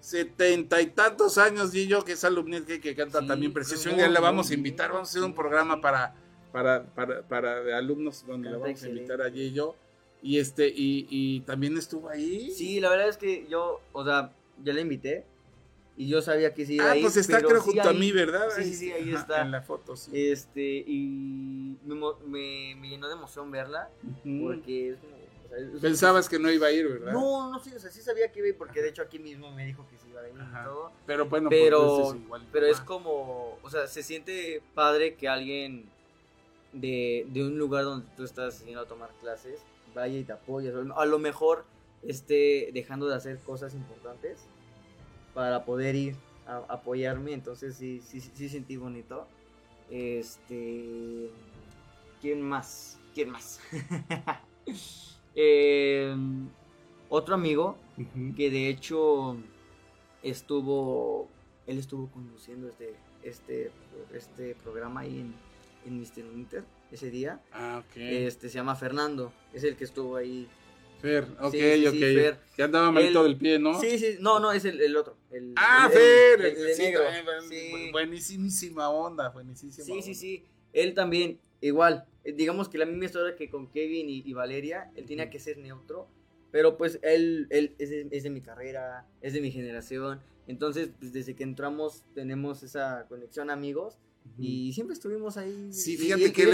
Setenta y tantos años, Gillo, que es alumno que, que canta Sí, también precioso. muy, Un día muy vamos a invitar, vamos a hacer un programa para, para, para, para de alumnos donde Canta vamos a invitar a Gillo. Y este, y, y también estuvo ahí. Sí, la verdad es que yo, o sea, ya la invité y yo sabía que sí iba Ah, a ir, pues está pero creo sí junto a mí, ¿verdad? Sí, sí, ahí está. En la foto, sí. Este, y me, me, me llenó de emoción verla porque es como... o sea, es- Pensabas que no iba a ir, ¿verdad? No, no, sí, o sea, sí sabía que iba a ir porque de hecho aquí mismo me dijo que sí iba a ir y todo. Pero bueno, Pero, pues, es igual. pero es como, o sea, se siente padre que alguien de, de un lugar donde tú estás yendo a tomar clases vaya y te apoye. A lo mejor esté dejando de hacer cosas importantes para poder ir a, apoyarme. Entonces sí, sí, sí, sentí bonito. Este, ¿quién más? ¿Quién más? [LAUGHS] Eh, otro amigo que de hecho estuvo, él estuvo conduciendo este, este, este programa ahí en, en Mr. Inter ese día. Ah, ok. Este se llama Fernando, es el que estuvo ahí. Fer, ok, Sí, sí, ok. sí, Fer. Que andaba malito Él- del pie, ¿no? Sí, sí, no, no, es el, el otro. El, Ah, el- Fer. el- el de sí, negro. también, buen- Sí. Buenísima onda, buenísima Sí, sí, onda. sí. Él también, igual. eh, Digamos que la misma historia que con Kevin y, y Valeria, él tenía que ser neutro. Pero pues él, él es, de, es de mi carrera, es de mi generación. Entonces, pues, desde que entramos tenemos esa conexión amigos. Y siempre estuvimos ahí. Sí, fíjate y que él,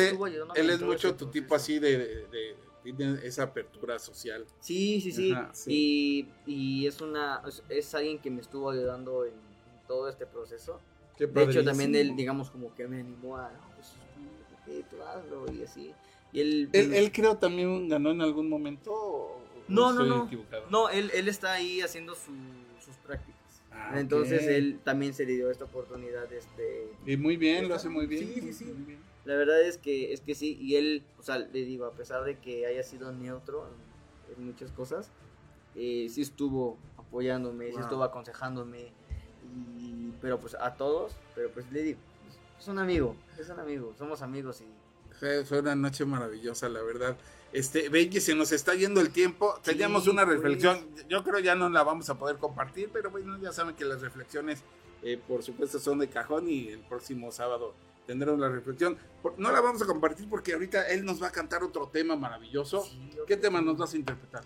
él en es mucho tu tipo así de, de- de- tiene esa apertura social. Sí, sí, sí. Ajá, sí. Y, y es una es, es alguien que me estuvo ayudando en todo este proceso. Qué De hecho, también él, digamos, como que me animó a, "No, pues, eh, tú hazlo y así. Y él, Él, él creo también ganó en algún momento. No, no, no. equivocado? No, él, él está ahí haciendo su- sus prácticas. Ah, Entonces ok. él también se le dio esta oportunidad, este, Y muy bien, lo hace muy bien. Sí, sí, sí. muy bien. La verdad es que es que sí, y él, o sea, le digo, a pesar de que haya sido neutro en, en muchas cosas, eh, sí estuvo apoyándome, sí Wow. estuvo aconsejándome, y, pero pues a todos, pero pues le digo, es un amigo, es un amigo, somos amigos y Fue, fue una noche maravillosa, la verdad. Este, ven que se nos está yendo el tiempo. Teníamos Sí, una pues. reflexión. Yo creo ya no la vamos a poder compartir, pero bueno, ya saben que las reflexiones, eh, por supuesto, son de cajón y el próximo sábado tendremos la reflexión. No la vamos a compartir porque ahorita él nos va a cantar otro tema maravilloso. Sí, ¿Qué tema nos vas a interpretar?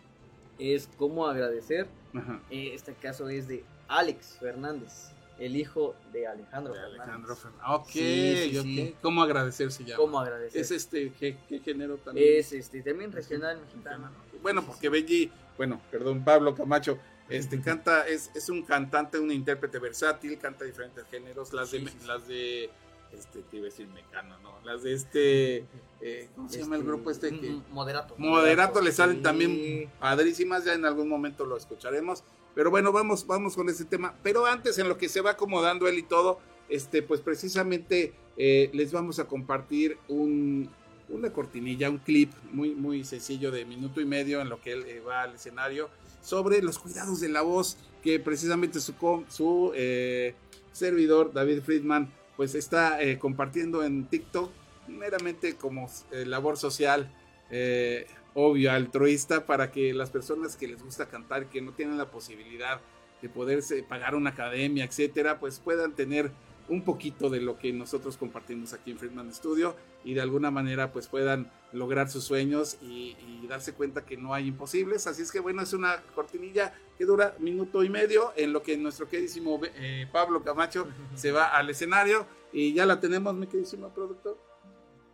es cómo agradecer, Ajá. eh, este caso es de Alex Fernández, el hijo de Alejandro, De Fernández. Alejandro Fernández. Ok, Sí, sí, ok. sí. ¿Cómo agradecer se llama? ¿Cómo agradecer? Es este, ¿qué, qué género también? Es este, también regional mexicano. Bueno, porque Benji, bueno, perdón, Pablo Camacho, este canta, es, es un cantante, un intérprete versátil, canta diferentes géneros, las de, las de, este, te iba a decir mecano, ¿no? Las de este, eh, ¿cómo se llama el Este, grupo este que? mm, Moderato. Moderato le salen sí. también padrísimas, ya en algún momento lo escucharemos. Pero bueno, vamos, vamos con ese tema. Pero antes, en lo que se va acomodando él y todo, este, pues precisamente eh, les vamos a compartir un, una cortinilla, un clip muy, muy sencillo de minuto y medio en lo que él eh, va al escenario sobre los cuidados de la voz que precisamente su, su eh, servidor David Friedman pues está eh, compartiendo en TikTok meramente como eh, labor social eh, obvio, altruista para que las personas que les gusta cantar, que no tienen la posibilidad de poderse pagar una academia, etcétera, pues puedan tener un poquito de lo que nosotros compartimos aquí en Friedman Studio y de alguna manera pues puedan lograr sus sueños y, y darse cuenta que no hay imposibles. Así es que bueno, es una cortinilla que dura minuto y medio en lo que nuestro queridísimo eh, Pablo Camacho [LAUGHS] se va al escenario y ya la tenemos, mi queridísimo productor.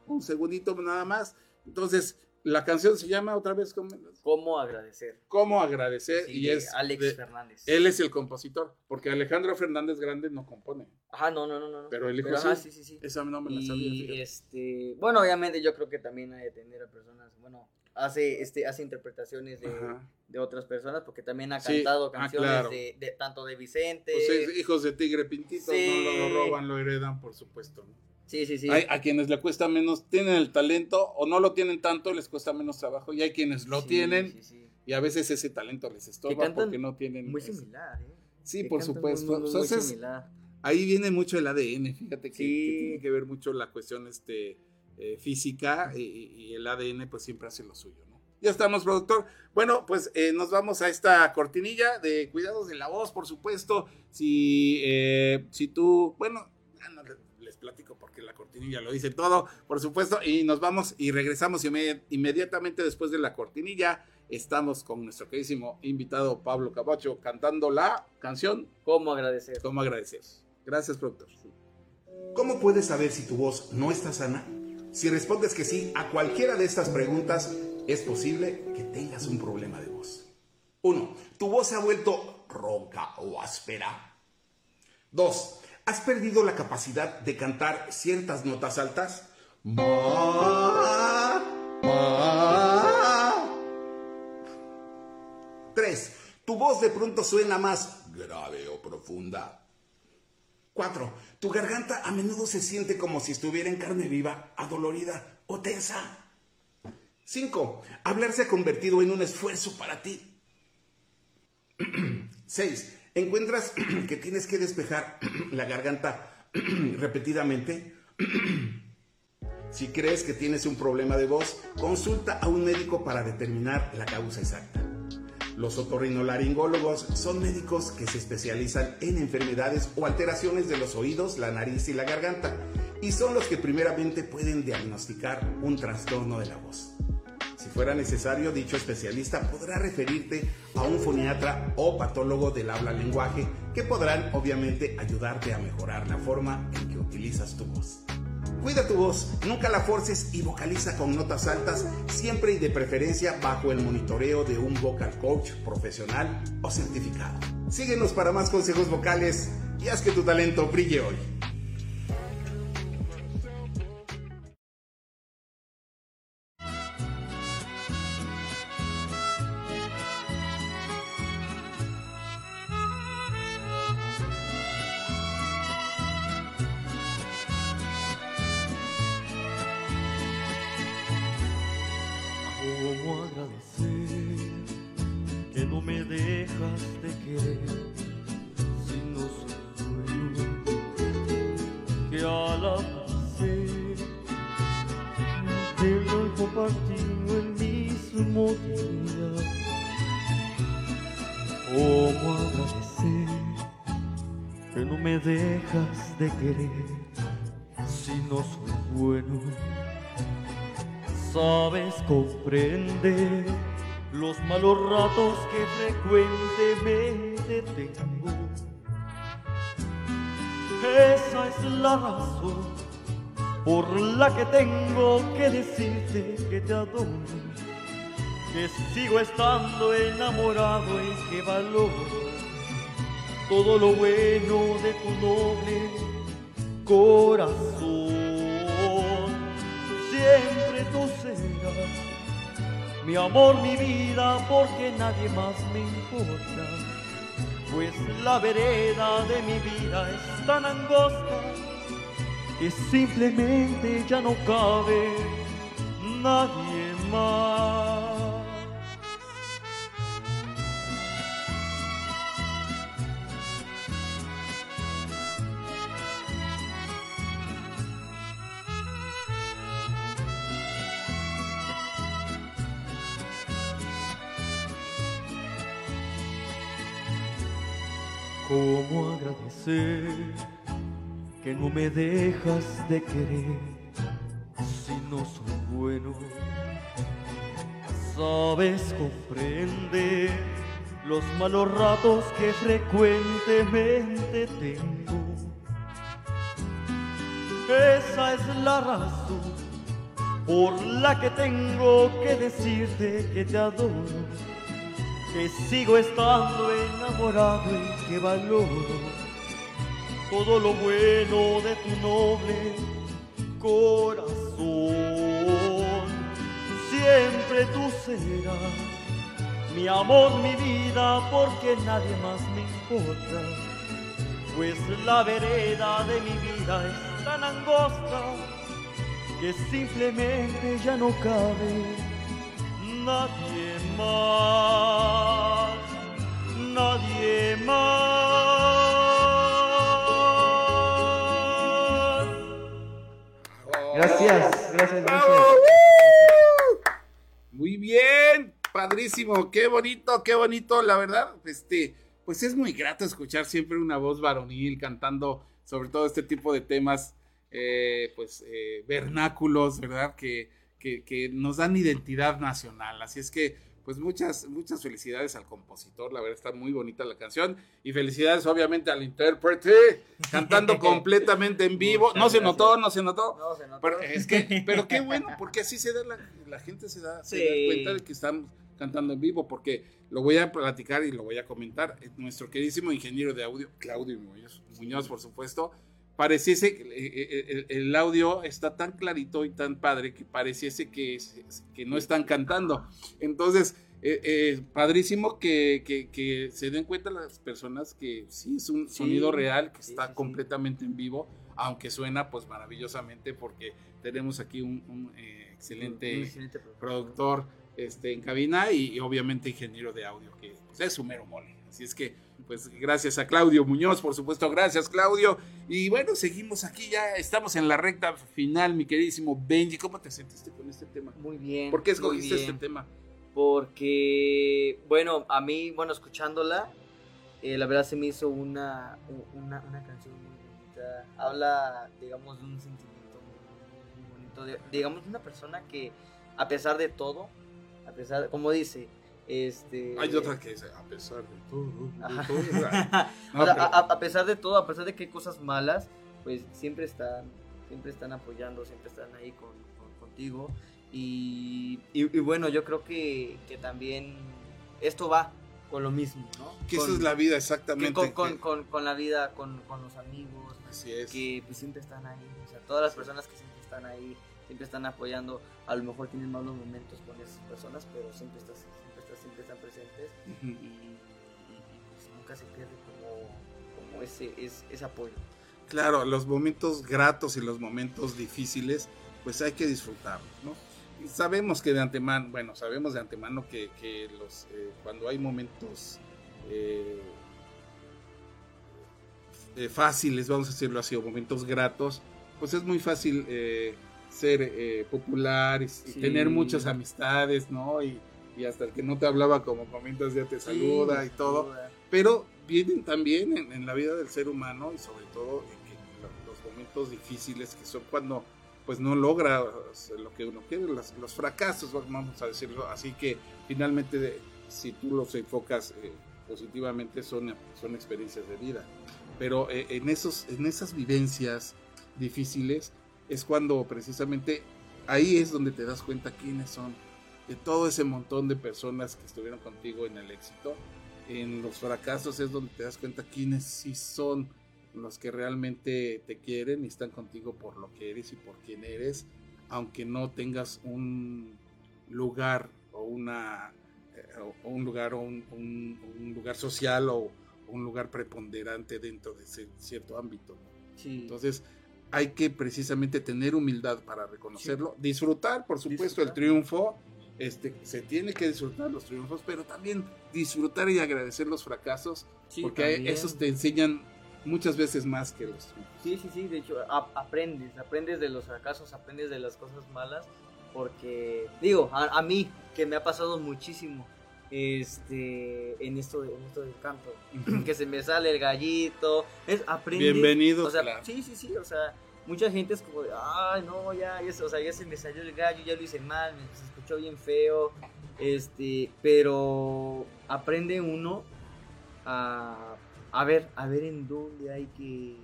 Un segundito nada más. Entonces, la canción se llama otra vez ¿cómo, ¿Cómo agradecer? ¿Cómo agradecer? Sí, y es Alex de- Fernández. él es el compositor, porque Alejandro Fernández Grande no compone. Ajá, no, no, no, no. Pero el hijo ajá, sí. sí, sí. Esa no me la sabía. Y fíjate. este, bueno, obviamente yo creo que también hay de tener a personas, bueno, hace este hace interpretaciones de, otras personas porque también ha Sí, cantado ah, canciones claro. de, de- tanto de Vicente. Pues es hijos de tigre pintito, Sí. no lo roban, lo heredan, por supuesto. ¿no? Sí, sí, sí. Hay a quienes le cuesta menos, tienen el talento o no lo tienen tanto, les cuesta menos trabajo. Y hay quienes lo Sí, tienen sí, sí. y a veces ese talento les estorba porque no tienen. Muy similar, ¿eh? Sí, Que por supuesto. muy, muy, muy Entonces, similar. ahí viene mucho el ADN, fíjate que, que tiene que ver mucho la cuestión este, eh, física y, y el ADN pues siempre hace lo suyo, ¿no? Ya estamos, productor. Bueno, pues eh, nos vamos a esta cortinilla de cuidados de la voz, por supuesto. Si, eh, si tú, bueno, platico porque la cortinilla lo dice todo, por supuesto. Y nos vamos y regresamos inme- inmediatamente después de la cortinilla. Estamos con nuestro queridísimo invitado Pablo Cabacho cantando la canción ¿Cómo agradecer? ¿Cómo agradecer? Gracias, productor. ¿Cómo puedes saber si tu voz no está sana? Si respondes que sí a cualquiera de estas preguntas, es posible que tengas un problema de voz. 1. Tu voz se ha vuelto ronca o áspera. 2. ¿Has perdido la capacidad de cantar ciertas notas altas? 3. Tu voz de pronto suena más grave o profunda. 4. Tu garganta a menudo se siente como si estuviera en carne viva, adolorida o tensa. 5. Hablar se ha convertido en un esfuerzo para ti. [CLEARS THROAT] 6. Encuentras [CLEARS THROAT] que tienes que despejar [CLEARS THROAT] la garganta [CLEARS THROAT] repetidamente. Si crees que tienes un problema de voz, consulta a un médico para determinar la causa exacta. Los otorrinolaringólogos son médicos que se especializan en enfermedades o alteraciones de los oídos, la nariz y la garganta, y son los que primeramente pueden diagnosticar un trastorno de la voz. Si fuera necesario, dicho especialista podrá referirte a un foniatra o patólogo del habla-lenguaje que podrán obviamente ayudarte a mejorar la forma en que utilizas tu voz. Cuida tu voz, nunca la forces y vocaliza con notas altas, siempre y de preferencia bajo el monitoreo de un vocal coach profesional o certificado. Síguenos para más consejos vocales y haz que tu talento brille hoy. De querer si no soy bueno? Que al amanecer te lo compartido el mismo día. ¿Cómo agradecer que no me dejas de querer si no soy bueno? sabes comprender los malos ratos que frecuentemente Esa es la razón por la que tengo que decirte que te adoro, que sigo estando enamorado y que valoro todo lo bueno de tu noble corazón. Siempre tú serás mi amor, mi vida, porque nadie más me importa. Pues la vereda de mi vida es tan angosta que simplemente ya no cabe nadie más. ¿Cómo agradecer que no me dejas de querer si no soy bueno? Sabes comprender los malos ratos que frecuentemente tengo. Esa es la razón por la que tengo que decirte que te adoro que sigo estando enamorado y que valoro todo lo bueno de tu noble corazón. Siempre tú serás mi amor, mi vida, porque nadie más me importa. Pues la vereda de mi vida es tan angosta que simplemente ya no cabe nadie más, nadie más. Gracias, gracias, ¡Bravo! gracias. Muy bien, padrísimo, qué bonito, qué bonito, la verdad, este, pues es muy grato escuchar siempre una voz varonil cantando sobre todo este tipo de temas, eh, pues, eh, vernáculos, ¿verdad? Que, que, que nos dan identidad nacional, así es que, pues muchas, muchas felicidades al compositor, la verdad está muy bonita la canción y felicidades obviamente al intérprete cantando [LAUGHS] completamente en vivo, Muchas no se gracias. notó, no se notó, No, se notó. pero es que, pero qué bueno, [LAUGHS] porque así se da la, la gente se da, se da cuenta de que están cantando en vivo, porque lo voy a platicar y lo voy a comentar. Nuestro queridísimo ingeniero de audio, Claudio Muñoz, Muñoz, por supuesto, pareciese que eh, eh, el, audio está tan clarito y tan padre que pareciese que, que no están cantando. Entonces, eh, eh, padrísimo que, que- que se den cuenta las personas que sí es un Sí. sonido real, que está sí, sí. completamente en vivo, aunque suena pues maravillosamente porque tenemos aquí un, un, eh, excelente Un excelente productor. productor este, en cabina y, y obviamente ingeniero de audio, que pues, es su mero mole. Así es que, pues gracias a Claudio Muñoz, por supuesto, gracias Claudio. Y bueno, seguimos aquí, ya estamos en la recta final, mi queridísimo Benji. ¿Cómo te sentiste con este tema? Muy bien. ¿Por qué escogiste este tema? Porque, bueno, a mí, bueno, escuchándola, eh, la verdad se me hizo una, una, una canción muy bonita. Habla, digamos, de un sentimiento muy, muy bonito. de- digamos, de una persona que, a pesar de todo, a pesar, como dice, este... Hay otra que dice, a pesar de todo. de Ajá. todo". No, [LAUGHS] O sea, pero- a, pesar de todo, a pesar de que hay cosas malas, pues siempre están, siempre están apoyando, siempre están ahí con, con- contigo. Y, y- y bueno, yo creo que, que también esto va con lo mismo, ¿no? Que Con- eso es la vida, exactamente. con, con, con la vida, con, con los amigos, Así es. que pues, siempre están ahí. O sea, todas las personas que siempre están ahí, siempre están apoyando. A lo mejor tienen malos momentos con esas personas, pero siempre, estás, siempre, están presentes [LAUGHS] y, Ujú. y- y, pues nunca se pierde como, como ese, es, ese apoyo. Claro, los momentos gratos y los momentos difíciles, pues hay que disfrutarlos, ¿no? Y sabemos que de antemano, bueno, sabemos de antemano que, que los, eh, cuando hay momentos eh, eh, fáciles, vamos a decirlo así, o momentos gratos, pues es muy fácil ser popular y, tener muchas amistades, ¿no? Y, y hasta el que no te hablaba, como comentas, ya te saluda y todo Saluda. pero vienen también en, en la vida del ser humano y sobre todo en lo- los momentos difíciles que son cuando pues no logra lo que uno quiere, las- los fracasos, vamos a decirlo así que finalmente si tú los enfocas eh, positivamente son, son experiencias de vida, pero eh, en, esos, en esas vivencias difíciles es cuando precisamente ahí es donde te das cuenta quiénes son de todo ese montón de personas que estuvieron contigo en el éxito en los fracasos es donde te das cuenta quiénes sí son los que realmente te quieren y están contigo por lo que eres y por quién eres, aunque no tengas un lugar o una eh, o un lugar o un, un- un lugar social o un lugar preponderante dentro de ese cierto ámbito. Sí. Entonces hay que precisamente tener humildad para reconocerlo, disfrutar, por supuesto, el Disfrutar. triunfo. Este, se tiene que disfrutar los triunfos, pero también disfrutar y agradecer los fracasos, Sí, porque también. esos te enseñan muchas veces más que los triunfos. Sí, sí, sí, de hecho, aprendes, aprendes de los fracasos, aprendes de las cosas malas, porque, digo, a, a mí, que me ha pasado muchísimo, este, en esto, de- en esto del canto, que se me sale el gallito, es aprender. Bienvenidos, o sea, claro. sí, sí, sí, o sea, mucha gente es como de, ay, no, ya, ya, o sea, ya se me salió el gallo, ya lo hice mal, me bien feo, este, pero aprende uno a, a ver, a ver en dónde hay que,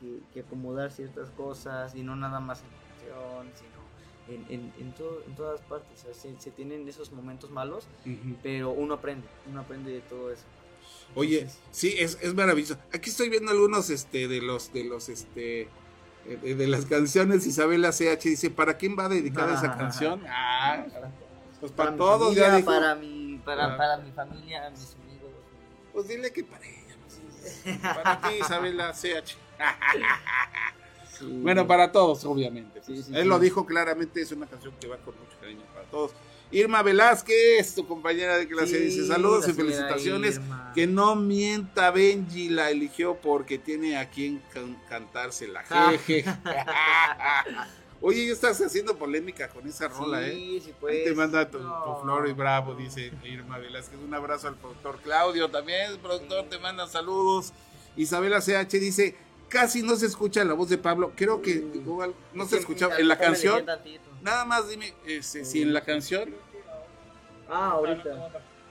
que, que acomodar ciertas cosas y no nada más en la canción, sino en, en, en, todo- en todas partes, o sea, se, se tienen esos momentos malos, pero uno aprende, uno aprende de todo eso. Oye, sí, es, es maravilloso. Aquí estoy viendo algunos este, de los, de los, este, de, de las canciones. Isabela CH dice, ¿para quién va dedicada esa canción? Ah, pues para, todos, familia, ya dijo. para mi, para, Ah. para mi familia, mis amigos. Pues dile que para ella. pues, [LAUGHS] Para ti, Isabela CH. Bueno, para todos, obviamente. Pues. sí, Él lo dijo claramente, es una canción que va con mucho cariño para todos. Irma Velázquez, tu compañera de clase, Sí, dice saludos y felicitaciones. Irma. Que no mienta, Benji la eligió porque tiene a quien can- cantársela. Jeje. [LAUGHS] Oye, ya estás haciendo polémica con esa rola, ¿eh? Sí, sí, Ahí pues. te manda tu, flor y bravo, dice Irma Velázquez. Un abrazo al productor Claudio también. El productor te manda saludos. Isabela CH dice: Casi no se escucha la voz de Pablo. Creo que Mm. no se escuchaba en la canción. tantito. Nada más dime este, si en la canción Ah, ahorita.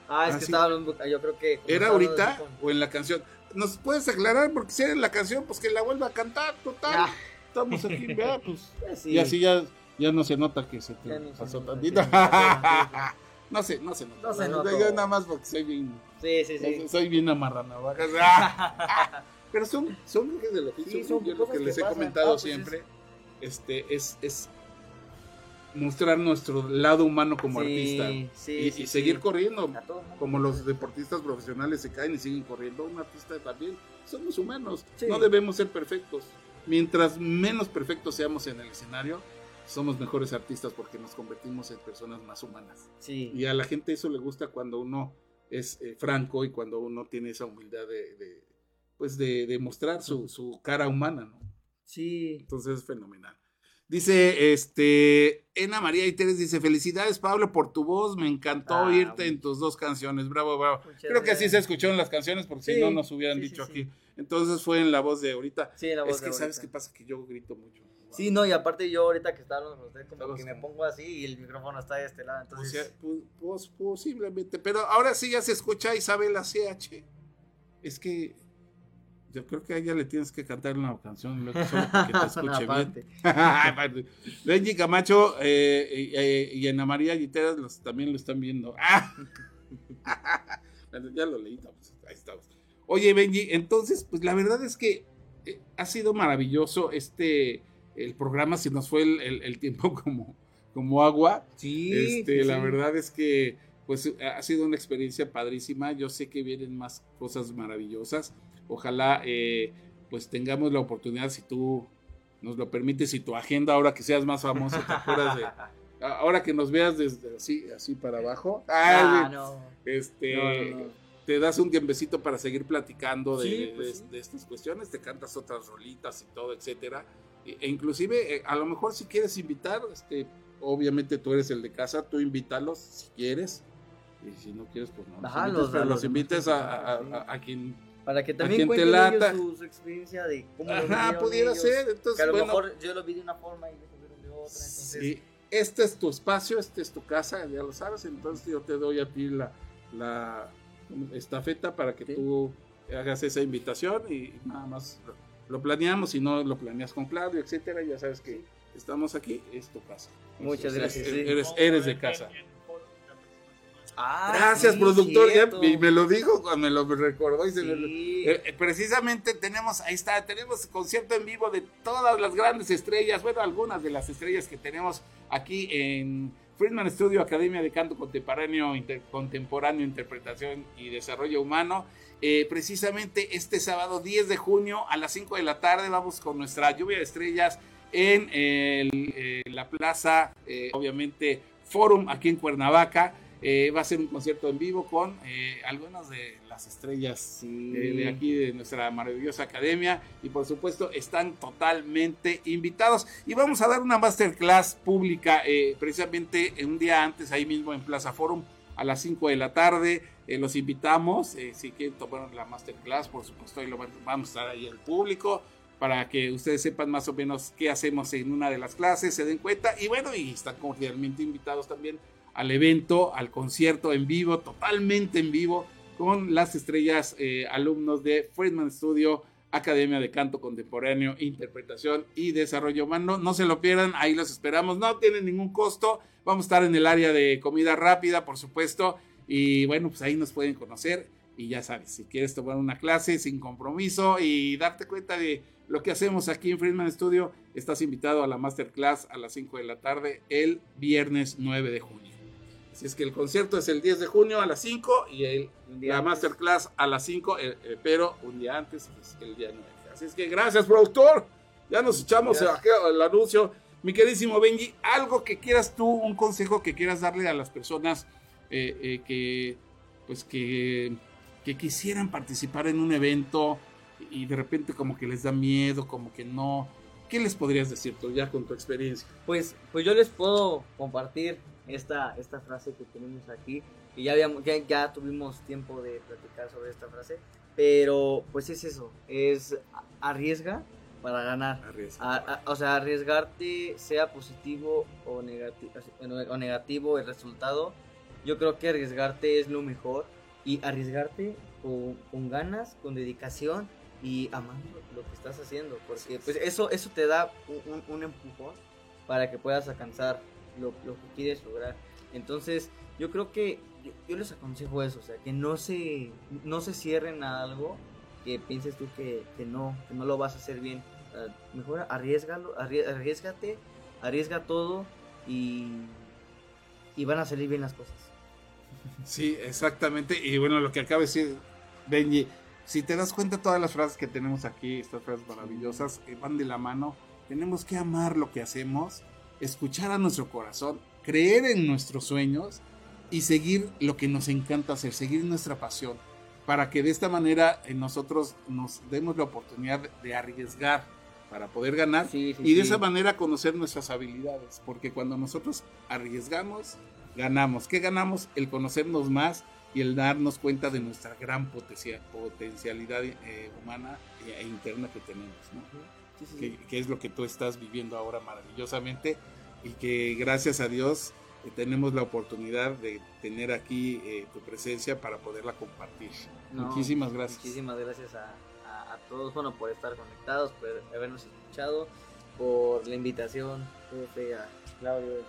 Ah, es Ah, que sí. estaba hablando. Yo creo que. era ahorita o en la canción. ¿Nos puedes aclarar? Porque si era en la canción, pues que la vuelva a cantar, total. Ya. Estamos aquí, [LAUGHS] vea, pues. Sí. Y así ya, ya no se nota que se te Ya no pasó nota, tantito. no nota. [LAUGHS] no sé, no se nota. No La- notó. Yo nada más porque soy bien, Sí, sí, sí. soy bien amarranavajas. [LAUGHS] Pero son, son del oficio. Sí, ¿no? son Yo lo cosas que les he comentado Ah, pues siempre este, es, es mostrar nuestro lado humano como Sí, artista sí, y, sí, y seguir corriendo. Todo. Como los deportistas profesionales se caen y siguen corriendo, un artista también. Somos humanos, no debemos ser perfectos. Mientras menos perfectos seamos en el escenario, somos mejores artistas porque nos convertimos en personas más humanas. Y a la gente eso le gusta cuando uno es eh, franco y cuando uno tiene esa humildad de, de, pues de, de mostrar su, su cara humana, ¿no? Sí. Entonces es fenomenal. Dice, este, Ena María Iteres dice, felicidades Pablo por tu voz, me encantó Ah, oírte en tus dos canciones, bravo, bravo. Muchas Creo que así se en las canciones porque si no nos hubieran sí, dicho sí. aquí. Entonces fue en la voz de ahorita. Sí, la voz es que sabes qué pasa, que yo grito mucho. Sí, no, y aparte yo ahorita que estaba hablando con usted, como que me pongo así y el micrófono está de este lado. O Entonces, sea, pu- pos- posiblemente, pero ahora sí ya se escucha Isabela CH. Es que yo creo que a ella le tienes que cantar una canción luego solo [LAUGHS] para que te escuche bien. [LAUGHS] Benji Camacho eh, y, eh, y Ana María Guiteras los, también lo están viendo. [LAUGHS] Ah. Ya lo leí, ahí estamos. Oye, Benji, entonces, pues la verdad es que eh, ha sido maravilloso este, el programa, si nos fue el, el, tiempo como, como agua. Sí. Este, la verdad es que, pues ha sido una experiencia padrísima. Yo sé que vienen más cosas maravillosas. Ojalá, eh, pues tengamos la oportunidad, si tú nos lo permites, si tu agenda, ahora que seas más famoso, te acuerdas de [LAUGHS] ahora que nos veas desde así, así para abajo, ah, no. este, te das un tiempecito para seguir platicando de, pues estas cuestiones, te cantas otras rolitas y todo, etcétera. E, e inclusive, eh, a lo mejor si quieres invitar, este, obviamente tú eres el de casa, tú invítalos si quieres. Y si no quieres, pues no. los, pero los invites a, a, quien para que también cuenten ellos su, su, experiencia de cómo Ajá, pudiera ser. Entonces, que a lo mejor yo lo vi de una forma y ellos lo vieron de otra. Entonces, sí este es tu espacio, este es tu casa, ya lo sabes, entonces yo te doy a ti la, la estafeta para que tú hagas esa invitación y nada más lo, planeamos, si no lo planeas con Claudio, etcétera, ya sabes que estamos aquí, es tu casa. Muchas gracias. Eres, eres de casa. Ah, Gracias, productor. y me lo dijo, me lo recordó. Y se eh, eh, precisamente tenemos, ahí está, tenemos concierto en vivo de todas las grandes estrellas, bueno, algunas de las estrellas que tenemos aquí en Friedman Studio, Academia de Canto Contemporáneo, Contemporáneo, Interpretación y Desarrollo Humano. Eh, precisamente este sábado 10 de junio a las 5 de la tarde vamos con nuestra lluvia de estrellas en la plaza, obviamente, Forum aquí en Cuernavaca. Eh, va a ser un concierto en vivo con eh, algunas de las estrellas de, aquí de nuestra maravillosa academia. Y por supuesto están totalmente invitados. Y vamos a dar una masterclass pública eh, precisamente un día antes ahí mismo en Plaza Forum a las 5 de la tarde. Los invitamos si quieren tomar la masterclass por supuesto ahí lo vamos a estar ahí el público para que ustedes sepan más o menos qué hacemos en una de las clases, se den cuenta. Y bueno, y están cordialmente invitados también al evento, al concierto en vivo, totalmente en vivo, con las estrellas eh, alumnos de Friedman Studio, Academia de Canto Contemporáneo, Interpretación y Desarrollo Humano. No se lo pierdan, ahí los esperamos, no tienen ningún costo. Vamos a estar en el área de comida rápida, por supuesto, y bueno, pues ahí nos pueden conocer. Y ya sabes, si quieres tomar una clase sin compromiso y darte cuenta de lo que hacemos aquí en Friedman Studio, estás invitado a la masterclass a las 5 de la tarde el viernes 9 de junio. Si es que el concierto es el 10 de junio a las 5 y el, la masterclass a las 5, eh, eh, pero un día antes, pues, el día 9. Así es que gracias, productor. Ya nos echamos el anuncio. Mi queridísimo Benji, algo que quieras tú, un consejo que quieras darle a las personas eh, que, pues que, que quisieran participar en un evento y de repente como que les da miedo, como que no. ¿Qué les podrías decir tú ya con tu experiencia? Pues, pues yo les puedo compartir esta, esta frase que tenemos aquí. Y ya, habíamos, ya, ya tuvimos tiempo de platicar sobre esta frase. Pero pues es eso, es arriesga para ganar. o sea, arriesgarte, sea positivo o, negativo o negativo el resultado. Yo creo que arriesgarte es lo mejor. Y arriesgarte con, con ganas, con dedicación y amando lo que estás haciendo. Porque pues eso, eso te da un, un empujón para que puedas alcanzar lo, que quieres lograr. Entonces, yo creo que yo, les aconsejo eso, o sea, que no se, no se cierren a algo que pienses tú que, no, que no lo vas a hacer bien. mejor arriesgalo, arriesgate, arriesga todo y, y van a salir bien las cosas. Sí, exactamente. Y bueno, lo que acaba de decir Benji, si te das cuenta todas las frases que tenemos aquí, estas frases maravillosas, van de la mano. Tenemos que amar lo que hacemos escuchar a nuestro corazón, creer en nuestros sueños y seguir lo que nos encanta hacer, seguir nuestra pasión, para que de esta manera eh, nosotros nos demos la oportunidad de arriesgar para poder ganar y de esa manera conocer nuestras habilidades, porque cuando nosotros arriesgamos, ganamos. ¿Qué ganamos? El conocernos más y el darnos cuenta de nuestra gran potencialidad eh, humana e interna que tenemos. Que, es lo que tú estás viviendo ahora maravillosamente y que gracias a Dios eh, tenemos la oportunidad de tener aquí eh, tu presencia para poderla compartir. muchísimas gracias. Muchísimas gracias a, a, todos, bueno, por estar conectados, por habernos escuchado, por la invitación, a Claudio, el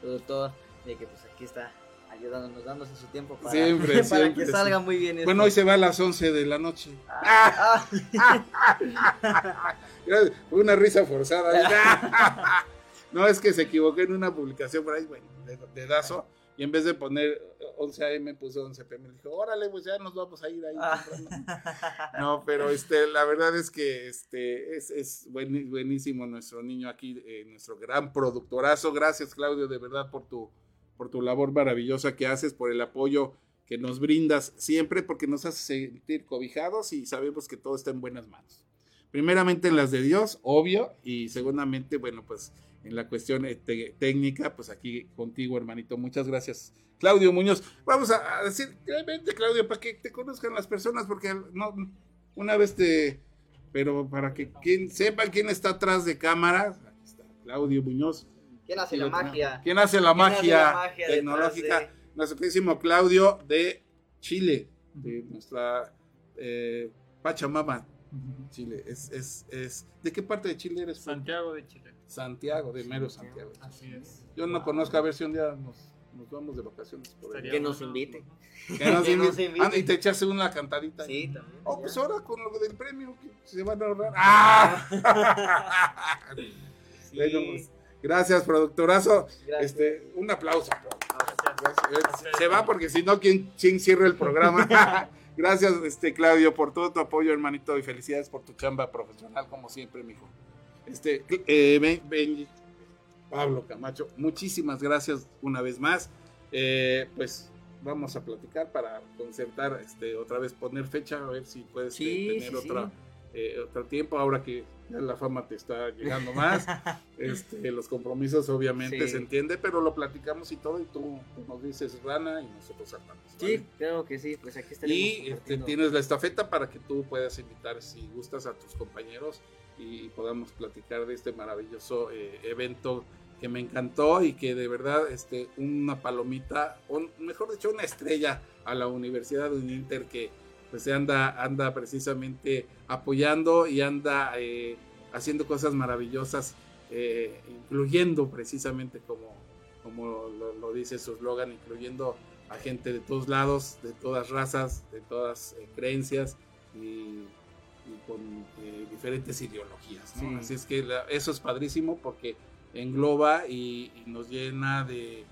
productor, de que pues aquí está, ayudándonos, dándose su tiempo para, Siempre, [LAUGHS] para siempre, que salga muy bien esto. Bueno, hoy se va a las 11 de la noche. Ah, [LAUGHS] Fue una risa forzada. [LAUGHS] No, es que se equivocó en una publicación por ahí, bueno, de, de Dazo. Y en vez de poner 11 AM, puso 11 PM. Dijo, órale, pues ya nos vamos a ir ahí. Ah. temprano". No, pero este, la verdad es que este, es, es buenísimo nuestro niño aquí, eh, nuestro gran productorazo. Gracias, Claudio, de verdad, por tu, por tu labor maravillosa que haces, por el apoyo que nos brindas siempre, porque nos hace sentir cobijados y sabemos que todo está en buenas manos. Primeramente en las de Dios, obvio, y segundamente, bueno, pues en la cuestión eh, técnica, pues aquí contigo, hermanito. Muchas gracias. Claudio Muñoz, vamos a, decir brevemente, Claudio, para que te conozcan las personas, porque no, una vez te, pero para que quien, sepan quién está atrás de cámaras, aquí está Claudio Muñoz. ¿Quién hace la magia? ¿Quién hace la ¿Quién hace magia, la magia detrás tecnológica? de- Nuestro queridísimo Claudio de Chile, de nuestra eh, Pachamama, Chile. Es, es, es, ¿De qué parte de Chile eres? Santiago de Chile. Santiago, de mero Santiago. Así es. Yo no conozco, a ver si un día nos, nos vamos de vacaciones por ahí. Que nos invite. Que nos [LAUGHS] que nos invite. invite. Ah, y te echaste una cantadita. Sí, también. Oh, pues ya. ahora con lo del premio que se van a ahorrar. [LAUGHS] ¡Ah! Sí. Gracias, productorazo. Gracias. Este, un aplauso. Gracias. Gracias. Se va porque si no, ¿quién, quién cierra el programa? [LAUGHS] Gracias, este, Claudio, por todo tu apoyo, hermanito, y felicidades por tu chamba profesional, como siempre, mijo. Este, eh, Ben- Benji, Pablo Camacho, muchísimas gracias una vez más. Eh, pues vamos a platicar para concertar, este, otra vez poner fecha, a ver si puedes Sí, eh, tener sí, otra, sí. eh, otro tiempo, ahora que ya la fama te está llegando más. [LAUGHS] este, los compromisos obviamente Sí. se entiende, pero lo platicamos y todo, y tú, tú nos dices rana y nosotros saltamos. Sí, ¿vale? claro que sí, pues aquí estaremos. Y este, tienes la estafeta para que tú puedas invitar, si gustas, a tus compañeros y podamos platicar de este maravilloso eh, evento que me encantó y que de verdad este, una palomita, o mejor dicho, una estrella a la Universidad de Uninter que pues se anda, anda precisamente apoyando y anda eh, haciendo cosas maravillosas, eh, incluyendo precisamente como, como lo, lo dice su eslogan, incluyendo a gente de todos lados, de todas razas, de todas eh, creencias y, y con diferentes ideologías. ¿no? Sí. Así es que la- eso es padrísimo porque engloba y, y nos llena de,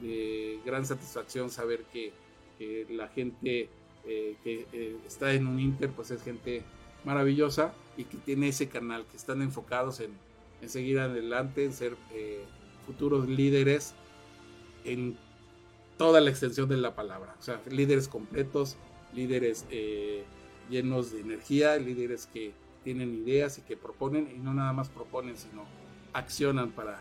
de gran satisfacción saber que, que la gente eh, que eh, está en un Inter pues es gente maravillosa y que tiene ese canal, que están enfocados en, en seguir adelante, en ser eh, futuros líderes en toda la extensión de la palabra. O sea, líderes completos, líderes llenos de energía, líderes que tienen ideas y que proponen, y no nada más proponen, sino accionan para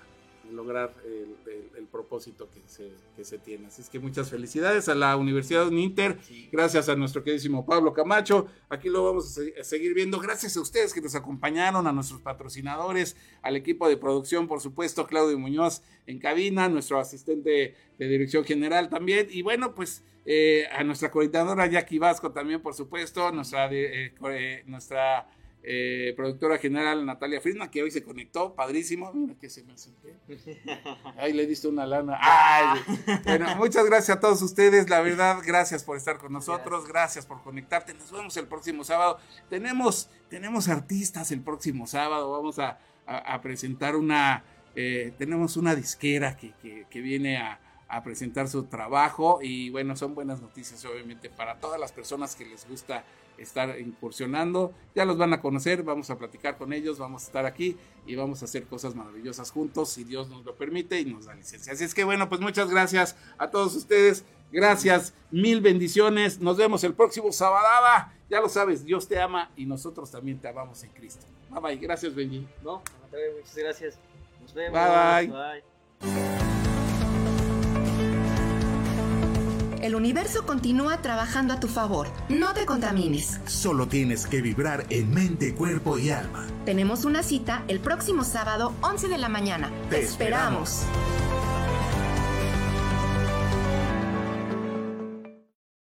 lograr el, el- el propósito que se, que se tiene. Así es que muchas felicidades a la Universidad Uninter, gracias a nuestro queridísimo Pablo Camacho, aquí lo vamos a, se- a seguir viendo, gracias a ustedes que nos acompañaron, a nuestros patrocinadores, al equipo de producción, por supuesto, Claudio Muñoz en cabina, nuestro asistente de dirección general también, y bueno, pues eh, a nuestra coordinadora Jackie Vasco también, por supuesto, nuestra, eh, eh, nuestra eh, productora general Natalia Friedman, que hoy se conectó, padrísimo, mira que se me acerqué. [LAUGHS] Ahí le diste una lana. Ay, bueno, muchas gracias a todos ustedes, la verdad, gracias por estar con nosotros, gracias por conectarte, nos vemos el próximo sábado. Tenemos, tenemos artistas el próximo sábado, vamos a, a- a presentar una, eh, tenemos una disquera que, que- que viene a, a presentar su trabajo y bueno, son buenas noticias obviamente para todas las personas que les gusta estar incursionando. Ya los van a conocer, vamos a platicar con ellos, vamos a estar aquí y vamos a hacer cosas maravillosas juntos, si Dios nos lo permite y nos da licencia. Así es que bueno, pues muchas gracias a todos ustedes. Gracias, mil bendiciones. Nos vemos el próximo sábado. Ya lo sabes, Dios te ama y nosotros también te amamos en Cristo. Bye bye. Gracias, Benji. No, muchas gracias. Nos vemos. Bye, bye. bye. El universo continúa trabajando a tu favor. No te contamines. Solo tienes que vibrar en mente, cuerpo y alma. Tenemos una cita el próximo sábado, 11 de la mañana. Te esperamos. esperamos.